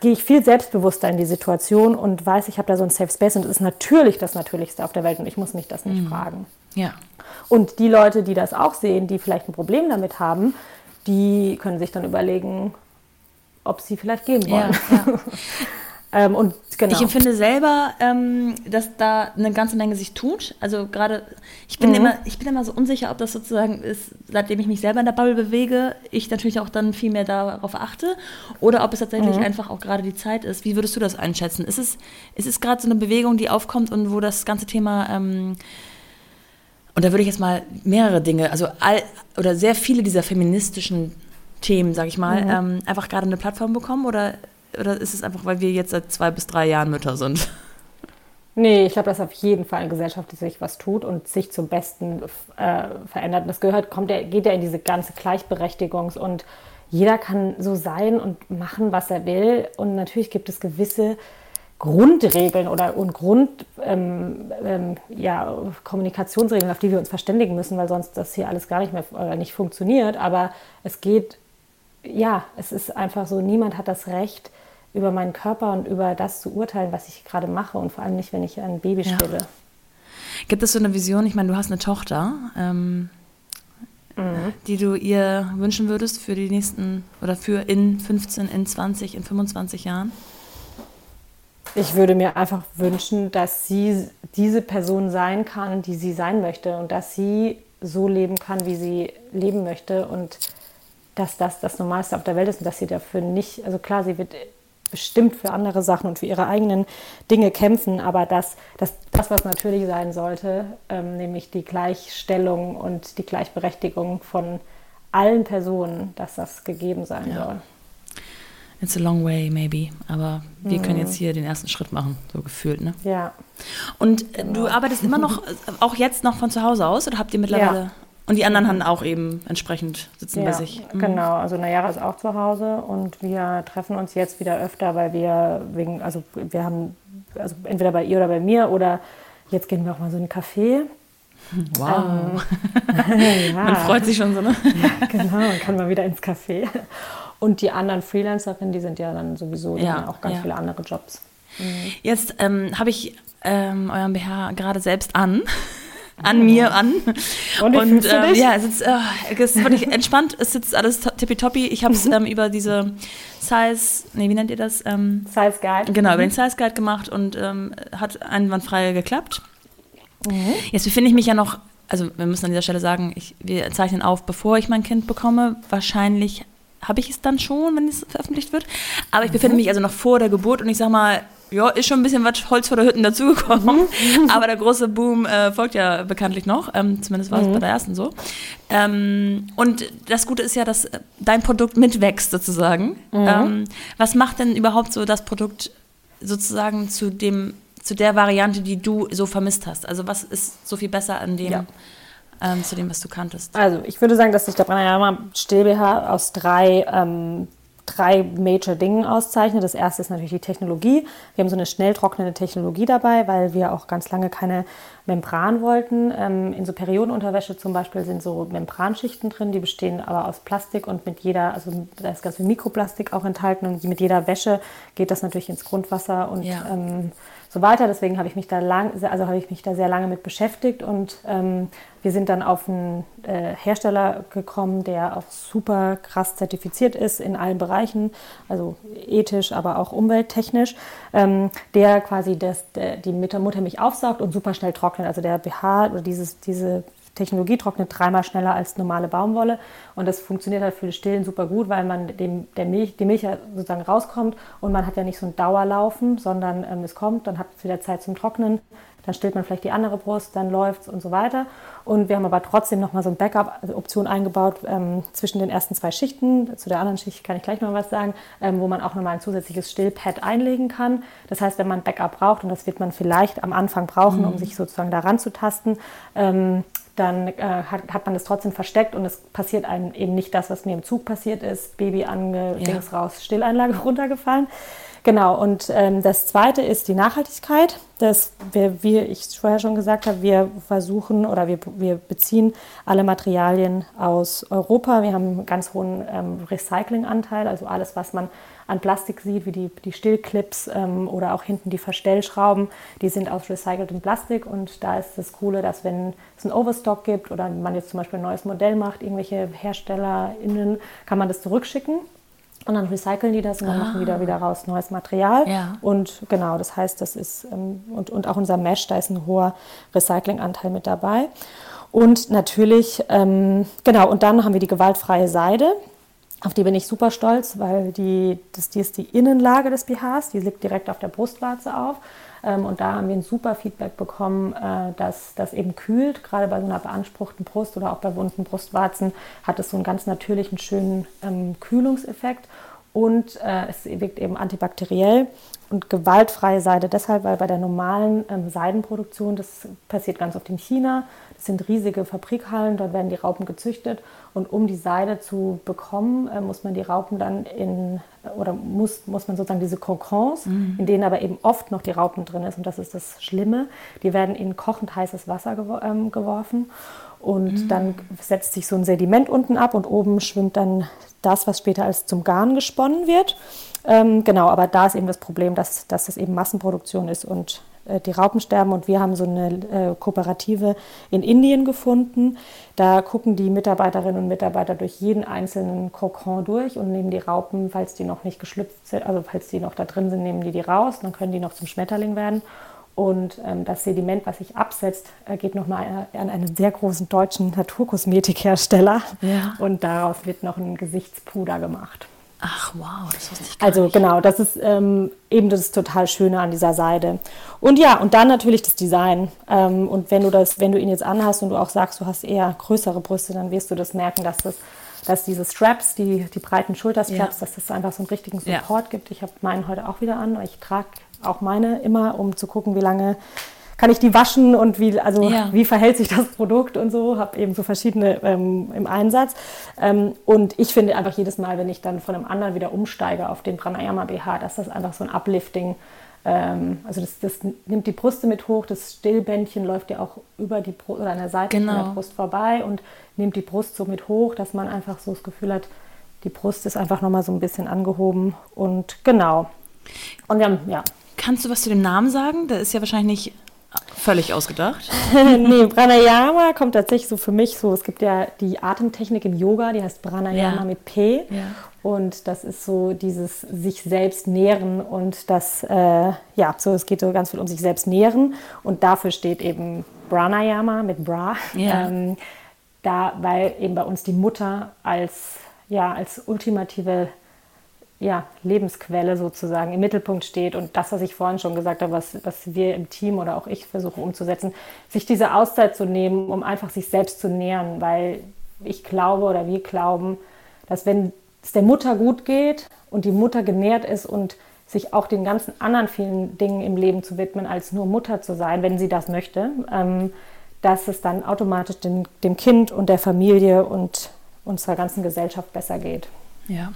gehe ich viel selbstbewusster in die Situation und weiß, ich habe da so ein Safe Space und es ist natürlich das Natürlichste auf der Welt und ich muss mich das nicht mhm. fragen. Ja. Und die Leute, die das auch sehen, die vielleicht ein Problem damit haben, die können sich dann überlegen, ob sie vielleicht gehen wollen. Ja, ja. Ähm, und genau. Ich empfinde selber, ähm, dass da eine ganze Menge sich tut. Also gerade, ich bin mhm. immer, ich bin immer so unsicher, ob das sozusagen ist, seitdem ich mich selber in der Bubble bewege, ich natürlich auch dann viel mehr darauf achte, oder ob es tatsächlich mhm. einfach auch gerade die Zeit ist. Wie würdest du das einschätzen? Ist es, ist es gerade so eine Bewegung, die aufkommt und wo das ganze Thema ähm, und da würde ich jetzt mal mehrere Dinge, also all, oder sehr viele dieser feministischen Themen, sag ich mal, mhm. ähm, einfach gerade eine Plattform bekommen oder oder ist es einfach, weil wir jetzt seit zwei bis drei Jahren Mütter sind? Nee, ich glaube, dass auf jeden Fall in Gesellschaft sich was tut und sich zum Besten äh, verändert. Und das gehört, kommt ja, geht ja in diese ganze Gleichberechtigungs- und jeder kann so sein und machen, was er will. Und natürlich gibt es gewisse Grundregeln oder und Grund ähm, ähm, ja, Kommunikationsregeln, auf die wir uns verständigen müssen, weil sonst das hier alles gar nicht mehr äh, nicht funktioniert. Aber es geht, ja, es ist einfach so, niemand hat das Recht, über meinen Körper und über das zu urteilen, was ich gerade mache und vor allem nicht, wenn ich ein Baby stille. Ja. Gibt es so eine Vision? Ich meine, du hast eine Tochter, ähm, mhm. die du ihr wünschen würdest für die nächsten oder für in 15, in 20, in 25 Jahren? Ich würde mir einfach wünschen, dass sie diese Person sein kann, die sie sein möchte und dass sie so leben kann, wie sie leben möchte und dass das das Normalste auf der Welt ist und dass sie dafür nicht, also klar, sie wird bestimmt für andere Sachen und für ihre eigenen Dinge kämpfen, aber das, das, das was natürlich sein sollte, ähm, nämlich die Gleichstellung und die Gleichberechtigung von allen Personen, dass das gegeben sein ja. soll. It's a long way, maybe. Aber wir mhm. können jetzt hier den ersten Schritt machen, so gefühlt, ne? Ja. Und äh, genau. du arbeitest immer noch, auch jetzt noch von zu Hause aus oder habt ihr mittlerweile? Ja. Und die anderen haben auch eben entsprechend sitzen ja, bei sich. Mhm. Genau, also Nayara ist auch zu Hause und wir treffen uns jetzt wieder öfter, weil wir wegen, also wir haben, also entweder bei ihr oder bei mir oder jetzt gehen wir auch mal so in einen Café. Wow. Ähm, ja. Man freut sich schon so, ne? Ja, genau, man kann mal wieder ins Café. Und die anderen Freelancerinnen, die sind ja dann sowieso ja, auch ganz ja. viele andere Jobs. Mhm. Jetzt ähm, habe ich ähm, euren BH gerade selbst an an mir an. Und, und ähm, ja, es ist, äh, es ist wirklich entspannt. Es sitzt alles tippitoppi. Ich habe es mhm. ähm, über diese Size, nee, wie nennt ihr das? Ähm, Size Guide. Genau, über den Size Guide gemacht und ähm, hat einwandfrei geklappt. Mhm. Jetzt befinde ich mich ja noch, also wir müssen an dieser Stelle sagen, ich, wir zeichnen auf, bevor ich mein Kind bekomme. Wahrscheinlich habe ich es dann schon, wenn es veröffentlicht wird. Aber ich befinde mhm. mich also noch vor der Geburt und ich sag mal, ja, ist schon ein bisschen was Holz vor der Hütten dazugekommen. Mhm. Aber der große Boom äh, folgt ja bekanntlich noch. Ähm, zumindest war es mhm. bei der ersten so. Ähm, und das Gute ist ja, dass dein Produkt mitwächst sozusagen. Mhm. Ähm, was macht denn überhaupt so das Produkt sozusagen zu dem zu der Variante, die du so vermisst hast? Also was ist so viel besser an dem, ja. Ähm, zu dem, was du kanntest? Also ich würde sagen, dass sich der Pranayama Still BH aus drei ähm, drei Major Dingen auszeichnet. Das erste ist natürlich die Technologie. Wir haben so eine schnell trocknende Technologie dabei, weil wir auch ganz lange keine Membran wollten. Ähm, in so Periodenunterwäsche zum Beispiel sind so Membranschichten drin, die bestehen aber aus Plastik und mit jeder, also da ist ganz viel Mikroplastik auch enthalten und mit jeder Wäsche geht das natürlich ins Grundwasser und ja. ähm, so weiter. Deswegen habe ich mich da lang, also habe ich mich da sehr lange mit beschäftigt und ähm, wir sind dann auf einen äh, Hersteller gekommen, der auch super krass zertifiziert ist in allen Bereichen, also ethisch, aber auch umwelttechnisch, ähm, der quasi das, der, die Muttermilch aufsaugt und super schnell trocknet. Also der BH oder dieses, diese Technologie trocknet dreimal schneller als normale Baumwolle und das funktioniert halt für das Stillen super gut, weil man dem, der Milch, die Milch ja sozusagen rauskommt und man hat ja nicht so ein Dauerlaufen, sondern ähm, es kommt, dann hat es wieder Zeit zum Trocknen, dann stillt man vielleicht die andere Brust, dann läuft es und so weiter. Und wir haben aber trotzdem nochmal so eine Backup-Option eingebaut ähm, zwischen den ersten zwei Schichten. Zu der anderen Schicht kann ich gleich noch was sagen, ähm, wo man auch nochmal ein zusätzliches Stillpad einlegen kann. Das heißt, wenn man Backup braucht, und das wird man vielleicht am Anfang brauchen, mhm. um sich sozusagen daran zu tasten, ähm, dann äh, hat, hat, man das trotzdem versteckt und es passiert einem eben nicht das, was mir im Zug passiert ist. Baby ange, ja. raus, Stilleinlage runtergefallen. Genau, und ähm, das Zweite ist die Nachhaltigkeit. Das wir, wie ich vorher schon gesagt habe, wir versuchen oder wir, wir beziehen alle Materialien aus Europa. Wir haben einen ganz hohen ähm, Recyclinganteil, also alles, was man an Plastik sieht, wie die, die Stillclips ähm, oder auch hinten die Verstellschrauben, die sind aus recyceltem Plastik. Und da ist das Coole, dass wenn es einen Overstock gibt oder man jetzt zum Beispiel ein neues Modell macht, irgendwelche HerstellerInnen, kann man das zurückschicken und dann recyceln die das und dann ah. machen die da wieder raus neues Material. Ja. Und genau, das heißt, das ist, ähm, und, und auch unser Mesh, da ist ein hoher Recyclinganteil mit dabei. Und natürlich, ähm, genau, und dann haben wir die gewaltfreie Seide. Auf die bin ich super stolz, weil die, das, die ist die Innenlage des BHs, die liegt direkt auf der Brustwarze auf. Ähm, und da haben wir ein super Feedback bekommen, äh, dass das eben kühlt. Gerade bei so einer beanspruchten Brust oder auch bei wunden Brustwarzen hat es so einen ganz natürlichen, schönen ähm, Kühlungseffekt. Und äh, es wirkt eben antibakteriell und gewaltfreie Seide deshalb, weil bei der normalen ähm, Seidenproduktion, das passiert ganz oft in China, das sind riesige Fabrikhallen, dort werden die Raupen gezüchtet und um die Seide zu bekommen, äh, muss man die Raupen dann in, oder muss, muss man sozusagen diese Kokons, mhm. in denen aber eben oft noch die Raupen drin ist und das ist das Schlimme, die werden in kochend heißes Wasser ähm, geworfen und mhm. dann setzt sich so ein Sediment unten ab und oben schwimmt dann das, was später als zum Garn gesponnen wird. Ähm, genau, aber da ist eben das Problem, dass, dass das eben Massenproduktion ist und äh, die Raupen sterben. Und wir haben so eine äh, Kooperative in Indien gefunden. Da gucken die Mitarbeiterinnen und Mitarbeiter durch jeden einzelnen Kokon durch und nehmen die Raupen, falls die noch nicht geschlüpft sind, also falls die noch da drin sind, nehmen die die raus. Dann können die noch zum Schmetterling werden. Und ähm, das Sediment, was sich absetzt, äh, geht nochmal an einen sehr großen deutschen Naturkosmetikhersteller. Ja. Und daraus wird noch ein Gesichtspuder gemacht. Ach wow, das wusste ich gar Also nicht. genau, das ist ähm, eben das total Schöne an dieser Seide. Und ja, und dann natürlich das Design. Ähm, und wenn du das, wenn du ihn jetzt anhast und du auch sagst, du hast eher größere Brüste, dann wirst du das merken, dass das dass diese Straps, die, die breiten Schulterstraps, ja. dass das einfach so einen richtigen Support ja. gibt. Ich habe meinen heute auch wieder an. Ich trage auch meine immer, um zu gucken, wie lange kann ich die waschen und wie, also ja. wie verhält sich das Produkt und so. Habe eben so verschiedene ähm, im Einsatz. Ähm, und ich finde einfach jedes Mal, wenn ich dann von einem anderen wieder umsteige auf den Pranayama BH, dass das einfach so ein Uplifting ähm, also das, das, nimmt die Brüste mit hoch, das Stillbändchen läuft ja auch über die Brust oder an der Seite genau. der Brust vorbei und nimmt die Brust so mit hoch, dass man einfach so das Gefühl hat, die Brust ist einfach nochmal so ein bisschen angehoben und genau. Und wir haben, ja. Kannst du was zu dem Namen sagen? Der ist ja wahrscheinlich nicht Völlig ausgedacht? nee, Pranayama kommt tatsächlich so für mich so. Es gibt ja die Atemtechnik im Yoga, die heißt Pranayama ja. mit P. Ja. Und das ist so dieses sich selbst nähren und das, äh, ja, so es geht so ganz viel um sich selbst nähren. Und dafür steht eben Pranayama mit Bra. Ja. Ähm, da, weil eben bei uns die Mutter als, ja, als ultimative ja, Lebensquelle sozusagen im Mittelpunkt steht und das, was ich vorhin schon gesagt habe, was, was wir im Team oder auch ich versuche umzusetzen, sich diese Auszeit zu nehmen, um einfach sich selbst zu nähern, weil ich glaube oder wir glauben, dass wenn es der Mutter gut geht und die Mutter genährt ist und sich auch den ganzen anderen vielen Dingen im Leben zu widmen, als nur Mutter zu sein, wenn sie das möchte, ähm, dass es dann automatisch dem, dem Kind und der Familie und unserer ganzen Gesellschaft besser geht. Ja.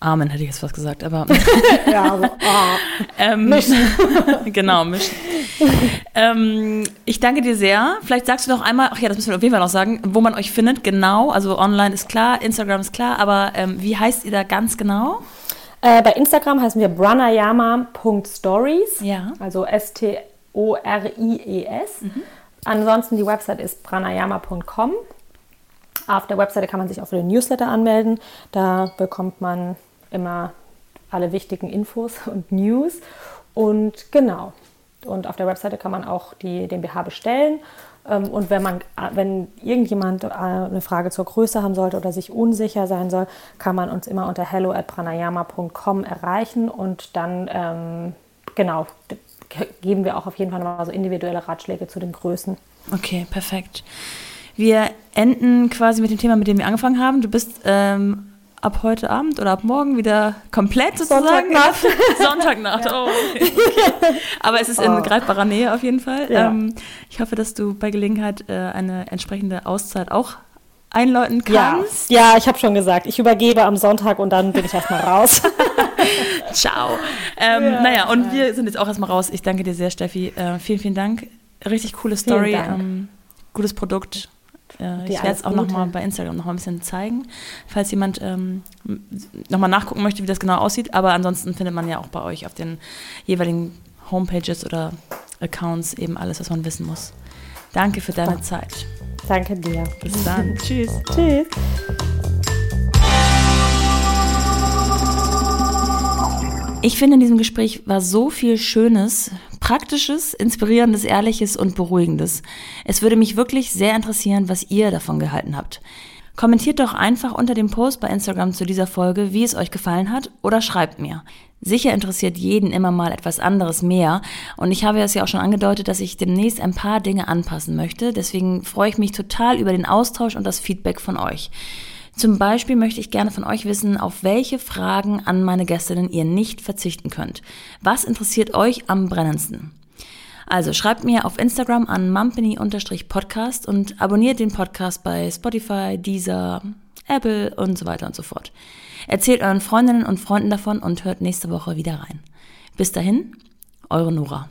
Amen hätte ich jetzt was gesagt, aber. ja, also, oh. ähm, mischen. genau, mischen. ähm, ich danke dir sehr. Vielleicht sagst du noch einmal, ach ja, das müssen wir auf jeden Fall noch sagen, wo man euch findet, genau. Also online ist klar, Instagram ist klar, aber ähm, wie heißt ihr da ganz genau? Äh, bei Instagram heißen wir branayama.stories. Ja. Also S-T-O-R-I-E-S. Mhm. Ansonsten die Website ist branayama.com. Auf der Webseite kann man sich auch für den Newsletter anmelden. Da bekommt man immer alle wichtigen Infos und News. Und genau. Und auf der Webseite kann man auch die, den BH bestellen. Ähm, und wenn man, wenn irgendjemand äh, eine Frage zur Größe haben sollte oder sich unsicher sein soll, kann man uns immer unter hello@pranayama.com erreichen und dann ähm, genau geben wir auch auf jeden Fall nochmal so individuelle Ratschläge zu den Größen. Okay, perfekt. Wir enden quasi mit dem Thema, mit dem wir angefangen haben. Du bist ähm, ab heute Abend oder ab morgen wieder komplett sozusagen. Sonntagnacht. Sonntagnacht, ja. oh. Okay. Aber es ist in oh. greifbarer Nähe auf jeden Fall. Ja. Ähm, ich hoffe, dass du bei Gelegenheit äh, eine entsprechende Auszeit auch einläuten kannst. Ja, ja ich habe schon gesagt, ich übergebe am Sonntag und dann bin ich erstmal raus. Ciao. Ähm, ja, naja, und wir sind jetzt auch erstmal raus. Ich danke dir sehr, Steffi. Äh, vielen, vielen Dank. Richtig coole Story. Ähm, gutes Produkt. Äh, ich werde es auch nochmal bei Instagram nochmal ein bisschen zeigen, falls jemand ähm, nochmal nachgucken möchte, wie das genau aussieht. Aber ansonsten findet man ja auch bei euch auf den jeweiligen Homepages oder Accounts eben alles, was man wissen muss. Danke für deine Zeit. Danke dir. Bis dann. Tschüss. Tschüss. Ich finde, in diesem Gespräch war so viel Schönes, Praktisches, Inspirierendes, Ehrliches und Beruhigendes. Es würde mich wirklich sehr interessieren, was ihr davon gehalten habt. Kommentiert doch einfach unter dem Post bei Instagram zu dieser Folge, wie es euch gefallen hat, oder schreibt mir. Sicher interessiert jeden immer mal etwas anderes mehr und ich habe es ja auch schon angedeutet, dass ich demnächst ein paar Dinge anpassen möchte. Deswegen freue ich mich total über den Austausch und das Feedback von euch. Zum Beispiel möchte ich gerne von euch wissen, auf welche Fragen an meine Gästinnen ihr nicht verzichten könnt. Was interessiert euch am brennendsten? Also schreibt mir auf Instagram an mumpany-podcast und abonniert den Podcast bei Spotify, Deezer, Apple und so weiter und so fort. Erzählt euren Freundinnen und Freunden davon und hört nächste Woche wieder rein. Bis dahin, eure Nora.